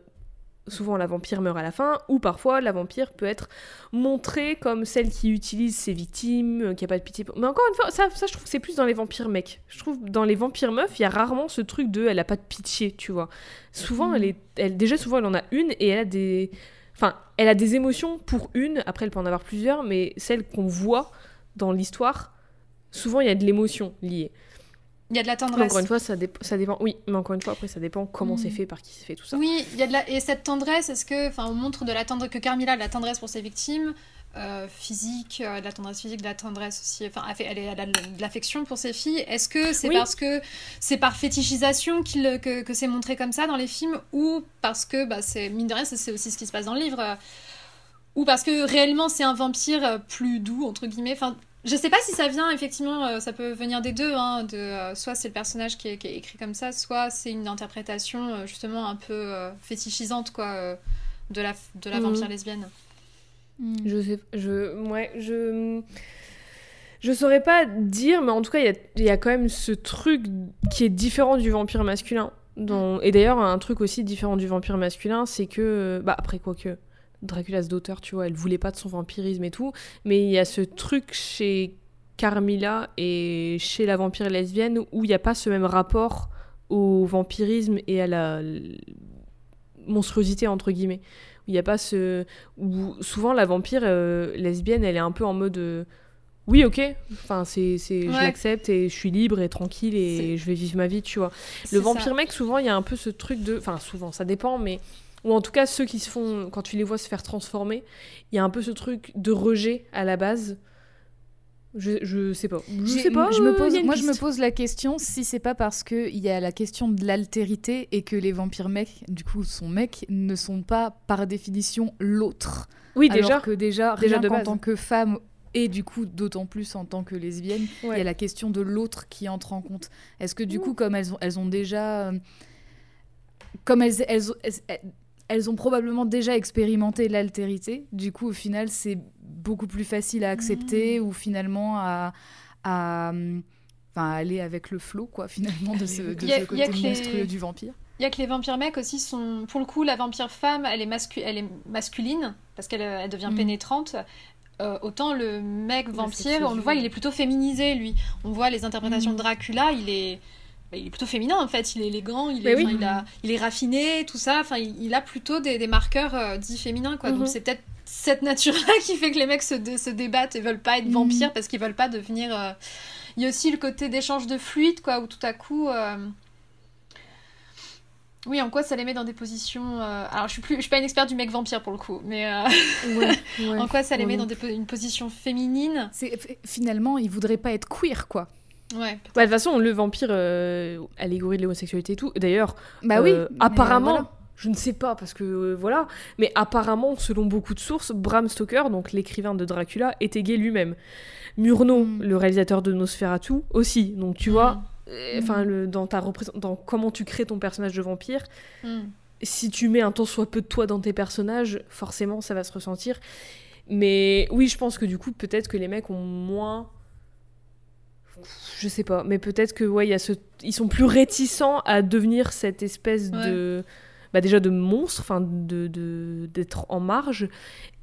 souvent, la vampire meurt à la fin, ou parfois, la vampire peut être montrée comme celle qui utilise ses victimes, euh, qui a pas de pitié. Mais encore une fois, ça, ça je trouve c'est plus dans les vampires mecs. Je trouve dans les vampires meufs, il y a rarement ce truc de elle a pas de pitié, tu vois. Souvent, elle est. Elle, déjà, souvent, elle en a une et elle a des. Enfin, elle a des émotions pour une, après, elle peut en avoir plusieurs, mais celle qu'on voit dans l'histoire souvent il y a de l'émotion liée. Il y a de la tendresse. encore une fois, ça, ça, dépend. Oui, mais encore une fois, après, ça dépend comment c'est mm. fait, par qui c'est fait, tout ça. Oui, il y a de la... et cette tendresse, est-ce que, enfin, on montre de la tendresse que Carmilla a de la tendresse pour ses victimes, euh, physique, euh, de la tendresse physique, de la tendresse aussi. Enfin, elle, elle a de l'affection pour ses filles. Est-ce que c'est parce que c'est par fétichisation que, que c'est montré comme ça dans les films, ou parce que, bah, c'est mine de rien, c'est aussi ce qui se passe dans le livre. ou parce que réellement c'est un vampire plus doux entre guillemets enfin je sais pas si ça vient, effectivement, euh, ça peut venir des deux. Hein, de, euh, soit c'est le personnage qui est, écrit comme ça, soit c'est une interprétation euh, justement un peu fétichisante quoi, de la, de la mhm. vampire lesbienne. Mm. Je sais, je, ouais, je, je saurais pas dire, mais en tout cas, il y, y a, quand même ce truc qui est différent du vampire masculin. Dont, et d'ailleurs, un truc aussi différent du vampire masculin, c'est que, bah après quoi que Dracula's d'auteur, tu vois, elle voulait pas de son vampirisme et tout, mais il y a ce truc chez Carmilla et chez la vampire lesbienne où il n'y a pas ce même rapport au vampirisme et à la monstruosité entre guillemets. Il n'y a pas ce où souvent la vampire euh, lesbienne, elle est un peu en mode euh, oui, ok, enfin c'est je l'accepte et je suis libre et tranquille et je vais vivre ma vie, tu vois. Le vampire mec, souvent il y a un peu ce truc de enfin souvent, ça dépend mais ou en tout cas ceux qui se font, quand tu les vois se faire transformer, il y a un peu ce truc de rejet à la base. Je, je sais pas. Je sais pas. Je me pose, moi, je me pose la question si c'est pas parce qu'il y a la question de l'altérité et que les vampires mecs, du coup, son mec, ne sont pas par définition l'autre. Oui, déjà. Alors que déjà, déjà en tant que femme et du coup, d'autant plus en tant que lesbienne, il y a la question de l'autre qui entre en compte. Est-ce que du coup, comme elles ont, elles ont déjà. Euh, comme elles, elles, elles, elles ont probablement déjà expérimenté l'altérité. Du coup, au final, c'est beaucoup plus facile à accepter mmh. ou finalement à, à, aller avec le flot, quoi, finalement, de ce, côté monstrueux du vampire. Il y a que les vampires mecs aussi sont. Pour le coup, la vampire femme, elle est, elle est masculine, parce qu'elle elle devient mmh. pénétrante. Euh, autant le mec vampire, on le voit, il est plutôt féminisé, lui. On voit les interprétations mmh. de Dracula, il est bah, il est plutôt féminin en fait, il est élégant, il est, il, a, il est raffiné, tout ça. Enfin, il, a plutôt des, des marqueurs euh, dits féminins quoi. Donc mhm. c'est peut-être cette nature-là qui fait que les mecs se, se débattent et veulent pas être mhm. vampires parce qu'ils veulent pas devenir. Euh, il y a aussi le côté d'échange de fluide quoi, où tout à coup. Euh, oui, en quoi ça les met dans des positions. Alors, je suis plus, je suis pas une experte du mec vampire pour le coup, mais en quoi ça les met dans des, une position féminine? C'est finalement, ils voudraient pas être queer, quoi. Ouais. de toute façon, le vampire, euh, allégorie de l'homosexualité et tout. D'ailleurs, bah oui, euh, apparemment, je ne sais pas parce que euh, voilà, mais apparemment, selon beaucoup de sources, Bram Stoker, donc l'écrivain de Dracula, était gay lui-même. Murnau, mm. le réalisateur de Nosferatu, aussi. Donc tu vois, mm. euh, enfin, mm. dans ta dans comment tu crées ton personnage de vampire. Si tu mets un tant soit peu de toi dans tes personnages, forcément, ça va se ressentir. Mais oui, je pense que du coup, peut-être que les mecs ont moins je sais pas, mais peut-être que ouais, y a ce... ils sont plus réticents à devenir cette espèce de bah déjà de monstre, enfin de d'être en marge,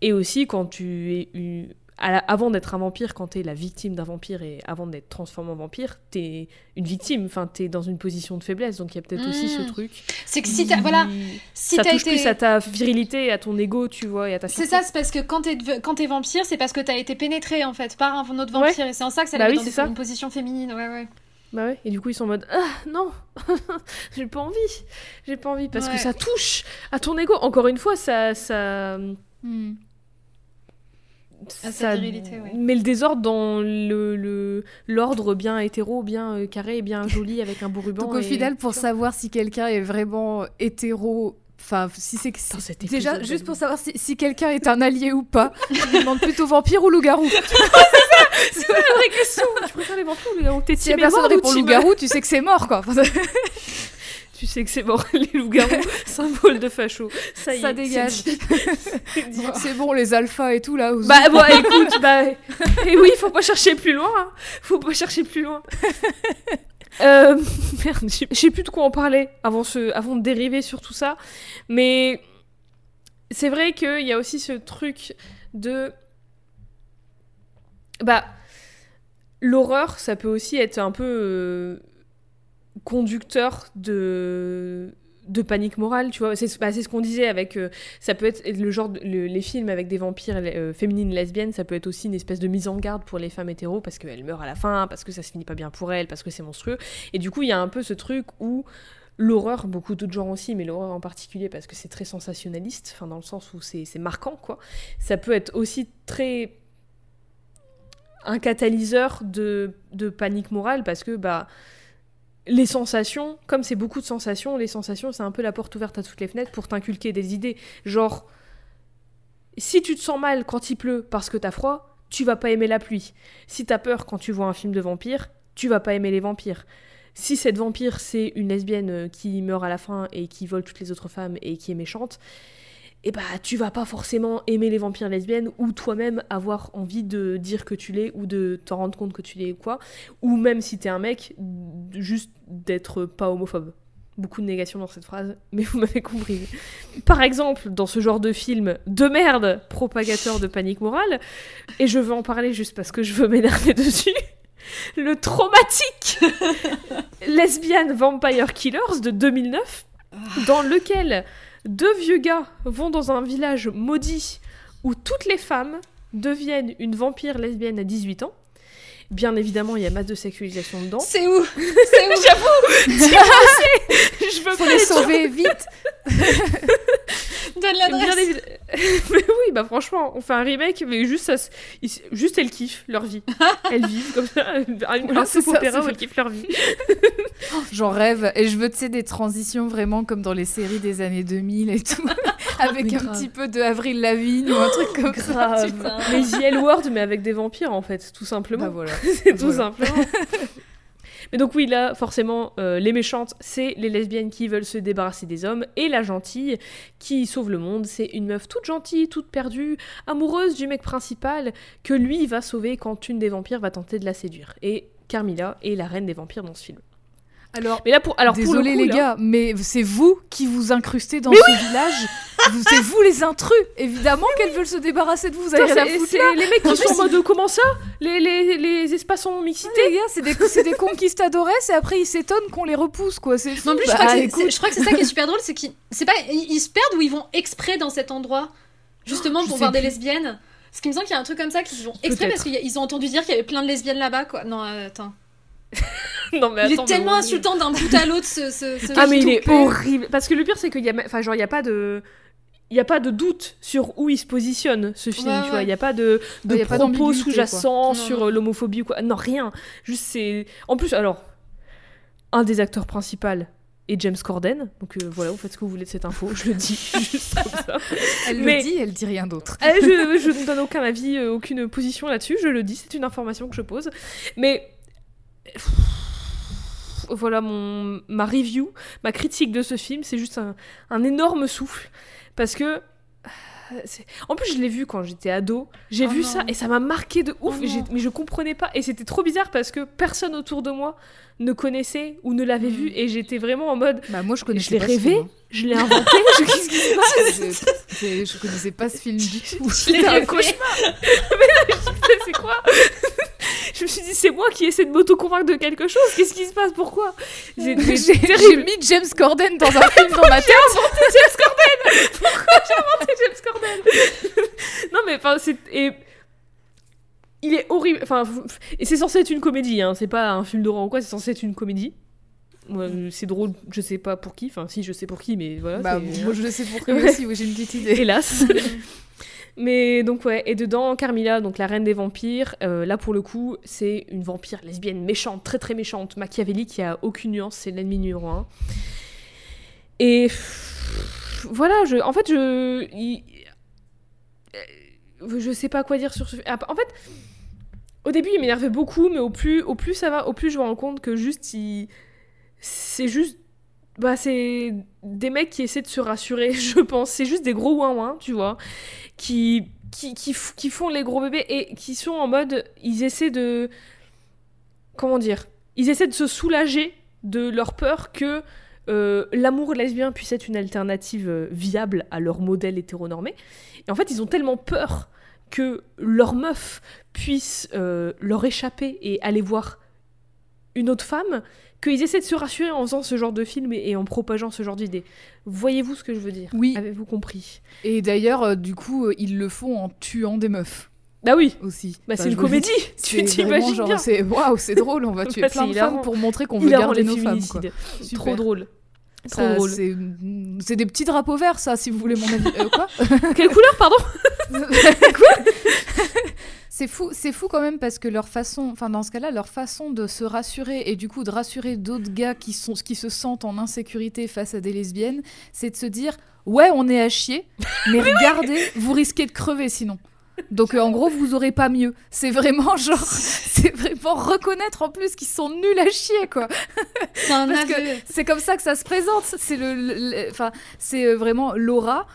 et aussi quand tu es avant d'être un vampire, quand tu es la victime d'un vampire et avant d'être transformé en vampire, tu es une victime, enfin tu es dans une position de faiblesse, donc il y a peut-être aussi ce truc. C'est que si tu voilà, si ça touche plus à ta virilité, à ton ego, tu vois, et à ta C'est ça, c'est parce que quand tu es, quand es vampire, c'est parce que tu as été pénétré en fait par un autre vampire, et c'est en ça que ça bah oui, dans une position féminine, ouais ouais. Bah ouais, et du coup ils sont en mode ah non, j'ai pas envie, j'ai pas envie parce que ça touche à ton ego. Encore une fois, ça ça. Ça met le désordre dans le l'ordre bien hétéro, bien euh, carré, bien joli avec un beau ruban. Donc au final, pour savoir si quelqu'un est vraiment hétéro Enfin, si c'est déjà juste pour savoir si, si quelqu'un est un allié ou pas, je demande plutôt vampire ou loup-garou. c'est la vraie question. Tu préfères les vampires ou les loup-garou Si la personne répond loup-garou, tu sais que c'est mort quoi. tu sais que c'est mort, les loups-garous, symbole de facho. Ça, y ça dégage. C'est bon, les alphas et tout là. Bah, bon, écoute, bah. Et oui, faut pas chercher plus loin. Hein. Faut pas chercher plus loin. Euh, merde, je sais plus de quoi en parler avant, ce, avant de dériver sur tout ça. Mais c'est vrai qu'il y a aussi ce truc de. Bah. L'horreur, ça peut aussi être un peu euh, conducteur de de panique morale, tu vois. C'est bah, ce qu'on disait avec. Euh, ça peut être le genre. les films avec des vampires euh, féminines lesbiennes, ça peut être aussi une espèce de mise en garde pour les femmes hétéros parce qu'elles meurent à la fin, parce que ça se finit pas bien pour elles, parce que c'est monstrueux. Et du coup, il y a un peu ce truc où l'horreur, beaucoup d'autres genres aussi, mais l'horreur en particulier parce que c'est très sensationnaliste, enfin dans le sens où c'est marquant, quoi. Ça peut être aussi très un catalyseur de, de panique morale parce que bah les sensations, comme c'est beaucoup de sensations, les sensations, c'est un peu la porte ouverte à toutes les fenêtres pour t'inculquer des idées. Genre, si tu te sens mal quand il pleut parce que t'as froid, tu vas pas aimer la pluie. Si t'as peur quand tu vois un film de vampire, tu vas pas aimer les vampires. Si cette vampire, c'est une lesbienne euh, qui meurt à la fin et qui vole toutes les autres femmes et qui est méchante, et eh bah tu vas pas forcément aimer les vampires lesbiennes ou toi-même avoir envie de dire que tu l'es ou de t'en rendre compte que tu l'es ou quoi. Ou même si t'es un mec, juste d'être pas homophobe. Beaucoup de négation dans cette phrase, mais vous m'avez compris. Par exemple, dans ce genre de film de merde, propagateur de panique morale, et je veux en parler juste parce que je veux m'énerver dessus, le traumatique Lesbian Vampire Killers de 2009, dans lequel deux vieux gars vont dans un village maudit où toutes les femmes deviennent une vampire lesbienne à 18 ans. Bien évidemment, il y a masse de sexualisation dedans. C'est où? C'est où? J'avoue! Je veux Faut les sauver vite Donne l'adresse oui, bah franchement, on fait un remake, mais juste, ça, juste elles kiffent leur vie. Elles vivent comme ça, un, un opéra où elles kiffent leur vie. J'en rêve. Et je veux, tu sais, des transitions vraiment comme dans les séries des années 2000 et tout. avec un petit peu de Avril Lavigne ou un truc comme grave. ça. Les The World, mais avec des vampires en fait, tout simplement. Bah voilà. C'est tout simplement. Mais donc oui, là, forcément, euh, les méchantes, c'est les lesbiennes qui veulent se débarrasser des hommes, et la gentille qui sauve le monde, c'est une meuf toute gentille, toute perdue, amoureuse du mec principal, que lui va sauver quand une des vampires va tenter de la séduire. Et Carmilla est la reine des vampires dans ce film. Alors, mais là pour, alors désolé les gars, mais c'est vous qui vous incrustez dans ce village. c'est vous les intrus. Évidemment qu'elles veulent se débarrasser de vous. Vous avez rien à foutre Les mecs qui sont en mode comment ça? Les, les, les, espaces sont mixité. les gars, c'est des, des conquistadores et après ils s'étonnent qu'on les repousse quoi. C'est Non plus, je, crois que c'est ça qui est super drôle, c'est qu'ils c'est pas ils se perdent ou ils vont exprès dans cet endroit justement pour voir des lesbiennes. Ce qui me semble qu'il y a un truc comme ça qu'ils vont exprès parce qu'ils ont entendu dire qu'il y avait plein de lesbiennes là-bas quoi. Non, euh, attends. non, mais il est tellement insultant d'un bout à l'autre ce, ce, Ah mais il est horrible. Parce que le pire c'est qu'il y a enfin genre il y a pas de il n'y a pas de doute sur où il se positionne ce film tu vois. il n'y a pas de, de propos sous-jacents sur euh, l'homophobie ou quoi. Non rien. Juste c'est en plus alors un des acteurs principaux est James Corden. Donc euh, voilà vous faites ce que vous voulez de cette info. Je le dis juste comme ça. Elle le dit elle dit rien d'autre. je, je, ne donne aucun avis euh, aucune position là-dessus. Je le dis c'est une information que je pose. Mais voilà mon, ma review, ma critique de ce film, c'est juste un, énorme souffle. Parce que. En plus, je l'ai vu quand j'étais ado. J'ai oh vu ça et ça m'a marqué de ouf. Oh mais je comprenais pas. Et c'était trop bizarre parce que personne autour de moi ne connaissait ou ne l'avait vu. Mm. Et j'étais vraiment en mode. Bah, moi, je connaissais Je l'ai rêvé, je l'ai inventé. Qu'est-ce qui se passe je, je, connaissais pas ce film du tout. C'était un cauchemar. mais c'est quoi je me suis dit, c'est moi qui essaie de m'auto-convaincre de quelque chose. Qu'est-ce qui se passe Pourquoi J'ai mis James Corden dans un film dans ma tête. Inventé James Corden Pourquoi j'ai inventé James Corden? Non, mais enfin, c'est. Il est horrible. Enfin, et c'est censé être une comédie, hein. C'est pas un film d'horreur ou quoi, c'est censé être une comédie. c'est drôle, je sais pas pour qui. Enfin, si, je sais pour qui, mais voilà. Bah, moi, je sais pour qui aussi, j'ai une petite idée. Hélas. Mais donc ouais, et dedans, Carmilla, donc la reine des vampires, euh, là pour le coup, c'est une vampire lesbienne méchante, très très méchante, machiavélique, qui a aucune nuance, c'est l'ennemi numéro un. Et voilà, je, en fait, je, je sais pas quoi dire sur ce. En fait, au début, il m'énervait beaucoup, mais au plus, au plus ça va, au plus je me rends compte que juste, c'est juste bah c'est des mecs qui essaient de se rassurer, je pense. C'est juste des gros ouin tu vois, qui, qui, qui, font les gros bébés et qui sont en mode, ils essaient de, comment dire, ils essaient de se soulager de leur peur que euh, l'amour lesbien puisse être une alternative euh, viable à leur modèle hétéronormé. Et en fait, ils ont tellement peur que leur meuf puisse euh, leur échapper et aller voir une autre femme qu'ils essaient de se rassurer en faisant ce genre de film et, en propageant ce genre d'idées. Voyez-vous ce que je veux dire? Oui. Avez-vous compris? Et d'ailleurs, euh, du coup, euh, ils le font en tuant des meufs. Bah oui, aussi. Bah, c'est une comédie. Tu t'imagines bien. C'est waouh, c'est drôle. On va tuer plein de femmes pour montrer qu'on veut garder nos femmes. Trop drôle. Trop drôle. C'est des petits drapeaux verts, ça, si vous voulez mon avis. Euh, quoi Quelle couleur, pardon Quoi c'est fou, c'est fou quand même parce que leur façon, enfin dans ce cas-là, leur façon de se rassurer et du coup de rassurer d'autres gars qui sont, qui se sentent en insécurité face à des lesbiennes, c'est de se dire ouais on est à chier, mais regardez, vous risquez de crever sinon. Donc euh, en gros, vous aurez pas mieux. C'est vraiment genre, c'est vraiment reconnaître en plus qu'ils sont nuls à chier quoi. C'est comme ça que ça se présente. C'est le, enfin, c'est euh, vraiment Laura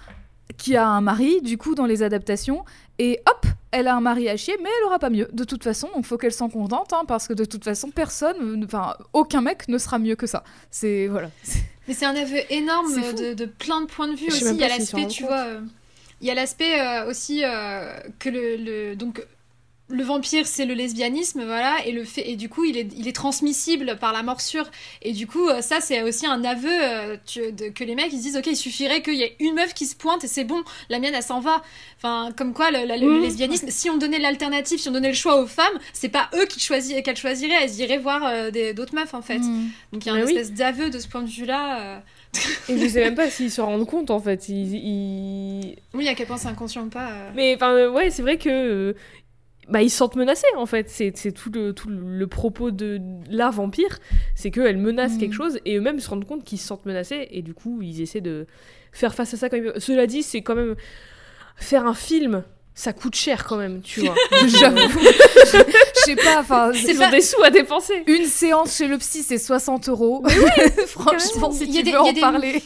qui a un mari du coup dans les adaptations et hop, elle a un mari à chier, mais elle aura pas mieux. De toute façon, donc faut qu'elle s'en contente, hein, parce que de toute façon, personne, enfin, aucun mec ne sera mieux que ça. C'est voilà. Mais c'est un aveu énorme de, de, plein de points de vue aussi. Il y a l'aspect, tu vois, euh, il y a l'aspect euh, aussi euh, que le, le, donc le vampire, c'est le lesbianisme, voilà, et le fait, et du coup, il est, il est transmissible par la morsure, et du coup, euh, ça, c'est aussi un aveu euh, que les mecs ils se disent, ok, il suffirait qu'il y ait une meuf qui se pointe et c'est bon, la mienne, elle s'en va. Enfin, comme quoi, le, mmh. lesbianisme, si on donnait l'alternative, si on donnait le choix aux femmes, c'est pas eux qui choisiraient, qu'elles choisiraient, elles iraient voir euh, d'autres meufs en fait. Mmh. Donc il y a une espèce d'aveu de ce point de vue-là. Et je sais même pas s'ils se rendent compte en fait. Ils, Oui, à quel point c'est inconscient ou pas. Mais enfin, ouais, c'est vrai que bah, ils se sentent menacés en fait. C'est tout le, tout le propos de la vampire, c'est qu'elle menace quelque mm. chose et eux-mêmes se rendent compte qu'ils se sentent menacés et du coup ils essaient de faire face à ça quand même. Cela dit, c'est quand même faire un film. Ça coûte cher quand même, tu vois. J'avoue. Je sais pas, enfin. C'est pas... des sous à dépenser. Une séance chez le psy, c'est 60 euros. Oui, Franchement, si tu veux en parler.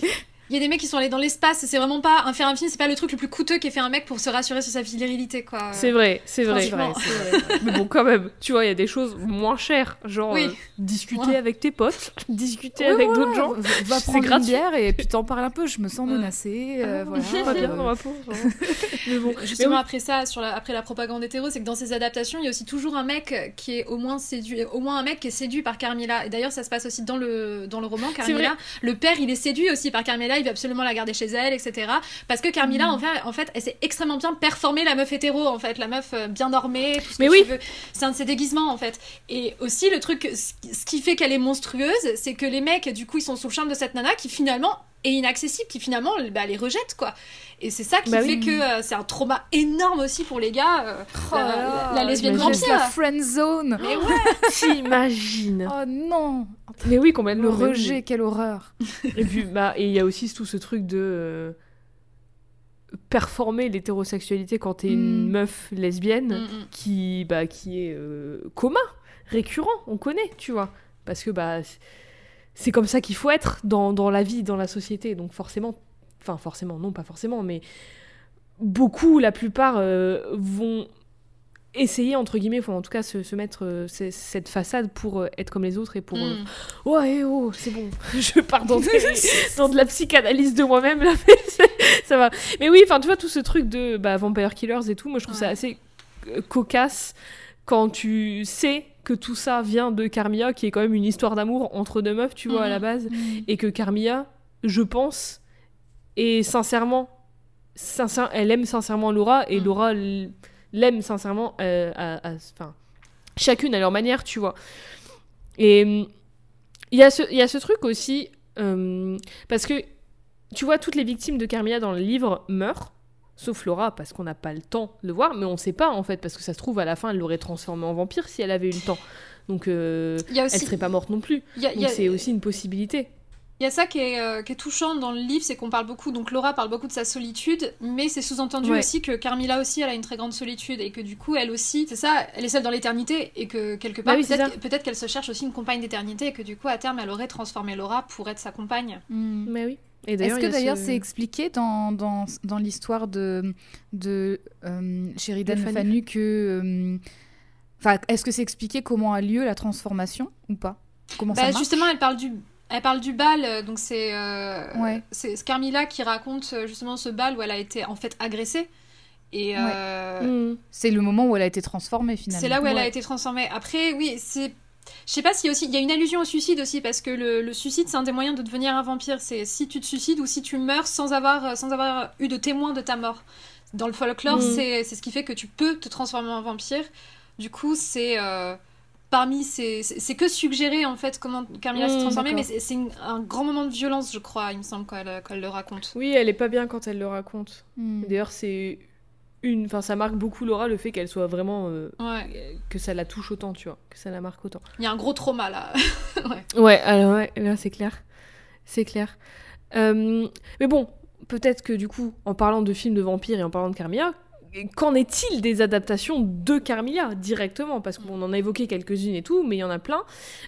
Il y a des mecs qui sont allés dans l'espace, c'est vraiment pas un faire un film, c'est pas le truc le plus coûteux qu'ait fait un mec pour se rassurer sur sa virilité quoi. C'est vrai, c'est vrai. vrai, Mais bon quand même, tu vois, il y a des choses moins chères, genre euh, discuter avec tes potes, discuter avec d'autres gens, va prendre une bière et puis t'en parles un peu, je me sens menacée, euh, ah, voilà. Pas bien dans ma peau. Mais bon, justement après ça, sur la, après la propagande hétéro, c'est que dans ces adaptations, il y a aussi toujours un mec qui est au moins séduit, au moins un mec qui est séduit par Carmilla. Et d'ailleurs, ça se passe aussi dans le dans le roman Carmilla. Le père, il est séduit aussi par Carmilla il veut absolument la garder chez elle, etc. Parce que Carmilla, mm. en, fait, en fait, elle s'est extrêmement bien performée, la meuf hétéro, en fait, la meuf euh, bien normée, tout ce Mais que oui. C'est un de ses déguisements, en fait. Et aussi, le truc, ce qui fait qu'elle est monstrueuse, c'est que les mecs, du coup, ils sont sous le charme de cette nana qui finalement est inaccessible, qui finalement bah, les rejette, quoi. Et c'est ça qui bah fait que euh, c'est un trauma énorme aussi pour les gars. Euh, oh la, lesbienne vampire. La friend zone. Mais ouais. T'imagines. Oh non. Mais oui, complètement. Le rejet, quelle horreur. et puis, bah, et il y a aussi tout ce truc de euh, performer l'hétérosexualité quand t'es une mm. meuf lesbienne mm, mm. qui, bah, qui est commun, récurrent, on connaît, tu vois. Parce que bah, c'est comme ça qu'il faut être dans, dans la vie, dans la société. Donc forcément, enfin forcément, non pas forcément, mais beaucoup, la plupart euh, vont essayer entre guillemets, faut en tout cas se, mettre euh, cette façade pour euh, être comme les autres et pour ouais oh c'est bon, je pars dans, de la psychanalyse de moi-même là, ça va. Mais oui, enfin tu vois tout ce truc de bah, Vampire Killers et tout, moi je trouve ça assez cocasse quand tu sais que tout ça vient de Carmilla, qui est quand même une histoire d'amour entre deux meufs, tu vois, à la mhm. base, mhm. et que Carmilla, je pense, et sincèrement, elle aime sincèrement Laura et mm. Laura l'aime sincèrement, euh, enfin, chacune à leur manière, tu vois. Et mm, il y, a ce, y a ce truc aussi, euh, parce que tu vois, toutes les victimes de Carmilla dans le livre meurent, sauf Laura, parce qu'on n'a pas le temps de le voir, mais on ne sait pas en fait, parce que ça se trouve à la fin, elle l'aurait transformé en vampire si elle avait eu le temps. Donc, euh, elle ne serait pas morte non plus. Donc, c'est aussi une possibilité. Il y a ça qui est, euh, qui est touchant dans le livre, c'est qu'on parle beaucoup, donc Laura parle beaucoup de sa solitude, mais c'est sous-entendu aussi que Carmilla aussi, elle a une très grande solitude, et que du coup, elle aussi, c'est ça, elle est seule dans l'éternité, et que quelque part, bah peut-être qu'elle se cherche aussi une compagne d'éternité, et que du coup, à terme, elle aurait transformé Laura pour être sa compagne. Hmm. Mais oui. Est-ce que d'ailleurs c'est expliqué dans, dans, dans l'histoire de, de euh, Sheridan Fanu que... Euh, enfin, est-ce que c'est expliqué comment a lieu la transformation ou pas? Comment bah, ça marche? Justement, elle parle du elle parle du bal, euh, donc c'est euh, c'est Carmilla qui raconte euh, justement ce bal où elle a été en fait agressée. Et mm. c'est le moment où elle a été transformée finalement. C'est là où elle a été transformée. Après, oui, c'est je sais pas s'il y a aussi il y a une allusion au suicide aussi parce que le, suicide c'est un des moyens de devenir un vampire. C'est si tu te suicides ou si tu meurs sans avoir sans avoir eu de témoin de ta mort. Dans le folklore, mm. c'est ce qui fait que tu peux te transformer en vampire. Du coup, c'est parmi ces. C'est que suggérer en fait comment Carmilla s'est mmh, transformée, mais c'est un grand moment de violence, je crois, il me semble, quand elle, le raconte. Oui, elle est pas bien quand elle le raconte. Mmh. D'ailleurs, c'est une. Enfin, ça marque beaucoup Laura le fait qu'elle soit vraiment. Euh, que ça la touche autant, tu vois, que ça la marque autant. Il y a un gros trauma là. ouais. ouais, alors ouais, là c'est clair. C'est clair. Euh, mais bon, peut-être que du coup, en parlant de films de vampires et en parlant de Carmilla, qu'en est-il des adaptations de Carmilla directement? Parce qu'on en a évoqué quelques-unes et tout, mais il y en a plein.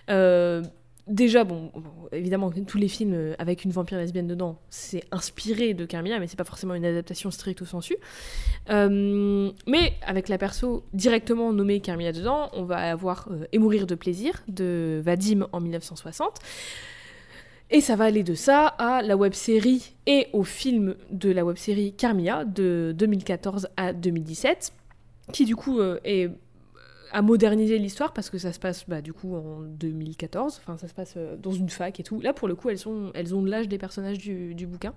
Euh, déjà, bon, évidemment, tous les films avec une vampire lesbienne dedans, c'est inspiré de Carmilla, mais c'est pas forcément une adaptation stricte au sensu. Euh, mais avec la perso directement nommée Carmilla dedans, on va avoir euh, Et mourir de plaisir de Vadim en 1960. Et ça va aller de ça à la web série et au film de la web série Carmia de 2014 à 2017, qui du coup euh, est a modernisé l'histoire parce que ça se passe bah, du coup en 2014, enfin ça se passe euh, dans une fac et tout. Là pour le coup elles, sont, elles ont l'âge des personnages du, du, bouquin.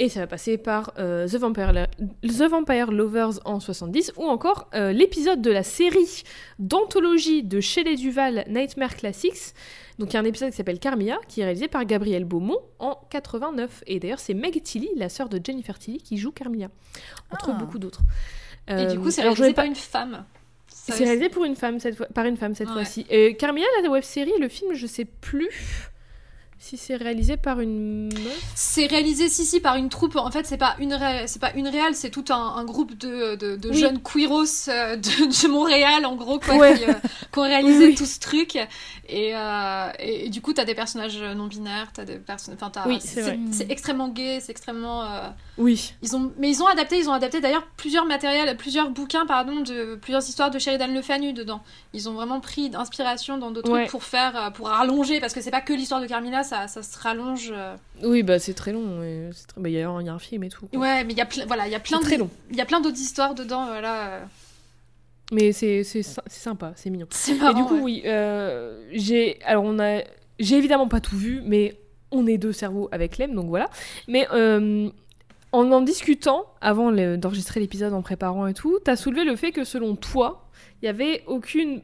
Et ça va passer par euh, The, Vampire, The Vampire Lovers en 70 ou encore l'épisode de la série d'anthologie de Shelley Duval Nightmare Classics donc il y a un épisode qui s'appelle Carmilla, qui est réalisé par Gabriel Beaumont en 89. Et d'ailleurs, c'est Meg Tilly, la sœur de Jennifer Tilly, qui joue Carmilla, entre ah. beaucoup d'autres. Et du coup, c'est euh, réalisé par une femme. C'est réalisé pour une femme cette fois, par une femme cette fois-ci. Et Carmilla, la web série, le film, je sais plus. Si c'est réalisé par une C'est réalisé, si, si, par une troupe. En fait, c'est pas une, c'est pas une réelle, c'est tout un, groupe de, de, jeunes queeros euh, de, Montréal, en gros, quoi, qui, euh, ont réalisé tout ce truc. Et, euh, et, du coup, t'as des personnages non binaires, t'as des personnes. Enfin, oui, c'est extrêmement gay, c'est extrêmement. Oui. Ils ont, mais ils ont adapté, ils ont adapté d'ailleurs plusieurs matériels, plusieurs bouquins, pardon, de plusieurs histoires de Sheridan Le Fanu dedans. Ils ont vraiment pris d'inspiration dans d'autres trucs pour faire, pour rallonger, parce que c'est pas que l'histoire de Carmilla, ça, ça se rallonge. Euh. Oui, bah c'est très long. Bah, il y, a un film et tout. Ouais, mais il y a, voilà, y a plein très long. Il y a plein d'autres histoires dedans, voilà. Mais c'est sympa, c'est mignon. Et du coup, oui, euh, j'ai alors on a j'ai évidemment pas tout vu, mais on est deux cerveaux avec Lem, donc voilà. Mais euh, en en discutant avant d'enregistrer l'épisode, en préparant et tout, t'as soulevé le fait que selon toi, il y avait aucune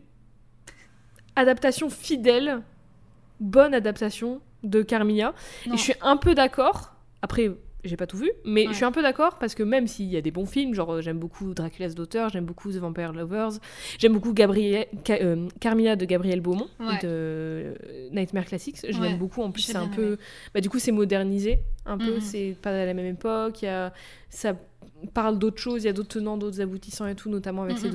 adaptation fidèle, bonne adaptation de Carmilla. Et je suis un peu d'accord. Après, j'ai pas tout vu, mais je suis un peu d'accord parce que même s'il y a des bons films, genre j'aime beaucoup Dracula's Daughter, j'aime beaucoup The Vampire Lovers, j'aime beaucoup Gabriel, euh, Carmilla de Gabriel Beaumont, de euh, Nightmare Classics, je l'aime beaucoup. En plus, c'est un peu. Bah, du coup, c'est modernisé un peu, mhm. c'est pas à la même époque, y a... ça parle d'autres choses, il y a d'autres tenants, d'autres aboutissants et tout, notamment avec ses mhm.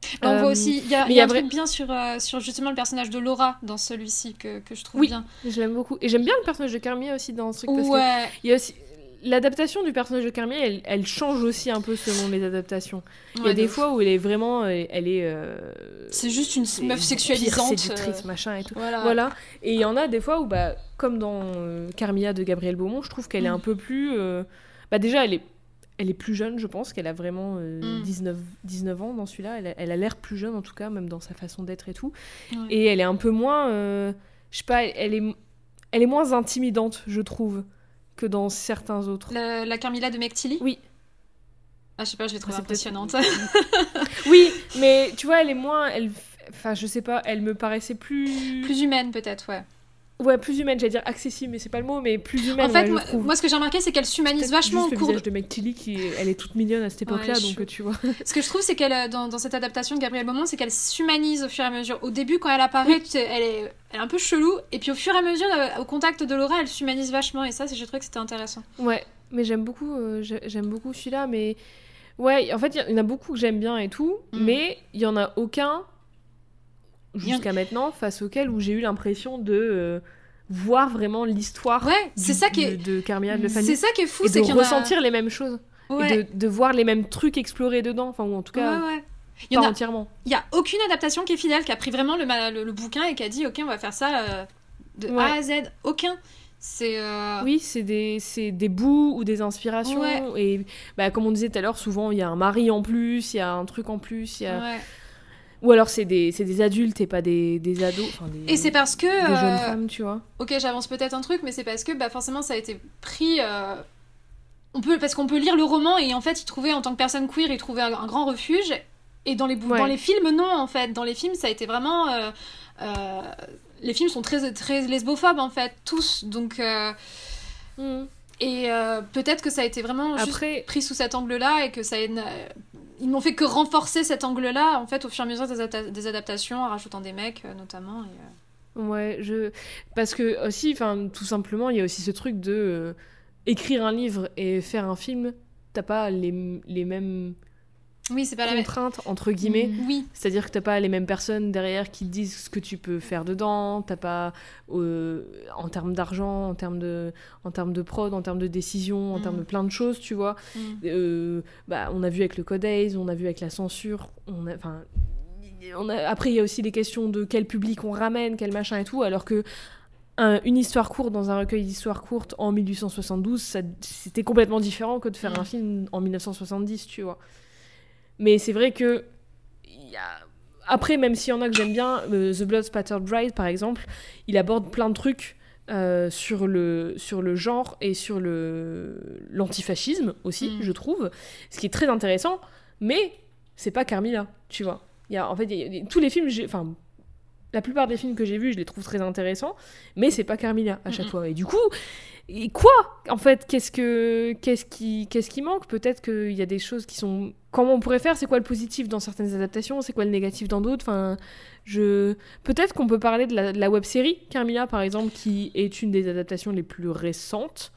Domestiques. On voit aussi, il y a, y a un truc bien sur, euh, sur justement le personnage de Laura dans celui-ci que, que je trouve oui, bien. je l'aime beaucoup. Et j'aime bien le personnage de Carmia aussi dans ce truc. Parce ouais. il y a aussi l'adaptation du personnage de Carmia, elle, elle, change aussi un peu selon les adaptations. Il y a des fois où elle est vraiment, elle est. Euh, c'est juste une meuf sexualisante. Séductrice, euh... machin et tout. Voilà. voilà. Et il y en a des fois où, bah, comme dans euh, Carmilla de Gabriel Beaumont, je trouve qu'elle est mm. un peu plus. Bah, déjà, elle est elle est plus jeune, je pense, qu'elle a vraiment 19, euh, 19 mm. ans dans celui-là. Elle a l'air plus jeune, en tout cas, même dans sa façon d'être et tout. Et elle est un peu moins. Euh, je sais pas, elle est, elle est moins intimidante, je trouve, que dans certains autres. La, Carmilla de McTilly Oui. Ah, je sais pas, je l'ai trouvée impressionnante. oui, mais tu vois, elle est moins. Elle... Enfin, je sais pas, elle me paraissait plus. Plus humaine, peut-être, ouais. Ouais, plus humaine, j'allais dire accessible, mais c'est pas le mot, mais plus humaine. En fait, moi, ce que j'ai remarqué, c'est qu'elle s'humanise vachement au cours. Le de mec Tilly, qui, elle est toute mignonne à cette époque-là, donc tu vois. Ce que je trouve, c'est qu'elle, euh, dans, cette adaptation de Gabrielle Beaumont, c'est qu'elle s'humanise au fur et à mesure. Au début, quand elle apparaît, elle, est, elle est un peu chelou, et puis au fur et à mesure, euh, au contact de Laura, elle s'humanise vachement, et ça, j'ai trouvé que c'était intéressant. Ouais, mais j'aime beaucoup, euh, j'aime beaucoup celui-là, mais. Ouais, en fait, il y en a beaucoup que j'aime bien et tout, mm. mais il y en a aucun jusqu'à maintenant face auquel où j'ai eu l'impression de voir vraiment l'histoire ouais, c'est ça qui est... de, Carmilla de C'est ça qui est fou, c'est de ressentir les mêmes choses. Et de, voir les mêmes trucs explorer dedans, enfin, ou en tout cas, ouais, il y pas entièrement. Il y a aucune adaptation qui est fidèle, qui a pris vraiment le, le, bouquin et qui a dit, ok, on va faire ça euh, de A à Z. Aucun. C'est euh, Oui, c'est des, des bouts ou des inspirations. Et bah, comme on disait tout à l'heure, souvent il y a un mari en plus, il y a un truc en plus. Y a... Ou alors c'est des, des, adultes et pas des, des ados. et c'est parce que. Des jeunes euh, femmes, tu vois. Ok, j'avance peut-être un truc, mais c'est parce que bah, forcément ça a été pris. Euh, on peut, parce qu'on peut lire le roman et en fait, il trouvait, en tant que personne queer, il trouvait un, grand refuge. Et dans les, dans les films, non, en fait. Dans les films, ça a été vraiment. Euh, les films sont très, très lesbophobes, en fait, tous. Donc. Mm. Et peut-être que ça a été vraiment Après... pris sous cet angle-là et que ça a ils n'ont fait que renforcer cet angle-là, en fait, au fur et à mesure des, adaptations, en rajoutant des mecs, euh, notamment. Euh. Ouais, je... Parce que aussi, tout simplement, il y a aussi ce truc de euh, écrire un livre et faire un film, t'as pas les, les mêmes oui, c'est pas la contrainte entre guillemets. Mm. Oui. C'est-à-dire que t'as pas les mêmes personnes derrière qui disent ce que tu peux faire dedans. T'as pas euh, en termes d'argent, en termes de, en termes de prod, en termes de décision, en mm. termes de plein de choses, tu vois. Mm. Euh, bah, on a vu avec le Code on a vu avec la censure. On a, enfin, on a, après il y a aussi les questions de quel public on ramène, quel machin et tout, alors que une histoire courte dans un recueil d'histoires courtes en 1872, c'était complètement différent que de faire un film en 1970, tu vois. Mais c'est vrai que. Y a... Après, même s'il y en a que j'aime bien, euh, The Blood Spattered Bride, par exemple, il aborde plein de trucs euh, sur, le, sur le genre et sur l'antifascisme aussi, mm. je trouve. Ce qui est très intéressant, mais c'est pas Carmilla, tu vois. Y a, en fait, tous les films, enfin, la plupart des films que j'ai vus, je les trouve très intéressants, mais c'est pas Carmilla à chaque fois. Et du coup, et quoi En fait, qu'est-ce que qu'est-ce qui qu'est-ce qui manque? Peut-être qu'il y a des choses qui sont comment on pourrait faire? C'est quoi le positif dans certaines adaptations? C'est quoi le négatif dans d'autres? Enfin, je peut-être qu'on peut parler de la, web série Carmilla par exemple, qui est une des adaptations les plus récentes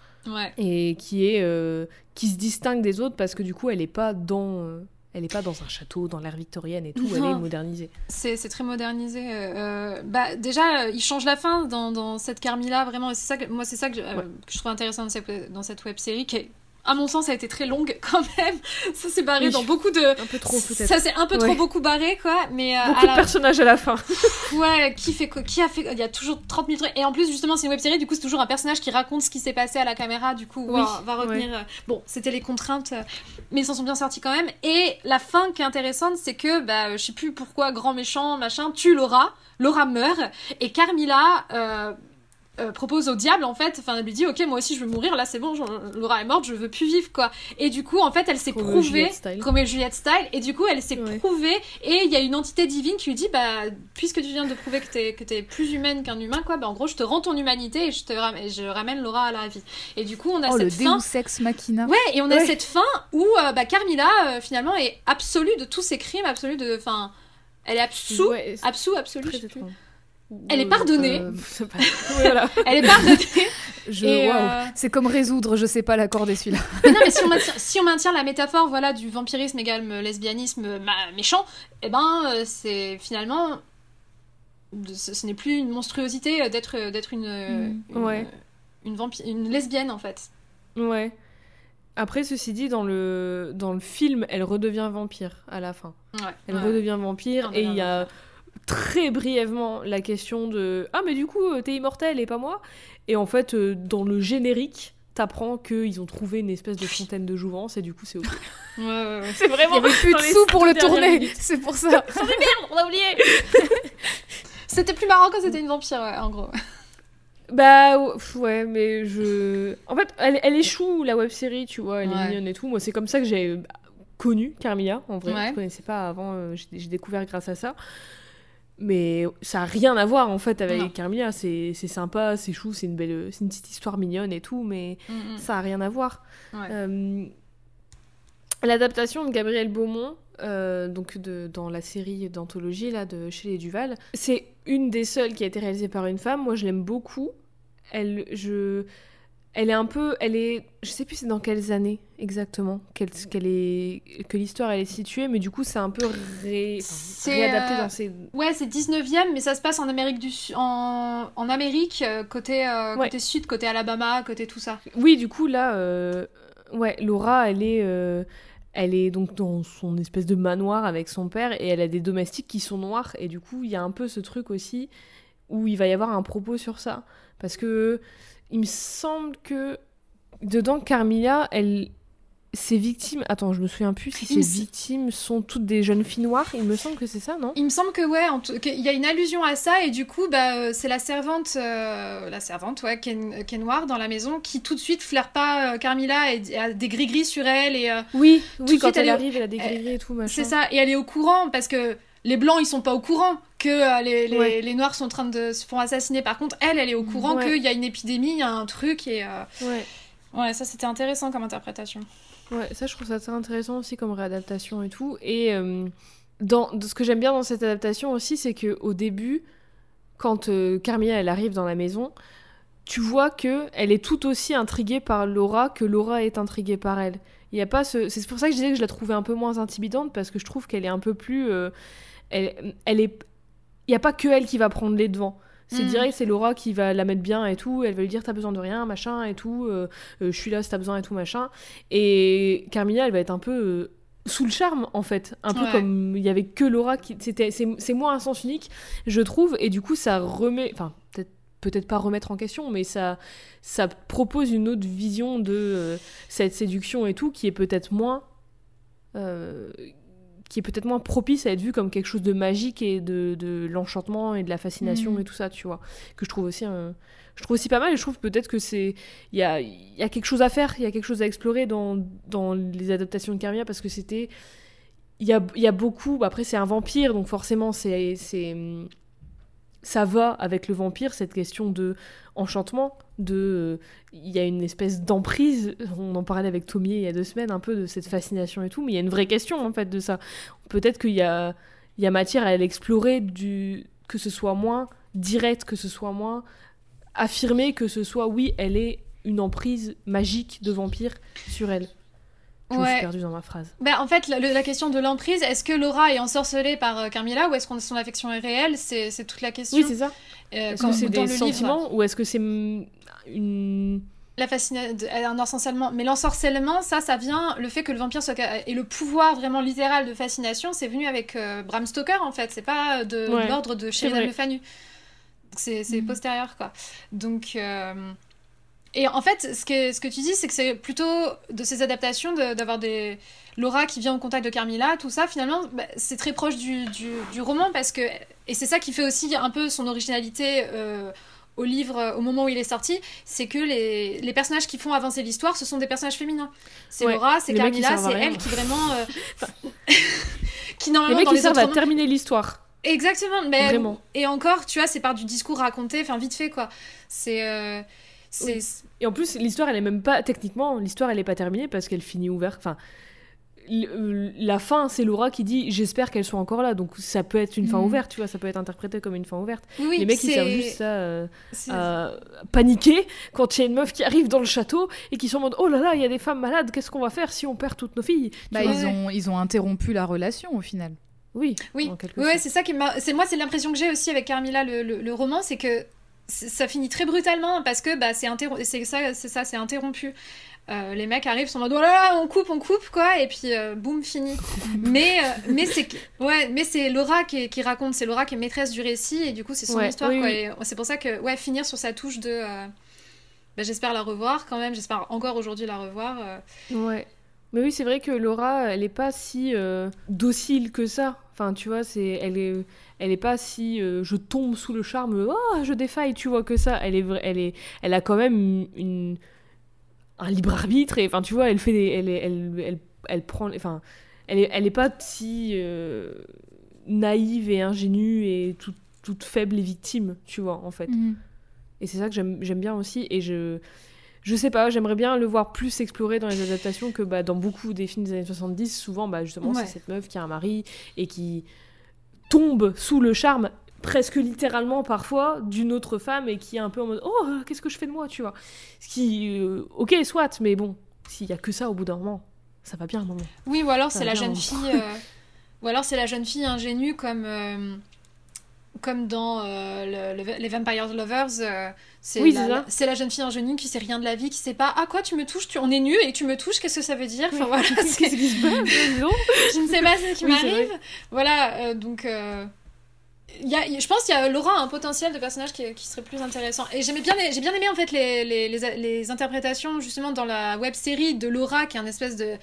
et qui est euh, qui se distingue des autres parce que du coup, elle est pas dans euh, elle n'est pas dans un château, dans l'ère victorienne et tout, elle est modernisée. C'est très modernisé. Euh, euh, bah, déjà, il change la fin dans, dans cette Carmilla, vraiment. Et ça que, moi, c'est ça que, je trouve intéressant dans cette, dans cette web série, qui est à mon sens, ça a été très longue quand même. Ça s'est barré dans beaucoup de. Un peu trop, peut-être. Ça s'est un peu trop beaucoup barré, quoi. Mais, euh, beaucoup de personnages à la fin. ouais, qui fait Qui a fait. Il y a toujours 30 minutes. Et en plus, justement, c'est une web série, du coup, c'est toujours un personnage qui raconte ce qui s'est passé à la caméra, du coup, va, revenir. Euh, bon, c'était les contraintes, euh, mais ils s'en sont bien sortis quand même. Et la fin qui est intéressante, c'est que, bah, je sais plus pourquoi, grand méchant, machin, tue Laura. Laura meurt. Et Carmilla. Euh, euh, propose au diable en fait, enfin elle lui dit ok moi aussi je veux mourir, là c'est bon, Laura est morte, je veux plus vivre quoi. Et du coup en fait elle s'est prouvée comme Juliette Style et du coup elle s'est prouvée et il y a une entité divine qui lui dit bah puisque tu viens de prouver que t'es que es plus humaine qu'un humain quoi, bah en gros je te rends ton humanité et je te ramène, je ramène Laura à la vie. Et du coup on a oh, cette le fin sex machina. Ouais et on a cette fin où euh, bah, Carmilla euh, finalement est absolue de tous ses crimes, absolue de enfin elle est absous, absous absolue. Elle est pardonnée. Euh, Elle est pardonnée. Euh, C'est comme résoudre, je sais pas l'accorder celui-là. non, mais si on, maintient, la métaphore voilà, du vampirisme égale lesbianisme méchant, eh ben, euh, c'est finalement. Ce, n'est plus une monstruosité d'être d'être une, mm. ouais. une, une lesbienne, en fait. Ouais. Après, ceci dit, dans le, dans le film, elle redevient vampire à la fin. Ouais. Elle redevient vampire et il y a très brièvement la question de Ah, mais du coup, euh, t'es immortel et pas moi Et en fait, euh, dans le générique, t'apprends qu'ils ont trouvé une espèce de fontaine de jouvence et du coup, c'est ok. Ouais, ouais, ouais. C'est vraiment. Il y avait plus de sous pour le tourner, c'est pour ça. Des merde, on a oublié C'était plus marrant quand c'était une vampire, en gros. Bah ouais, mais je. En fait, elle, elle échoue la web série, tu vois, elle est mignonne et tout. Moi, c'est comme ça que j'ai connu Carmilla, en vrai. Je connaissais pas avant, euh, j'ai découvert grâce à ça. Mais ça a rien à voir en fait avec Carmilla. C'est sympa, c'est chou, c'est une belle, c'est une petite histoire mignonne et tout, mais mm, mm. ça a rien à voir. Euh, l'adaptation de Gabriel Beaumont, euh, donc de, dans la série d'anthologie là de chez les Duval, c'est une des seules qui a été réalisée par une femme. Moi, je l'aime beaucoup. Elle, je, elle est un peu, elle est, je sais plus c'est dans quelles années exactement qu'elle, qu'elle est, que l'histoire elle est située, mais du coup c'est un peu ré, réadapté dans ces. Ouais, c'est 19e, mais ça se passe en Amérique du en, en Amérique euh, côté euh, côté sud, côté Alabama, côté tout ça. Oui, du coup là, euh, ouais, Laura, elle est, elle est donc dans son espèce de manoir avec son père et elle a des domestiques qui sont noirs et du coup il y a un peu ce truc aussi où il va y avoir un propos sur ça parce que il me semble que dedans, Carmilla, elle, ses victimes. Attends, je me souviens plus si ses victimes sont toutes des jeunes filles noires. Il me semble que c'est ça, non? Il me semble que ouais, il y a une allusion à ça et du coup, bah, euh, c'est la servante, euh, la servante, ouais, qui est, noire dans la maison, qui tout de suite flaire pas euh, Carmilla et, a des gris gris sur elle et. oui, oui, quand elle, arrive, elle a des gris gris et tout machin. C'est ça, et elle est au courant parce que les blancs ils sont pas au courant que euh, les, les, noirs sont en train de se font assassiner. Par contre elle elle est au courant qu'il y a une épidémie il y a un truc et euh, ouais. ouais ça c'était intéressant comme interprétation. Ouais ça je trouve ça très intéressant aussi comme réadaptation et tout. Et euh, dans ce que j'aime bien dans cette adaptation aussi c'est que au début quand Carmilla elle arrive dans la maison tu vois que elle est tout aussi intriguée par Laura que Laura est intriguée par elle. Il y a pas ce c'est pour ça que je disais que je la trouvais un peu moins intimidante parce que je trouve qu'elle est un peu plus elle, elle est. Il n'y a pas que elle qui va prendre les devants. C'est mm. direct, c'est Laura qui va la mettre bien et tout. Elle va lui dire t'as besoin de rien, machin et tout. Euh, euh, je suis là si t'as besoin et tout, machin. Et Carmilla, elle va être un peu euh, sous le charme en fait. Un peu comme il y avait que Laura qui. C'était, c'est, moins un sens unique, je trouve. Et du coup, ça remet. Enfin, peut-être peut-être pas remettre en question, mais ça, ça propose une autre vision de cette séduction et tout qui est peut-être moins qui est peut-être moins propice à être vu comme quelque chose de magique et de, de l'enchantement et de la fascination mm. et tout ça, tu vois. Que je trouve aussi je trouve aussi pas mal et je trouve peut-être que c'est il y a, y a quelque chose à faire, il y a quelque chose à explorer dans, dans les adaptations de Carmia parce que c'était il y a, y a beaucoup après c'est un vampire donc forcément c'est ça va avec le vampire, cette question de enchantement, de il y a une espèce d'emprise, on en parlait avec Tomier il y a deux semaines un peu de cette fascination et tout, mais il y a une vraie question en fait de ça. Peut-être qu'il y a, il y a matière à l'explorer, du... que ce soit moins direct, que ce soit moins affirmé, que ce soit oui, elle est une emprise magique de vampire sur elle. Je me suis perdue dans ma phrase. Bah, en fait, la, question de l'emprise, est-ce que Laura est ensorcelée par euh, Carmilla ou est-ce que son affection est réelle? C'est toute la question. Oui, c'est ça. Euh, est-ce que c'est des sentiments ou est-ce que c'est une la fascination, un ensorcellement. Mais l'ensorcellement, ça, ça vient, le fait que le vampire soit. Et le pouvoir vraiment littéral de fascination, c'est venu avec euh, Bram Stoker, en fait. C'est pas de, l'ordre de Sheridan Le Fanu. C'est mm. postérieur, quoi. Donc. Et en fait, ce que, ce que tu dis, c'est que c'est plutôt de ces adaptations d'avoir des. Laura qui vient au contact de Carmilla, tout ça, finalement, bah, c'est très proche du, du, roman parce que. Et c'est ça qui fait aussi un peu son originalité. Euh, au livre au moment où il est sorti, c'est que les, les, personnages qui font avancer l'histoire, ce sont des personnages féminins. C'est Laura, c'est Carmilla, c'est elle qui vraiment. Euh, qui normalement. Les mecs qui servent à terminer l'histoire. Exactement, mais. Vraiment. Et encore, tu vois, c'est par du discours raconté, enfin vite fait quoi. C'est. Euh, et en plus, l'histoire, elle est même pas. Techniquement, l'histoire, elle est pas terminée parce qu'elle finit ouverte. Enfin, euh, la fin, c'est Laura qui dit J'espère qu'elles sont encore là. Donc ça peut être une fin mm. ouverte, tu vois, ça peut être interprété comme une fin ouverte. les mecs, ils servent juste ça euh, à paniquer quand il y a une meuf qui arrive dans le château et qui sont en mode Oh là là, il y a des femmes malades, qu'est-ce qu'on va faire si on perd toutes nos filles bah, ils, ont, ils ont interrompu la relation au final. Oui, oui, ouais, c'est ça qui m'a. Moi, c'est l'impression que j'ai aussi avec Carmilla, le, le roman, c'est que ça finit très brutalement parce que bah, c'est ça, c'est ça, c'est interrompu. Euh, les mecs arrivent, sont en mode oh là on coupe, on coupe quoi, et puis euh, boum, fini. mais euh, mais c'est ouais, mais c'est Laura qui, qui raconte, c'est Laura qui est maîtresse du récit et du coup c'est son histoire quoi. c'est pour ça que ouais, finir sur sa touche de, bah, j'espère la revoir quand même, j'espère encore aujourd'hui la revoir. Ouais. Mais oui, c'est vrai que Laura, elle est pas si docile que ça. Enfin, tu vois, c'est, elle est, elle est pas si euh, je tombe sous le charme, oh, je défaille, tu vois que ça. Elle est, elle est, elle a quand même une, un libre arbitre et, enfin, tu vois, elle fait, des, elle, elle, elle, elle, prend, enfin, elle est, elle est pas si, euh, naïve et ingénue et toute faible et victime, tu vois, en fait. Mhm. Et c'est ça que j'aime bien aussi. Et je, je sais pas, j'aimerais bien le voir plus explorer dans les adaptations que bah, dans beaucoup des films des années 70. Souvent, bah, justement, c'est cette meuf qui a un mari et qui tombe sous le charme presque littéralement parfois d'une autre femme et qui est un peu en mode oh qu'est-ce que je fais de moi tu vois? Ce qui euh, ok soit mais bon s'il y a que ça au bout d'un moment ça va bien un moment. Oui ou alors c'est la jeune fille euh, ou alors c'est la jeune fille ingénue comme euh, comme dans euh, les Vampire Lovers, euh, c'est la, la, jeune fille ingénue qui sait rien de la vie, qui sait pas ah quoi tu me touches, tu, on est nu et tu me touches, qu'est-ce que ça veut dire? Enfin voilà, qu'est-ce qui se passe? Je ne sais pas ce qui m'arrive. Voilà, euh, donc y a, je pense qu'il y a Laura un potentiel de personnage qui, qui serait plus intéressant. Et j'aimais bien, j'ai bien aimé en fait les, les, les, les interprétations justement dans la web série de Laura qui est un espèce de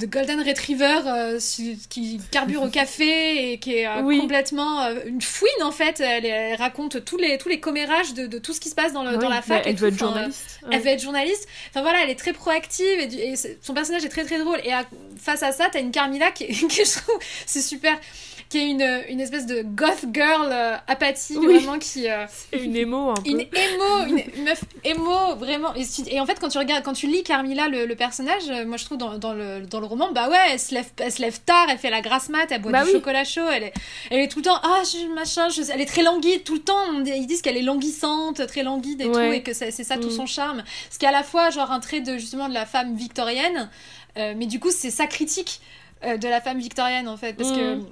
de Golden Retriever euh, qui carbure au café et qui est euh, complètement euh, une fouine en fait. Elle, raconte tous les, tous les commérages de, de, tout ce qui se passe dans, le, dans la fac. elle veut être journaliste. Elle veut être journaliste. Enfin voilà, elle est très proactive et, son personnage est très très drôle. Et face à ça, t'as une Carmilla qui, qui je trouve, c'est super qui est une, une espèce de goth girl euh, apathique, vraiment qui. Euh, une émo un peu. Une émo, une meuf émo, vraiment. Et, en fait, quand tu regardes, quand tu lis Carmilla, le, personnage, euh, moi je trouve dans, dans, le, dans le roman, bah ouais, elle se, lève, elle se lève tard, elle fait la grasse mat, elle boit bah du chocolat chaud, elle est, elle est tout le temps, ah, machin, elle est très languide tout le temps. Ils disent qu'elle est languissante, très languide et tout, et que c'est ça tout mm. son charme. Ce qui est à la fois genre un trait de justement de la femme victorienne, mais du coup, c'est sa critique de la femme victorienne en fait parce que mm.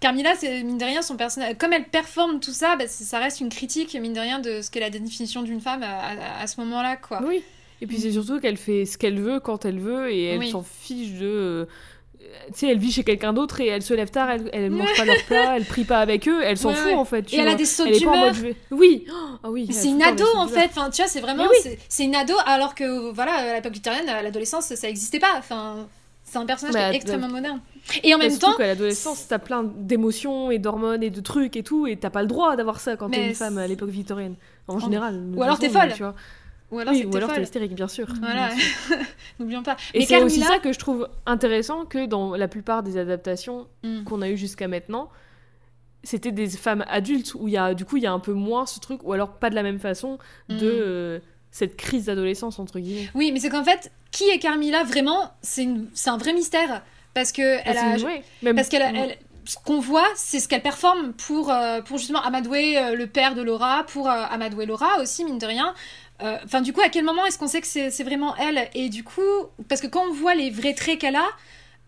Carmilla, c'est mine de rien son personnage. Comme elle performe tout ça, bah, ça reste une critique mine de rien de ce qu'est la définition d'une femme à, ce moment-là, quoi. Oui. Et puis c'est surtout qu'elle fait ce qu'elle veut quand elle veut et elle s'en fiche de. Euh, tu sais, elle vit chez quelqu'un d'autre et elle se lève tard, elle, elle mange pas leur plat, elle prie pas avec eux, elle s'en fout en fait. Tu et elle a des sauts d'humeur. Oui, ah oui. C'est une ado en fait. Enfin, tu vois, c'est vraiment, c'est une ado alors que voilà, à l'époque l'adolescence, ça existait pas. Enfin, c'est un personnage bah, extrêmement moderne. Et en même temps. qu'à l'adolescence, t'as plein d'émotions et d'hormones et de trucs et tout, et t'as pas le droit d'avoir ça quand t'es une femme à l'époque victorienne. En général. Ou alors t'es folle. Tu vois. Ou alors oui, t'es hystérique, bien sûr. Voilà, n'oublions pas. Et c'est aussi ça que je trouve intéressant que dans la plupart des adaptations mm. qu'on a eues jusqu'à maintenant, c'était des femmes adultes où il y a du coup il y a un peu moins ce truc, ou alors pas de la même façon de mm. euh, cette crise d'adolescence entre guillemets. Oui, mais c'est qu'en fait, qui est Carmilla vraiment C'est un vrai mystère parce que elle a, parce qu'elle ce qu'on voit, c'est ce qu'elle performe pour, euh, pour justement amadouer euh, le père de Laura, pour euh, amadouer Laura aussi, mine de rien. Enfin, du coup, à quel moment est-ce qu'on sait que c'est vraiment elle? Et du coup, parce que quand on voit les vrais traits qu'elle a,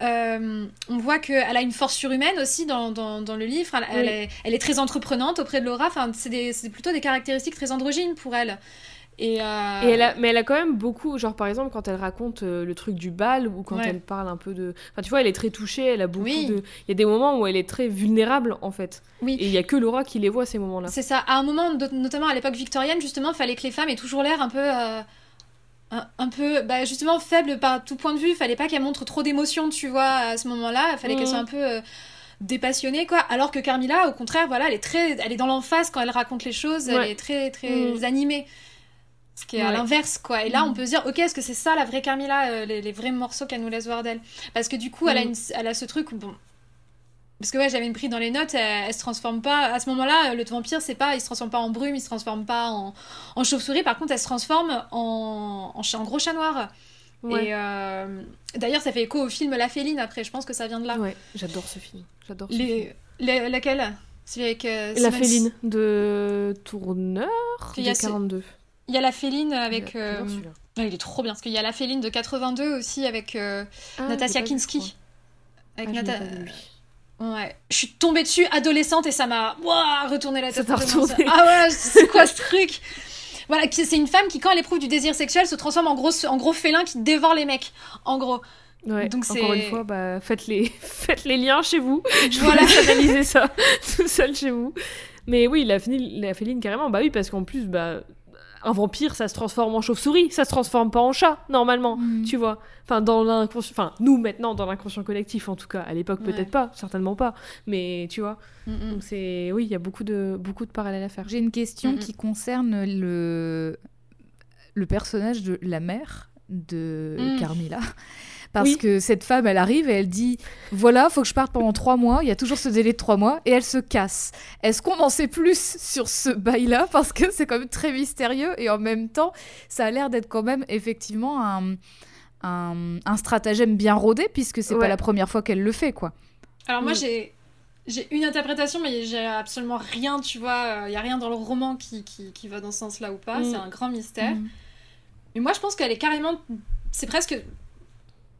on voit qu'elle a une force surhumaine aussi dans, dans, dans le livre. Elle, est, elle, est, très entreprenante auprès de Laura. Enfin, c'est plutôt des caractéristiques très androgynes pour elle. Et, euh, elle mais elle a quand même beaucoup, genre par exemple quand elle raconte euh, le truc du bal ou quand elle parle un peu de... Enfin tu vois, elle est très touchée, elle a beaucoup de... Il y a des moments où elle est très vulnérable en fait. Oui. Et il y a que Laura qui les voit ces moments-là. C'est ça. À un moment, notamment à l'époque victorienne, justement, il fallait que les femmes aient toujours l'air un peu... Euh, un, peu, bah, justement, faible par tout point de vue. Il fallait pas qu'elles montrent trop d'émotions, tu vois, à ce moment-là. Il fallait qu'elles soient un peu dépassionnée quoi alors que Carmilla au contraire voilà elle est très elle est dans l'emphase quand elle raconte les choses elle est très très mm. animée ce qui est à l'inverse, quoi. Et là, on mm. peut se dire, ok, est-ce que c'est ça la vraie Carmilla, euh, les, vrais morceaux qu'elle nous laisse voir d'elle? Parce que du coup, elle, a mm. elle a ce truc, bon. Parce que ouais, j'avais pris dans les notes, elle, se transforme pas. À ce moment-là, le vampire, c'est pas, il se transforme pas en brume, il se transforme pas en, en chauve-souris. Par contre, elle se transforme en, en, gros chat noir. Et euh, d'ailleurs, ça fait écho au film La Féline après. Je pense que ça vient de là. Ouais, j'adore ce film. J'adore. Les... laquelle? C'est avec euh, La Féline de Tourneur de 42. Il y a la féline avec. Euh, il est trop bien parce qu'il y a la féline de 82 aussi avec euh, ah, Natasia Kinski. Avec ah, Ouais. Je suis tombée dessus adolescente et ça m'a retourné la tête. Ah ouais, c'est quoi ce truc? Voilà, c'est une femme qui, quand elle éprouve du désir sexuel, se transforme en gros, en gros félin qui dévore les mecs. En gros. Ouais, Donc encore une fois, bah, faites, les... faites les liens chez vous. Je voilà. vous analyser ça tout seul chez vous. Mais oui, la féline, la féline carrément, bah oui, parce qu'en plus, bah, un vampire, ça se transforme en chauve-souris, ça se transforme pas en chat, normalement, mm. tu vois. Enfin, dans l'inconscient, enfin, nous maintenant, dans l'inconscient collectif, en tout cas, à l'époque, peut-être pas, certainement pas, mais tu vois. Mm, mm. Donc, c'est, oui, il y a beaucoup de, beaucoup de parallèles à faire. J'ai une question qui concerne le, le personnage de la mère de Carmilla. Parce que cette femme, elle arrive et elle dit Voilà, faut que je parte pendant trois mois. Il y a toujours ce délai de trois mois. Et elle se casse. Est-ce qu'on en sait plus sur ce bail-là? Parce que c'est quand même très mystérieux. Et en même temps, ça a l'air d'être quand même effectivement un, un, stratagème bien rodé, puisque c'est pas la première fois qu'elle le fait, quoi. Alors, moi, j'ai. J'ai une interprétation, mais j'ai absolument rien, tu vois. Il n'y a rien dans le roman qui, qui, qui va dans ce sens-là ou pas. Mm. C'est un grand mystère. Mm. Mais moi, je pense qu'elle est carrément. C'est presque.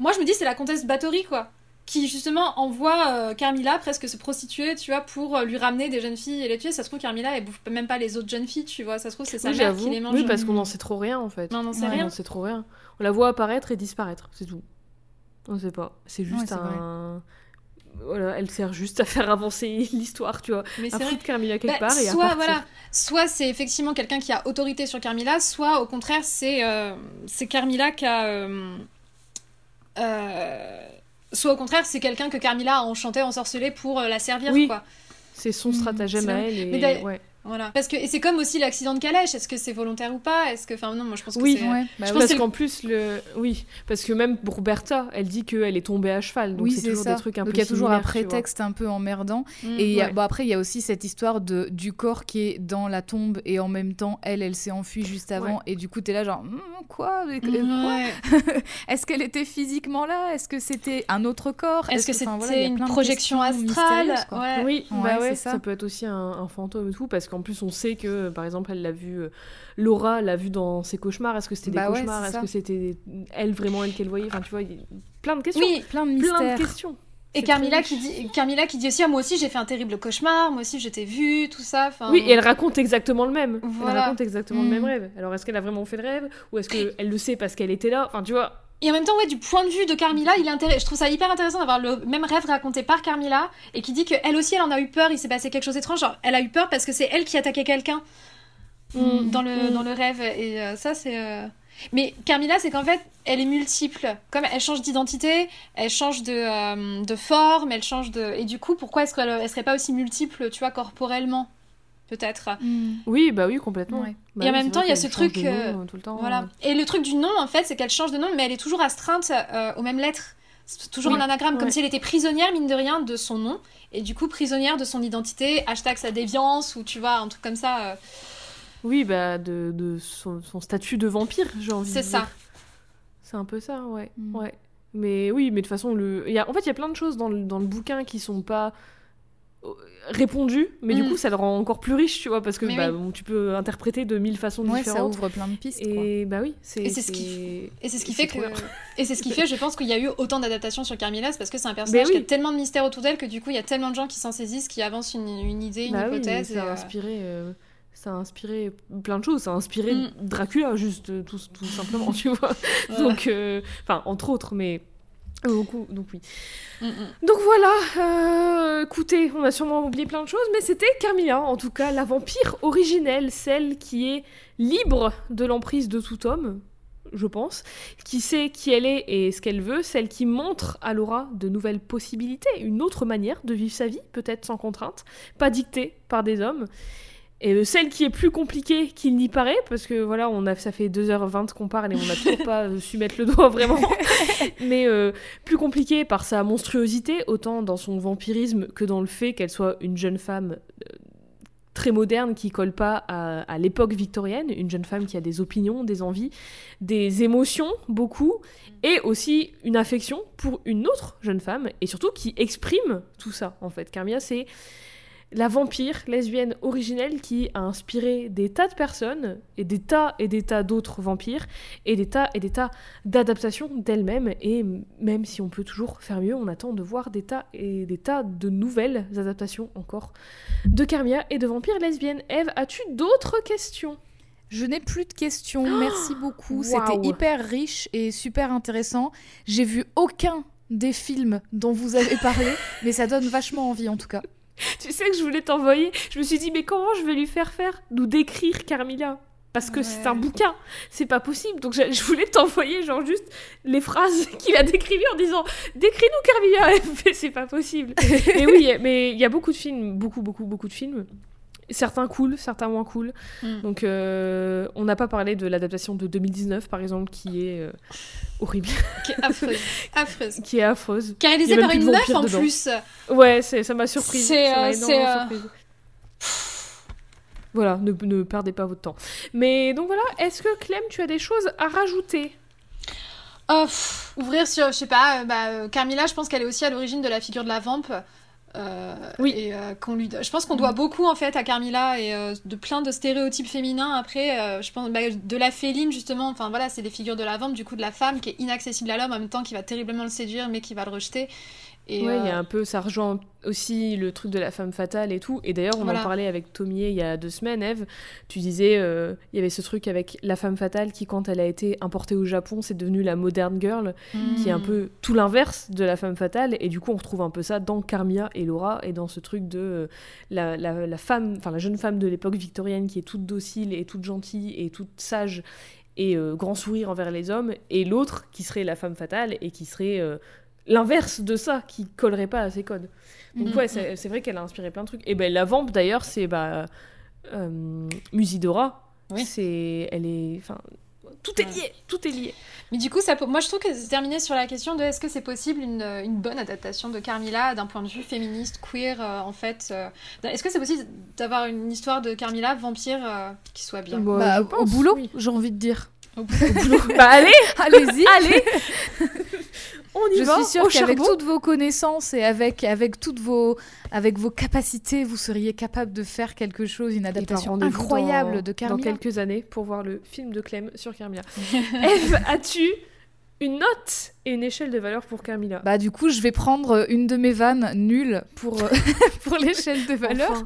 Moi, je me dis, c'est la comtesse Bathory, quoi. Qui, justement, envoie euh, Carmilla presque se prostituer, tu vois, pour euh, lui ramener des jeunes filles et les tuer. Ça se trouve, Carmilla, elle bouffe même pas les autres jeunes filles, tu vois. Ça se trouve, c'est sa mère qui les mange. Oui, parce qu'on n'en sait trop rien, en fait. Non, on n'en sait rien. On sait trop rien. On la voit apparaître et disparaître, c'est tout. On sait pas. C'est juste un voilà, elle sert juste à faire avancer l'histoire, tu vois. Mais à foutre Carmilla quelque bah, part et soit, voilà, soit c'est effectivement quelqu'un qui a autorité sur Carmilla, soit au contraire c'est euh, c'est Carmilla qui a euh, soit au contraire c'est quelqu'un que Carmilla a enchanté, ensorcelé pour la servir, oui. quoi. C'est son stratagème à elle. Et... Ouais. Voilà. Parce que et c'est comme aussi l'accident de calèche. Est-ce que c'est volontaire ou pas? Est-ce que, enfin non, moi je pense que oui, c'est. Ouais. Bah parce qu'en plus le, oui, parce que même pour Bertha, elle dit qu'elle est tombée à cheval. Donc oui, c'est toujours ça. des trucs un donc il y a toujours un prétexte un peu emmerdant. Mm, et bon, après il y a aussi cette histoire de du corps qui est dans la tombe et en même temps elle, elle s'est enfuie juste avant et du coup t'es là genre hum, quoi, quoi? Est-ce qu'elle était physiquement là? Est-ce que c'était un autre corps? Est-ce que, c'était une projection astrale? Oui, bah ouais, ça. peut être aussi un fantôme et tout parce qu'en plus on sait que par exemple, elle l'a vu, euh, Laura l'a vu dans ses cauchemars. Est-ce que c'était des bah cauchemars? Est-ce que c'était elle vraiment elle qu'elle voyait? Enfin, tu vois, plein de questions. Oui, plein de mystères. Plein de questions. Et Carmilla qui, dit, Carmilla qui dit aussi, ah, moi aussi j'ai fait un terrible cauchemar, moi aussi j'étais vue, tout ça. Oui, et elle raconte exactement le même. Elle raconte exactement le même mm. rêve. Alors est-ce qu'elle a vraiment fait le rêve? Ou est-ce qu'elle le sait parce qu'elle était là? Enfin, tu vois, et en même temps, ouais, du point de vue de Carmilla, il est je trouve ça hyper intéressant d'avoir le même rêve raconté par Carmilla et qui dit qu'elle aussi, elle en a eu peur, il s'est passé quelque chose d'étrange. Genre, elle a eu peur parce que c'est elle qui attaquait quelqu'un. Mm. dans, le, mm. dans le rêve. Et euh, ça, c'est. Euh, mais Carmilla, c'est qu'en fait, elle est multiple. Comme elle change d'identité, elle change de, euh, de, forme, elle change de. Et du coup, pourquoi est-ce qu'elle elle serait pas aussi multiple, tu vois, corporellement? Peut-être. Mm. Oui, bah oui, complètement. Bah et en même temps, il y a ce truc. tout le temps, voilà. Et le truc du nom, en fait, c'est qu'elle change de nom, mais elle est toujours astreinte aux mêmes lettres. C'est toujours un anagramme, comme si elle était prisonnière, mine de rien, de son nom. Et du coup, prisonnière de son identité, hashtag sa déviance, ou tu vois, un truc comme ça. Oui, bah, de, de son, statut de vampire, j'ai envie de dire. C'est ça. C'est un peu ça, ouais. Mm. ouais. Mais oui, mais de toute façon, le... y a... en fait, il y a plein de choses dans le, dans le bouquin qui sont pas euh, répondu, mais du mm. coup ça le rend encore plus riche, tu vois, parce que bah, tu peux interpréter de mille façons ouais, différentes. Ça ouvre plein de pistes. Et bah oui, c'est. Et c'est ce qui, et c'est ce qui fait que. Et c'est ce qui fait, je pense qu'il y a eu autant d'adaptations sur Carmilla, parce que c'est un personnage qui a tellement de mystères autour d'elle que du coup il y a tellement de gens qui s'en saisissent, qui avancent une, une idée, une bah hypothèse. ça a euh, inspiré. Euh, ça a inspiré plein de choses. Ça a inspiré mm. Dracula, juste euh, tout, tout simplement, tu vois. Donc, euh, enfin, entre autres, mais beaucoup. Donc, oui. Mm, mm. Donc, voilà. Euh, écoutez, on a sûrement oublié plein de choses, mais c'était Carmilla, en tout cas, la vampire originelle, celle qui est libre de l'emprise de tout homme. Je pense, qui sait qui elle est et ce qu'elle veut, celle qui montre à Laura de nouvelles possibilités, une autre manière de vivre sa vie, peut-être sans contrainte, pas dictée par des hommes, et euh, celle qui est plus compliquée qu'il n'y paraît, parce que voilà, on a, ça fait 2h20 qu'on parle et on n'a toujours pas euh, su mettre le doigt vraiment, mais euh, plus compliquée par sa monstruosité, autant dans son vampirisme que dans le fait qu'elle soit une jeune femme très moderne qui colle pas à, à l'époque victorienne, une jeune femme qui a des opinions, des envies, des émotions, beaucoup, et aussi une affection pour une autre jeune femme, et surtout qui exprime tout ça, en fait. Carmia, c'est la vampire lesbienne originelle qui a inspiré des tas de personnes et des tas et des tas d'autres vampires et des tas et des tas d'adaptations d'elle-même et même si on peut toujours faire mieux, on attend de voir des tas et des tas de nouvelles adaptations encore de Carmia et de vampires lesbiennes. Eve, as-tu d'autres questions? Je n'ai plus de questions, merci beaucoup. C'était hyper riche et super intéressant. J'ai vu aucun des films dont vous avez parlé, mais ça donne vachement envie en tout cas. tu sais que je voulais t'envoyer. Je me suis dit, mais comment je vais lui faire faire nous décrire Carmilla? Parce que c'est un bouquin, c'est pas possible. Donc je, voulais t'envoyer genre juste les phrases qu'il a décrites en disant décris-nous Carmilla. c'est pas possible. et oui, mais il y a beaucoup de films, beaucoup beaucoup beaucoup de films. Certains cool, certains moins cool. Mm. Donc euh, on n'a pas parlé de l'adaptation de 2019 par exemple qui est euh, horrible. Qui est affreuse. affreuse. qui est affreuse. Qui est réalisée par une meuf en plus. Ouais, ça m'a surprise. C'est. Euh, voilà, ne, ne, perdez pas votre temps. Mais donc voilà, est-ce que Clem, tu as des choses à rajouter? Oh, Ouvrir sur, je sais pas, euh, bah, euh, Carmilla, je pense qu'elle est aussi à l'origine de la figure de la vamp. Euh, oui. Et qu'on lui, je pense qu'on doit beaucoup en fait à Carmilla et de plein de stéréotypes féminins. Après, je pense bah, de la féline justement. Enfin voilà, c'est des figures de la vamp, du coup de la femme qui est inaccessible à l'homme en même temps qui va terriblement le séduire mais qui va le rejeter. Et il y a un peu, ça rejoint aussi le truc de la femme fatale et tout. Et d'ailleurs, on en parlait avec Tomier il y a deux semaines, Eve. Tu disais, euh, il y avait ce truc avec la femme fatale qui, quand elle a été importée au Japon, c'est devenu la modern girl, qui est un peu tout l'inverse de la femme fatale. Et du coup, on retrouve un peu ça dans Carmia et Laura, et dans ce truc de euh, la, la, femme, enfin la jeune femme de l'époque victorienne qui est toute docile et toute gentille et toute sage et euh, grand sourire envers les hommes, et l'autre qui serait la femme fatale et qui serait l'inverse de ça, qui collerait pas à ses codes. Donc mm-hmm. ouais, c'est vrai qu'elle a inspiré plein de trucs. Et ben la vamp d'ailleurs, c'est bah euh, Musidora. Oui. C'est, elle est, enfin, tout est lié, tout est lié. Mais du coup, ça, moi je trouve que c'est terminé sur la question de est-ce que c'est possible une, une, bonne adaptation de Carmilla d'un point de vue féministe, queer, euh, en fait. Euh, est-ce que c'est possible d'avoir une histoire de Carmilla vampire euh, qui soit bien? Bah, Au boulot, j'ai envie de dire. Au boulot. bah allez, allez-y, allez. On y je va, suis sûre qu'avec toutes vos connaissances et avec, avec toutes vos, avec vos capacités, vous seriez capable de faire quelque chose, une adaptation incroyable de Carmilla. Dans quelques années pour voir le film de Clem sur Carmilla. Eve, as-tu une note et une échelle de valeur pour Carmilla? Bah du coup, je vais prendre une de mes vannes nulles pour, pour l'échelle de valeur.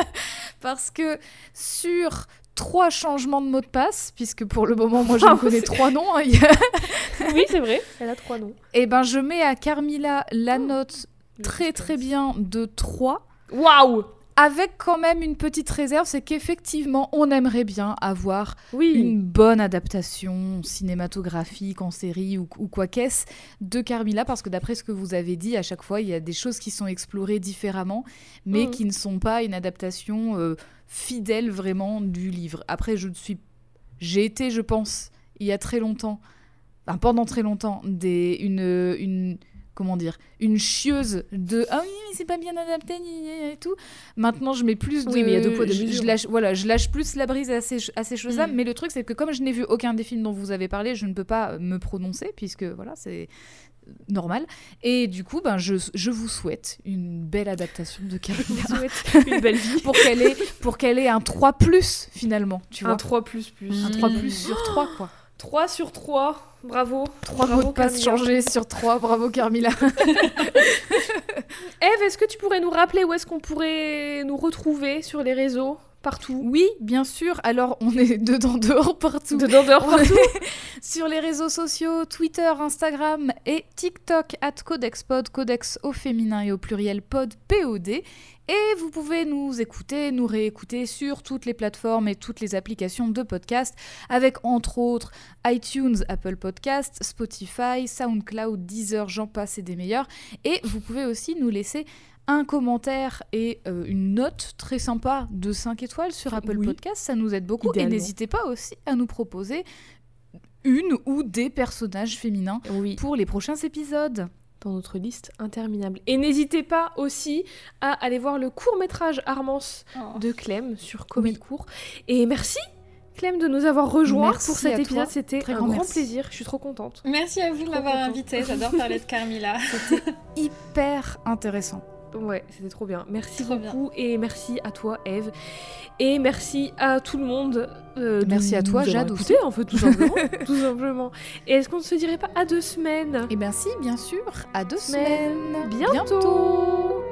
Parce que sur trois changements de mot de passe, puisque pour le moment, moi, je oh, connais trois noms. Hein, oui, c'est vrai, elle a trois noms. Et eh ben, je mets à Carmilla la oh, note très très bien de 3. Waouh avec quand même une petite réserve, c'est qu'effectivement, on aimerait bien avoir une bonne adaptation cinématographique en série ou, quoi qu'est-ce de Carmilla, parce que d'après ce que vous avez dit, à chaque fois, il y a des choses qui sont explorées différemment, mais mmh. qui ne sont pas une adaptation euh, fidèle vraiment du livre. Après, je suis, j'ai été, je pense, il y a très longtemps, pendant très longtemps, des, une, une comment dire, une chieuse de ah oui, mais c'est pas bien adapté et tout. Maintenant, je mets plus de. Oui, mais il y a deux poids, deux mesures. Je, lâche, voilà, je lâche plus la brise à ces, à ces choses-là. Mm. Mais le truc, c'est que comme je n'ai vu aucun des films dont vous avez parlé, je ne peux pas me prononcer, puisque voilà, c'est normal. Et du coup, ben, je, je, vous souhaite une belle adaptation de Carmilla. une belle vie. pour qu'elle ait, pour qu'elle ait un 3 plus finalement. Tu vois un 3 plus plus. Un 3 plus sur 3, quoi. 3 sur 3. Bravo. 3 mots de passe changés sur 3. Bravo Carmilla. Eve, est-ce que tu pourrais nous rappeler où est-ce qu'on pourrait nous retrouver sur les réseaux? Partout Oui, bien sûr. Alors, on est dedans, dehors, partout. Dedans, dehors, partout. sur les réseaux sociaux, Twitter, Instagram et TikTok, at CodexPod, Codex au féminin et au pluriel pod, POD. Et vous pouvez nous écouter, nous réécouter sur toutes les plateformes et toutes les applications de podcast, avec entre autres iTunes, Apple Podcasts, Spotify, SoundCloud, Deezer, j'en passe et des meilleurs. Et vous pouvez aussi nous laisser un commentaire et euh, une note très sympa de 5 étoiles sur Apple Podcasts, ça nous aide beaucoup. Et n'hésitez pas aussi à nous proposer une ou des personnages féminins pour les prochains épisodes dans notre liste interminable. Et n'hésitez pas aussi à aller voir le court métrage Armance oh. de Clem sur Comédie-Court. Et merci Clem de nous avoir rejoints pour cet épisode. C'était un grand, plaisir. Je suis trop contente. Merci à vous de m'avoir invité. J'adore parler de Carmilla. C'était hyper intéressant. Ouais, c'était trop bien. Merci beaucoup et merci à toi Eve et merci à tout le monde. Euh, merci à toi Jade aussi. en fait tout simplement, tout simplement. Et est-ce qu'on ne se dirait pas à deux semaines? Eh bien si, bien sûr, à deux semaines. Bientôt.